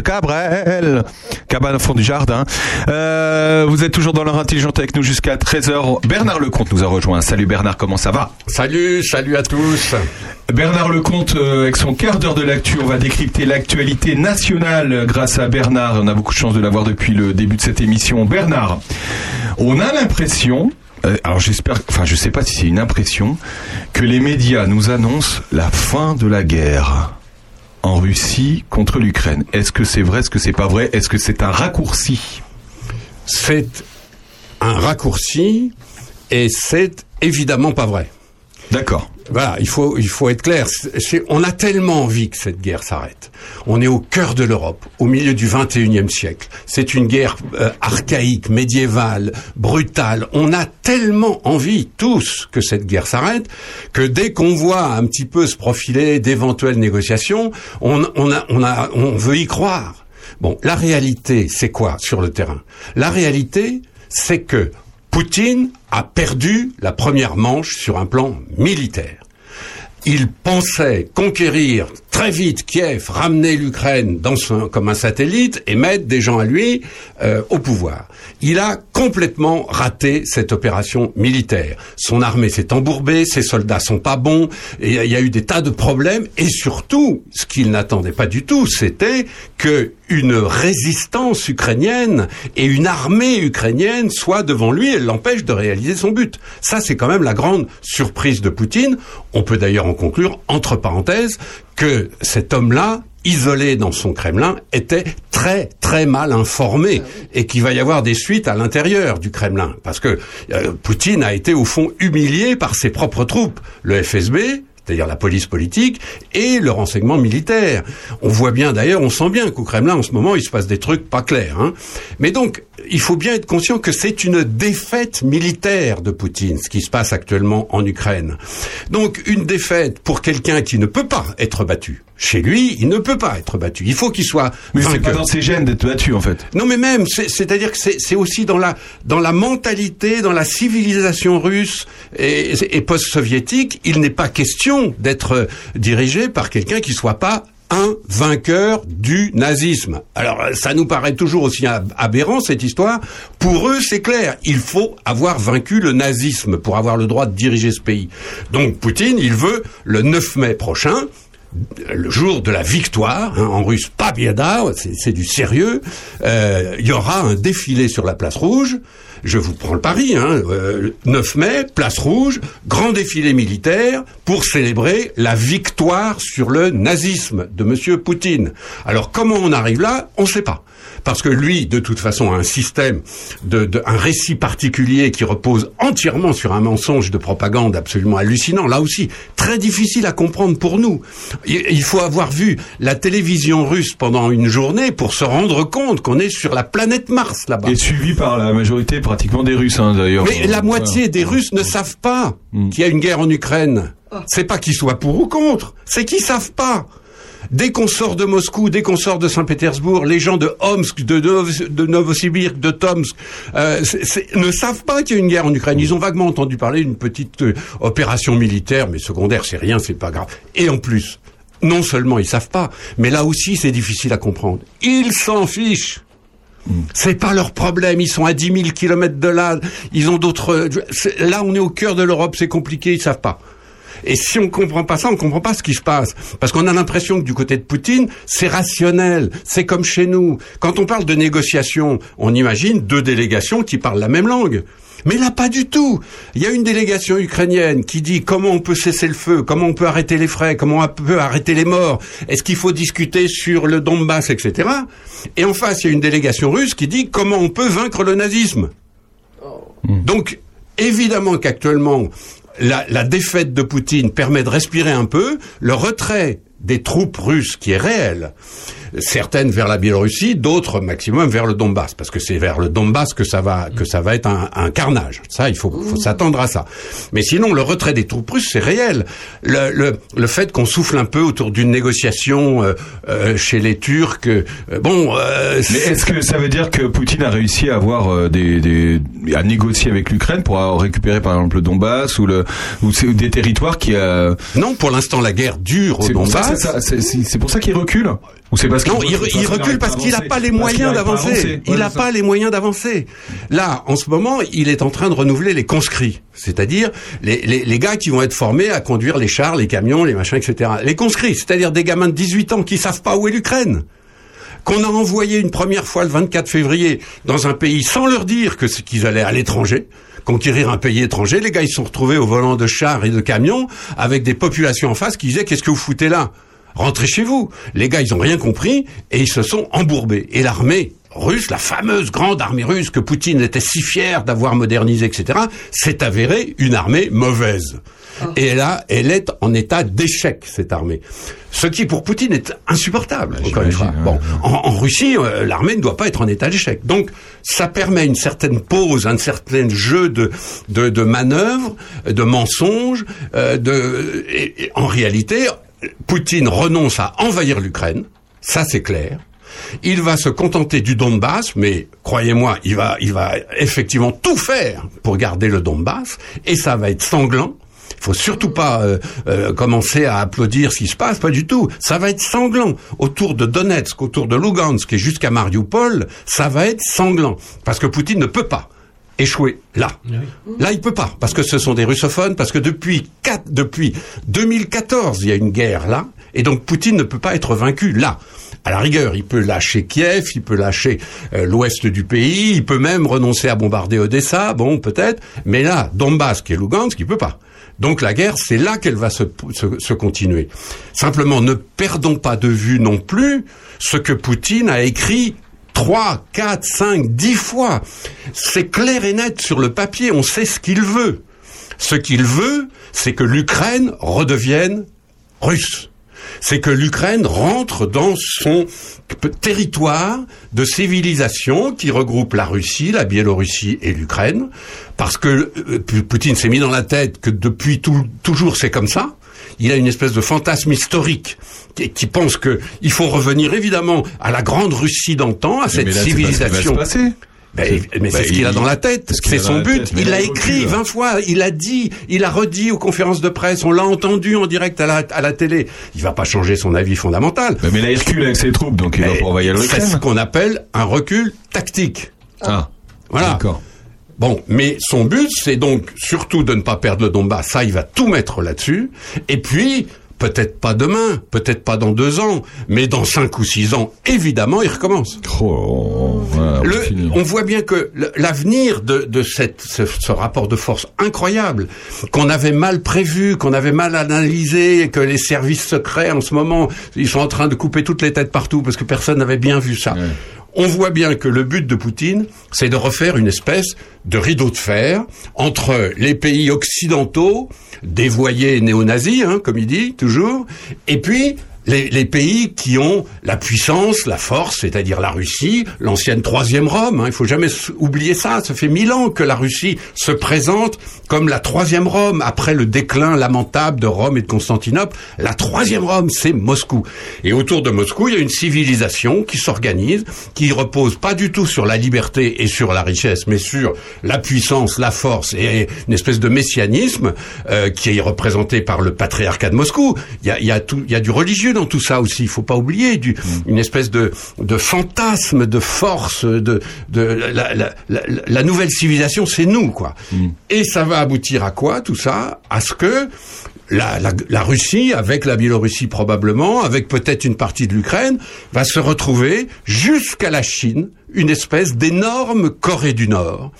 Cœur de Francis Cabrel, cabane au fond du jardin. Euh, vous êtes toujours dans l'heure intelligente avec nous jusqu'à 13h. Bernard Lecomte nous a rejoint. Salut Bernard, comment ça va Salut, salut à tous. Bernard Lecomte, euh, avec son quart d'heure de l'actu, on va décrypter l'actualité nationale grâce à Bernard. On a beaucoup de chance de l'avoir depuis le début de cette émission. Bernard, on a l'impression, euh, alors j'espère, enfin je sais pas si c'est une impression, que les médias nous annoncent la fin de la guerre en Russie contre l'Ukraine. Est-ce que c'est vrai Est-ce que c'est pas vrai Est-ce que c'est un raccourci? C'est un raccourci et c'est évidemment pas vrai. D'accord. Voilà, il faut, il faut être clair. C'est- on a tellement envie que cette guerre s'arrête. On est au cœur de l'Europe, au milieu du 21e siècle. C'est une guerre euh, archaïque, médiévale, brutale. On a tellement envie, tous, que cette guerre s'arrête, que dès qu'on voit un petit peu se profiler d'éventuelles négociations, on, on, a, on, a, on veut y croire. Bon, la réalité, c'est quoi sur le terrain? La réalité, c'est que Poutine a perdu la première manche sur un plan militaire. Il pensait conquérir très vite Kiev, ramener l'Ukraine dans son, comme un satellite et mettre des gens à lui euh, au pouvoir. Il a complètement raté cette opération militaire. Son armée s'est embourbée, ses soldats sont pas bons, et il y a eu des tas de problèmes. Et surtout, ce qu'il n'attendait pas du tout, c'était que une résistance ukrainienne et une armée ukrainienne soient devant lui et l'empêchent de réaliser son but. Ça, c'est quand même la grande surprise de Poutine. On peut d'ailleurs en conclure, entre parenthèses, que cet homme-là, isolé dans son Kremlin, était très très mal informé et qu'il va y avoir des suites à l'intérieur du Kremlin. Parce que euh, Poutine a été au fond humilié par ses propres troupes. Le FSB, c'est-à-dire la police politique, et le renseignement militaire. On voit bien d'ailleurs, on sent bien qu'au Kremlin en ce moment il se passe des trucs pas clairs. Hein. Mais donc, il faut bien être conscient que c'est une défaite militaire de Poutine, ce qui se passe actuellement en Ukraine. Donc, une défaite pour quelqu'un qui ne peut pas être battu. Chez lui, il ne peut pas être battu. Il faut qu'il soit. Mais c'est pas dans ses gènes d'être battu en fait. Non, mais même, c'est- c'est-à-dire que c'est aussi dans la dans la mentalité, dans la civilisation russe et, et post-soviétique, il n'est pas question d'être euh, dirigé par quelqu'un qui soit pas un vainqueur du nazisme. Alors euh, ça nous paraît toujours aussi ab- aberrant cette histoire. Pour eux, c'est clair, il faut avoir vaincu le nazisme pour avoir le droit de diriger ce pays. Donc Poutine, il veut le 9 mai prochain le jour de la victoire, hein, en russe Pabieda, c'est du sérieux, euh, il y aura un défilé sur la place rouge. Je vous prends le pari, hein, euh, 9 mai, place rouge, grand défilé militaire pour célébrer la victoire sur le nazisme de Monsieur Poutine. Alors comment on arrive là? On ne sait pas. Parce que lui, de toute façon, a un système, de, de- un récit particulier qui repose entièrement sur un mensonge de propagande absolument hallucinant. Là aussi, très difficile à comprendre pour nous. Il, il faut avoir vu la télévision russe pendant une journée pour se rendre compte qu'on est sur la planète Mars là-bas. Et suivi par la majorité pratiquement des Russes hein, d'ailleurs. Mais la moitié des Russes ne savent pas qu'il y a une guerre en Ukraine. C'est pas qu'ils soient pour ou contre, c'est qu'ils savent pas. Dès qu'on sort de Moscou, dès qu'on sort de Saint-Pétersbourg, les gens de Omsk, de, Nov- de Novosibirsk, de Tomsk, euh, ne savent pas qu'il y a une guerre en Ukraine. Ils ont vaguement entendu parler d'une petite euh, opération militaire, mais secondaire, c'est rien, c'est pas grave. Et en plus, non seulement ils savent pas, mais là aussi c'est difficile à comprendre. Ils s'en fichent. C'est pas leur problème. Ils sont à 10 000 kilomètres de là. Ils ont d'autres. Là, on est au cœur de l'Europe. C'est compliqué. Ils savent pas. Et si on comprend pas ça, on comprend pas ce qui se passe. Parce qu'on a l'impression que du côté de Poutine, c'est rationnel. C'est comme chez nous. Quand on parle de négociation, on imagine deux délégations qui parlent la même langue. Mais là, pas du tout. Il y a une délégation ukrainienne qui dit comment on peut cesser le feu, comment on peut arrêter les frais, comment on peut arrêter les morts, est-ce qu'il faut discuter sur le Donbass, etc. Et en face, il y a une délégation russe qui dit comment on peut vaincre le nazisme. Donc, évidemment qu'actuellement, la, la défaite de Poutine permet de respirer un peu, le retrait des troupes russes qui est réel certaines vers la Biélorussie, d'autres maximum vers le Donbass, parce que c'est vers le Donbass que ça va que ça va être un, un carnage. Ça, il faut, faut s'attendre à ça. Mais sinon, le retrait des troupes russes, c'est réel. Le, le, le fait qu'on souffle un peu autour d'une négociation euh, euh, chez les Turcs, euh, bon. euh, Mais est-ce que ça veut dire que Poutine a réussi à avoir euh, des, des à négocier avec l'Ukraine pour récupérer par exemple le Donbass ou le ou, des territoires qui a Non, pour l'instant la guerre dure au C'est pour ça, Donbass. c'est pour ça qu'il recule ou c'est parce qu'il Non, il, recule parce qu'il n'a pas les moyens d'avancer. avancer. Il n'a pas les moyens d'avancer. Là, en ce moment, il est en train de renouveler les conscrits, c'est-à-dire les, les, les gars qui vont être formés à conduire les chars, les camions, les machins, etc. Les conscrits, c'est-à-dire des gamins de 18 ans qui savent pas où est l'Ukraine qu'on a envoyé une première fois le 24 février dans un pays sans leur dire que qu'ils allaient à l'étranger, conquérir un pays étranger. Les gars, ils se sont retrouvés au volant de chars et de camions avec des populations en face qui disaient qu'est-ce que vous foutez là? Rentrez chez vous. Les gars, ils ont rien compris et ils se sont embourbés. Et l'armée russe, la fameuse grande armée russe que Poutine était si fier d'avoir modernisée, etc., s'est avérée une armée mauvaise. Et là, elle est en état d'échec, cette armée. Ce qui, pour Poutine, est insupportable, encore une fois. Bon, en, en Russie, euh, l'armée ne doit pas être en état d'échec. Donc, ça permet une certaine pause, un certain jeu de, de, de manœuvres, de mensonges. euh, de, et- et en réalité, Poutine renonce à envahir l'Ukraine. Ça, c'est clair. Il va se contenter du Donbass, mais croyez-moi, il va, il va effectivement tout faire pour garder le Donbass, et ça va être sanglant. Il faut surtout pas euh, euh, commencer à applaudir ce qui se passe, pas du tout. Ça va être sanglant. Autour de Donetsk, autour de Lugansk et jusqu'à Mariupol, ça va être sanglant. Parce que Poutine ne peut pas échouer là. Là, il peut pas, parce que ce sont des russophones, parce que depuis, quatre- depuis 2014, il y a une guerre là, et donc Poutine ne peut pas être vaincu là. À la rigueur, il peut lâcher Kiev, il peut lâcher euh, l'ouest du pays, il peut même renoncer à bombarder Odessa, bon, peut-être, mais là, Donbass et Lugansk, il peut pas. Donc la guerre, c'est là qu'elle va se, se, se continuer. Simplement, ne perdons pas de vue non plus ce que Poutine a écrit trois, quatre, cinq, dix fois. C'est clair et net sur le papier, on sait ce qu'il veut. Ce qu'il veut, c'est que l'Ukraine redevienne russe. C'est que l'Ukraine rentre dans son territoire de civilisation qui regroupe la Russie, la Biélorussie et l'Ukraine, parce que euh, Poutine s'est mis dans la tête que depuis toujours c'est comme ça. Il a une espèce de fantasme historique qui, qui pense que il faut revenir évidemment à la grande Russie d'antan, à cette mais là, c'est pas ce qui va se civilisation. passer. Ben, mais c'est ce qu'il a dans la tête, c'est ce c'est son but. tête, Il l'a écrit recule. 20 fois, il a dit, il a redit aux conférences de presse, on l'a entendu en direct à la, à la télé. Il va pas changer son avis fondamental. Bah, mais là, il recule avec ses troupes, donc il va Mais pas envahir C'est l'Ukraine. ce qu'on appelle un recul tactique. Ah, Voilà. d'accord. Bon, mais son but, c'est donc surtout de ne pas perdre le Donbass. Ça, il va tout mettre là-dessus. Et puis, peut-être pas demain, peut-être pas dans deux ans, mais dans cinq ou six ans, évidemment, il recommence. Oh, voilà, Le- on voit bien que l'avenir de, de cette, ce, ce rapport de force incroyable, qu'on avait mal prévu, qu'on avait mal analysé, et que les services secrets en ce moment, ils sont en train de couper toutes les têtes partout parce que personne n'avait bien vu ça. On voit bien que le but de Poutine, c'est de refaire une espèce de rideau de fer entre les pays occidentaux, dévoyés néo-nazis, hein, comme il dit toujours, et puis les, les pays qui ont la puissance, la force, c'est-à-dire la Russie, l'ancienne troisième Rome. Hein, il faut jamais oublier ça. Ça fait mille ans que la Russie se présente comme la troisième Rome après le déclin lamentable de Rome et de Constantinople. La troisième Rome, c'est Moscou. Et autour de Moscou, il y a une civilisation qui s'organise, qui repose pas du tout sur la liberté et sur la richesse, mais sur la puissance, la force et une espèce de messianisme euh, qui est représenté par le patriarcat de Moscou. Il y a, il y a tout, il y a du religieux dans tout ça aussi. Il faut pas oublier du, une espèce de, de fantasme, de force, de, de la, la, la, la nouvelle civilisation, c'est nous quoi. Et ça va aboutir à quoi tout ça? À ce que la, la, la Russie, avec la Biélorussie probablement, avec peut-être une partie de l'Ukraine, va se retrouver jusqu'à la Chine, une espèce d'énorme Corée du Nord,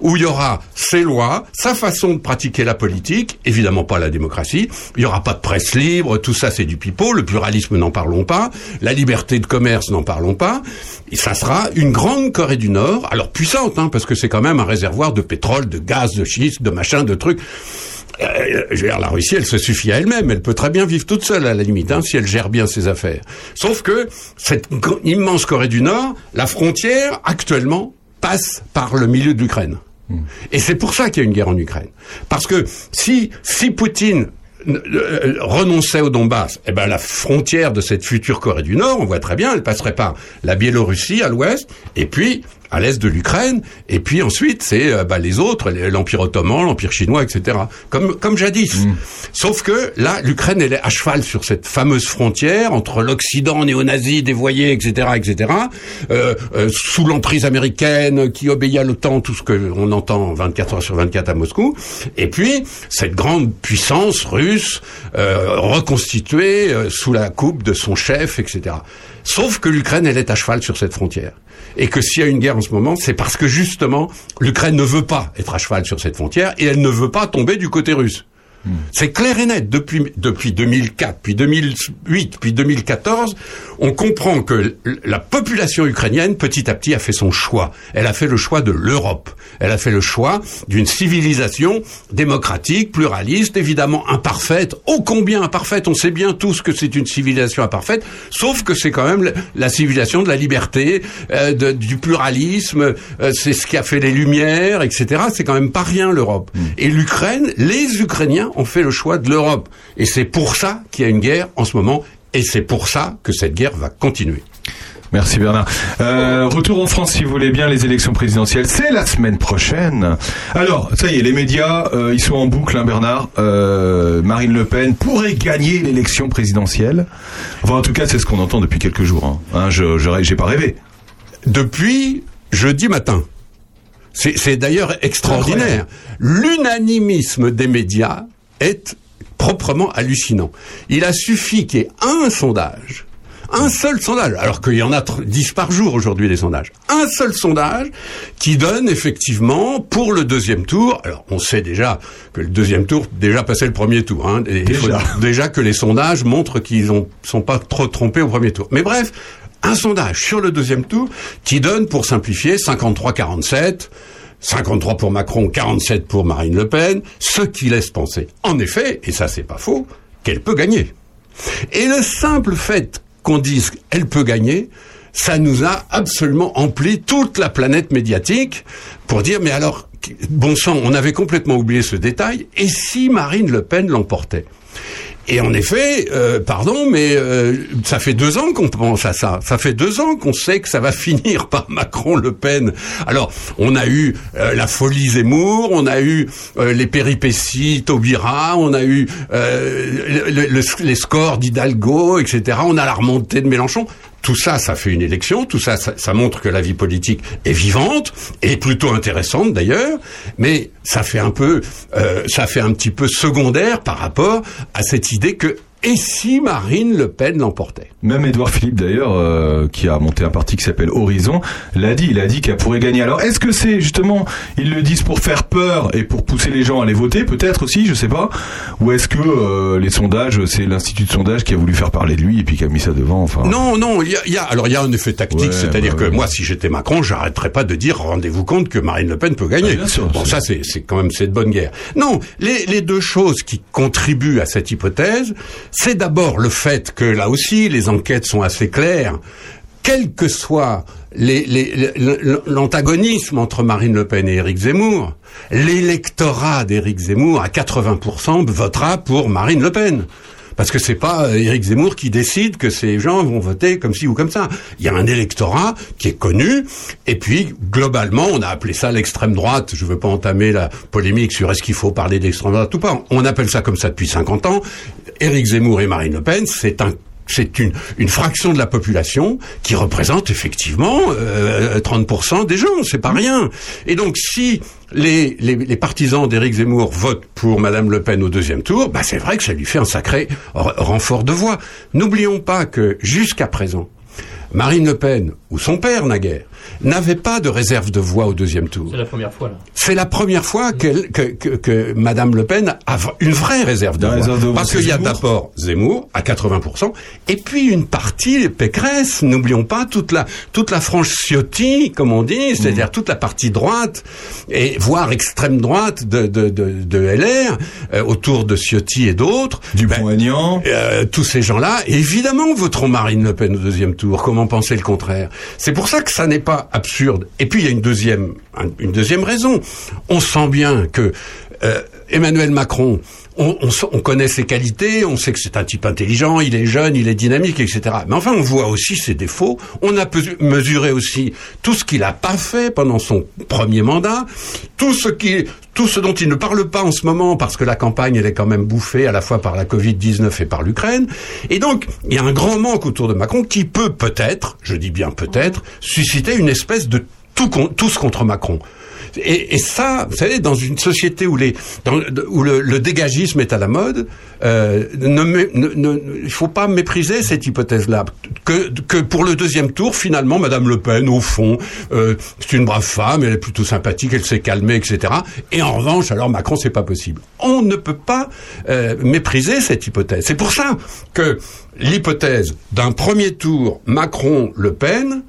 où il y aura ses lois, sa façon de pratiquer la politique, évidemment pas la démocratie, il y aura pas de presse libre, tout ça c'est du pipeau, le pluralisme n'en parlons pas, la liberté de commerce n'en parlons pas, et ça sera une grande Corée du Nord, alors puissante, hein, parce que c'est quand même un réservoir de pétrole, de gaz, de schiste, de machin, de trucs. euh, je veux dire, la Russie, elle se suffit à elle-même. Elle peut très bien vivre toute seule, à la limite, hein, si elle gère bien ses affaires. Sauf que cette immense Corée du Nord, la frontière, actuellement, passe par le milieu de l'Ukraine. Et c'est pour ça qu'il y a une guerre en Ukraine. Parce que si, si Poutine euh, renonçait au Donbass, eh ben la frontière de cette future Corée du Nord, on voit très bien, elle passerait par la Biélorussie à l'ouest, et puis à l'est de l'Ukraine, et puis ensuite c'est euh, bah, les autres, l'Empire ottoman, l'Empire chinois, etc. Comme comme jadis. Sauf que là, l'Ukraine elle est à cheval sur cette fameuse frontière entre l'Occident néo-nazi dévoyé, etc., etc. euh, euh, sous l'emprise américaine qui obéit à l'OTAN, tout ce que on entend 24 heures sur 24 à Moscou, et puis cette grande puissance russe euh, reconstituée euh, sous la coupe de son chef, etc. Sauf que l'Ukraine, elle est à cheval sur cette frontière. Et que s'il y a une guerre en ce moment, c'est parce que justement, l'Ukraine ne veut pas être à cheval sur cette frontière et elle ne veut pas tomber du côté russe. C'est clair et net. Depuis, depuis 2004, puis 2008, puis 2014, on comprend que la population ukrainienne, petit à petit, a fait son choix. Elle a fait le choix de l'Europe. Elle a fait le choix d'une civilisation démocratique, pluraliste, évidemment imparfaite, ô combien imparfaite. On sait bien tous que c'est une civilisation imparfaite, sauf que c'est quand même la civilisation de la liberté, euh, de- du pluralisme. euh, c'est ce qui a fait les Lumières, etc. C'est quand même pas rien l'Europe. Et l'Ukraine, les Ukrainiens ont fait le choix de l'Europe. Et c'est pour ça qu'il y a une guerre en ce moment. Et c'est pour ça que cette guerre va continuer. Merci Bernard. Euh, retour en France, si vous voulez bien, les élections présidentielles, c'est la semaine prochaine. Alors, ça y est, les médias, euh, ils sont en boucle, hein, Bernard. Euh, Marine Le Pen pourrait gagner l'élection présidentielle. Enfin, en tout cas, c'est ce qu'on entend depuis quelques jours. Hein. Hein, je, j'ai pas rêvé. Depuis jeudi matin. C'est c'est d'ailleurs extraordinaire. L'unanimisme des médias est proprement hallucinant. Il a suffi qu'il y ait un sondage, un seul sondage, alors qu'il y en a tr- 10 par jour aujourd'hui des sondages, un seul sondage qui donne effectivement pour le deuxième tour, alors on sait déjà que le deuxième tour, déjà passé le premier tour, hein, et il faut Déjà. [laughs] déjà que les sondages montrent qu'ils ne sont pas trop trompés au premier tour. Mais bref, un sondage sur le deuxième tour qui donne, pour simplifier, 53-47, 53 pour Macron, 47 pour Marine Le Pen, ce qui laisse penser, en effet, et ça c'est pas faux, qu'elle peut gagner. Et le simple fait qu'on dise qu'elle peut gagner, ça nous a absolument empli toute la planète médiatique pour dire mais alors bon sang, on avait complètement oublié ce détail. Et si Marine Le Pen l'emportait? Et en effet, euh, pardon, mais euh, ça fait deux ans qu'on pense à ça. Ça fait deux ans qu'on sait que ça va [laughs] finir par Macron-Le Pen. Alors, on a eu euh, la folie Zemmour, on a eu euh, les péripéties Taubira, on a eu le- le- les scores d'Hidalgo, etc. On a la remontée de Mélenchon. Tout ça, ça fait une élection. Tout ça, ça, montre que la vie politique est vivante et plutôt intéressante d'ailleurs. Mais ça fait un peu, euh, ça fait un petit peu secondaire par rapport à cette idée que et si Marine Le Pen l'emportait Même Édouard Philippe d'ailleurs, euh, qui a monté un parti qui s'appelle Horizon, l'a dit. Il a dit qu'elle pourrait gagner. Alors, est-ce que c'est justement, ils le disent pour faire peur et pour pousser les gens à aller voter, peut-être aussi, je sais pas, ou est-ce que euh, les sondages, c'est l'institut de sondage qui a voulu faire parler de lui et puis qui a mis ça devant. Enfin? Non, non, il y a, y a- alors il y a un effet tactique, Ouais, c'est-à-dire bah que moi, si j'étais Macron, j'arrêterais pas de dire rendez-vous compte que Marine Le Pen peut gagner. Ah, bien sûr, bon, ça c'est c'est quand même c'est de bonne guerre. Non, les, les deux choses qui contribuent à cette hypothèse, c'est d'abord le fait que là aussi les enquêtes sont assez claires. Quel que soit l'antagonisme entre Marine Le Pen et Éric Zemmour, l'électorat d'Éric Zemmour à 80% votera pour Marine Le Pen. Parce que c'est pas euh, Éric Zemmour qui décide que ces gens vont voter comme ci ou comme ça. Il y a un électorat qui est connu, et puis globalement, on a appelé ça l'extrême droite. Je veux pas entamer la polémique sur est-ce qu'il faut parler d'extrême droite ou pas. On appelle ça comme ça depuis 50 ans. Éric Zemmour et Marine Le Pen, c'est un c'est une, fraction de la population qui représente effectivement euh, 30% des gens, c'est pas rien. Et donc si les, partisans d'Éric Zemmour votent pour Madame Le Pen au deuxième tour, bah c'est vrai que ça lui fait un sacré renfort de voix. N'oublions pas que jusqu'à présent, Marine Le Pen ou son père naguère, n'avait pas de réserve de voix au deuxième tour. C'est la première fois là. C'est la première fois qu'elle- que, que, que Madame Le Pen a une vraie réserve de La voix. réserve de voix, Parce qu'il y a Zemmour d'abord Zemmour à 80%, et puis une partie, les Pécresse, n'oublions pas toute la, toute la frange Ciotti, comme on dit, c'est-à-dire Mm. toute la partie droite, et voire extrême droite de, de, de, de LR, euh, autour de Ciotti et d'autres. Dupont-Aignan. Euh, tous ces gens-là, évidemment, voteront Marine Le Pen au deuxième tour. Comment penser le contraire? C'est pour ça que ça n'est pas absurde. Et puis il y a une deuxième, raison. On sent bien que euh, Emmanuel Macron, on, connaît ses qualités, on sait que c'est un type intelligent, il est jeune, il est dynamique, etc. Mais enfin, on voit aussi ses défauts. On a mesuré aussi tout ce qu'il n'a pas fait pendant son premier mandat, tout ce qui, tout ce dont il ne parle pas en ce moment, parce que la campagne, elle est quand même bouffée à la fois par la Covid-19 et par l'Ukraine. Et donc, il y a un grand manque autour de Macron qui peut peut-être, je dis bien peut-être, susciter une espèce de tout tous contre Macron. Et, et ça, vous savez, dans une société où, les, où le, le dégagisme est à la mode, euh, ne, ne, ne- il faut pas mépriser cette hypothèse-là. Que, que pour le deuxième tour, finalement, Madame Le Pen, au fond, euh, c'est une brave femme, elle est plutôt sympathique, elle s'est calmée, etc. Et en revanche, alors Macron, c'est pas possible. On ne peut pas euh, mépriser cette hypothèse. C'est pour ça que l'hypothèse d'un premier tour Macron-Le Pen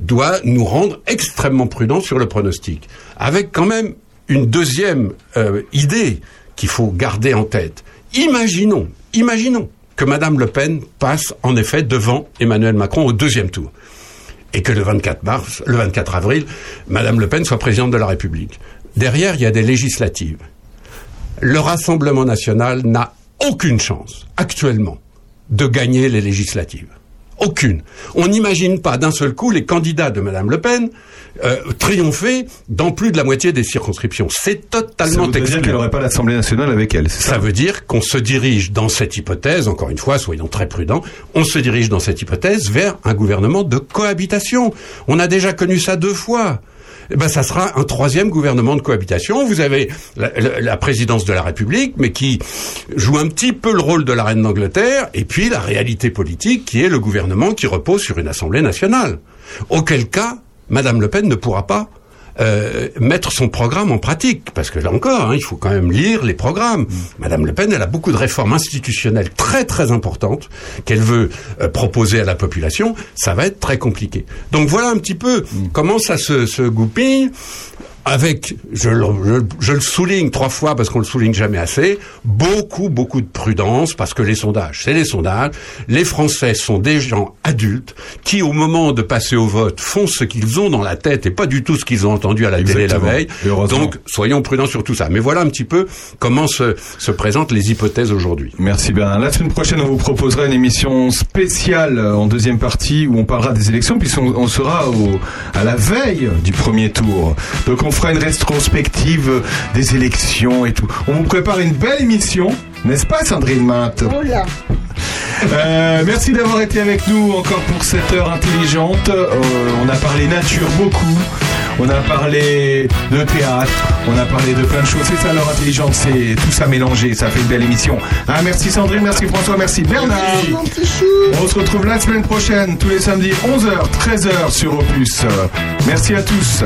doit nous rendre extrêmement prudents sur le pronostic. Avec quand même une deuxième euh, idée qu'il faut garder en tête. Imaginons, imaginons que Madame Le Pen passe en effet devant Emmanuel Macron au deuxième tour. Et que le 24 mars, le 24 avril, Madame Le Pen soit présidente de la République. Derrière, il y a des législatives. Le Rassemblement national n'a aucune chance, actuellement, de gagner les législatives. Aucune. On n'imagine pas d'un seul coup les candidats de Madame Le Pen euh, triompher dans plus de la moitié des circonscriptions. C'est Ça totalement voudrait dire exclu. qu'elle n'aurait pas l'Assemblée nationale avec elle. Ça veut dire qu'on se dirige dans cette hypothèse, encore une fois, soyons très prudents, on se dirige dans cette hypothèse vers un gouvernement de cohabitation. On a déjà connu ça deux fois. Eh ben, ça sera un troisième gouvernement de cohabitation. Vous avez la, présidence de la République, mais qui joue un petit peu le rôle de la reine d'Angleterre, et puis la réalité politique qui est le gouvernement qui repose sur une Assemblée nationale. Auquel cas, Madame Le Pen ne pourra pas euh, mettre son programme en pratique, parce que là encore, hein, il faut quand même lire les programmes. Madame Le Pen, elle a beaucoup de réformes institutionnelles très très importantes qu'elle veut euh, proposer à la population. Ça va être très compliqué. Donc voilà un petit peu comment ça se, se goupille. Avec, je le, je- je le souligne trois fois parce qu'on le souligne jamais assez, beaucoup, beaucoup de prudence parce que les sondages, c'est les sondages. Les Français sont des gens adultes qui, au moment de passer au vote, font ce qu'ils ont dans la tête et pas du tout ce qu'ils ont entendu à la télé la veille. Donc, soyons prudents sur tout ça. Mais voilà un petit peu comment se, se présentent les hypothèses aujourd'hui. Merci Bernard. La semaine prochaine, on vous proposera une émission spéciale euh, en deuxième partie où on parlera des élections, puisqu'on on sera au, à la veille du premier tour. Donc on fera une rétrospective des élections et tout. On vous prépare une belle émission, n'est-ce pas Sandrine Mainte Euh, merci d'avoir été avec nous encore pour cette heure intelligente. Euh, on a parlé nature beaucoup. On a parlé de théâtre, on a parlé de plein de choses. C'est ça l'heure intelligente, c'est tout ça mélangé, ça fait une belle émission. Ah, merci Sandrine, merci François, merci Bernard. On se retrouve la semaine prochaine, tous les samedis, 11h, 13h sur Opus. Merci à tous.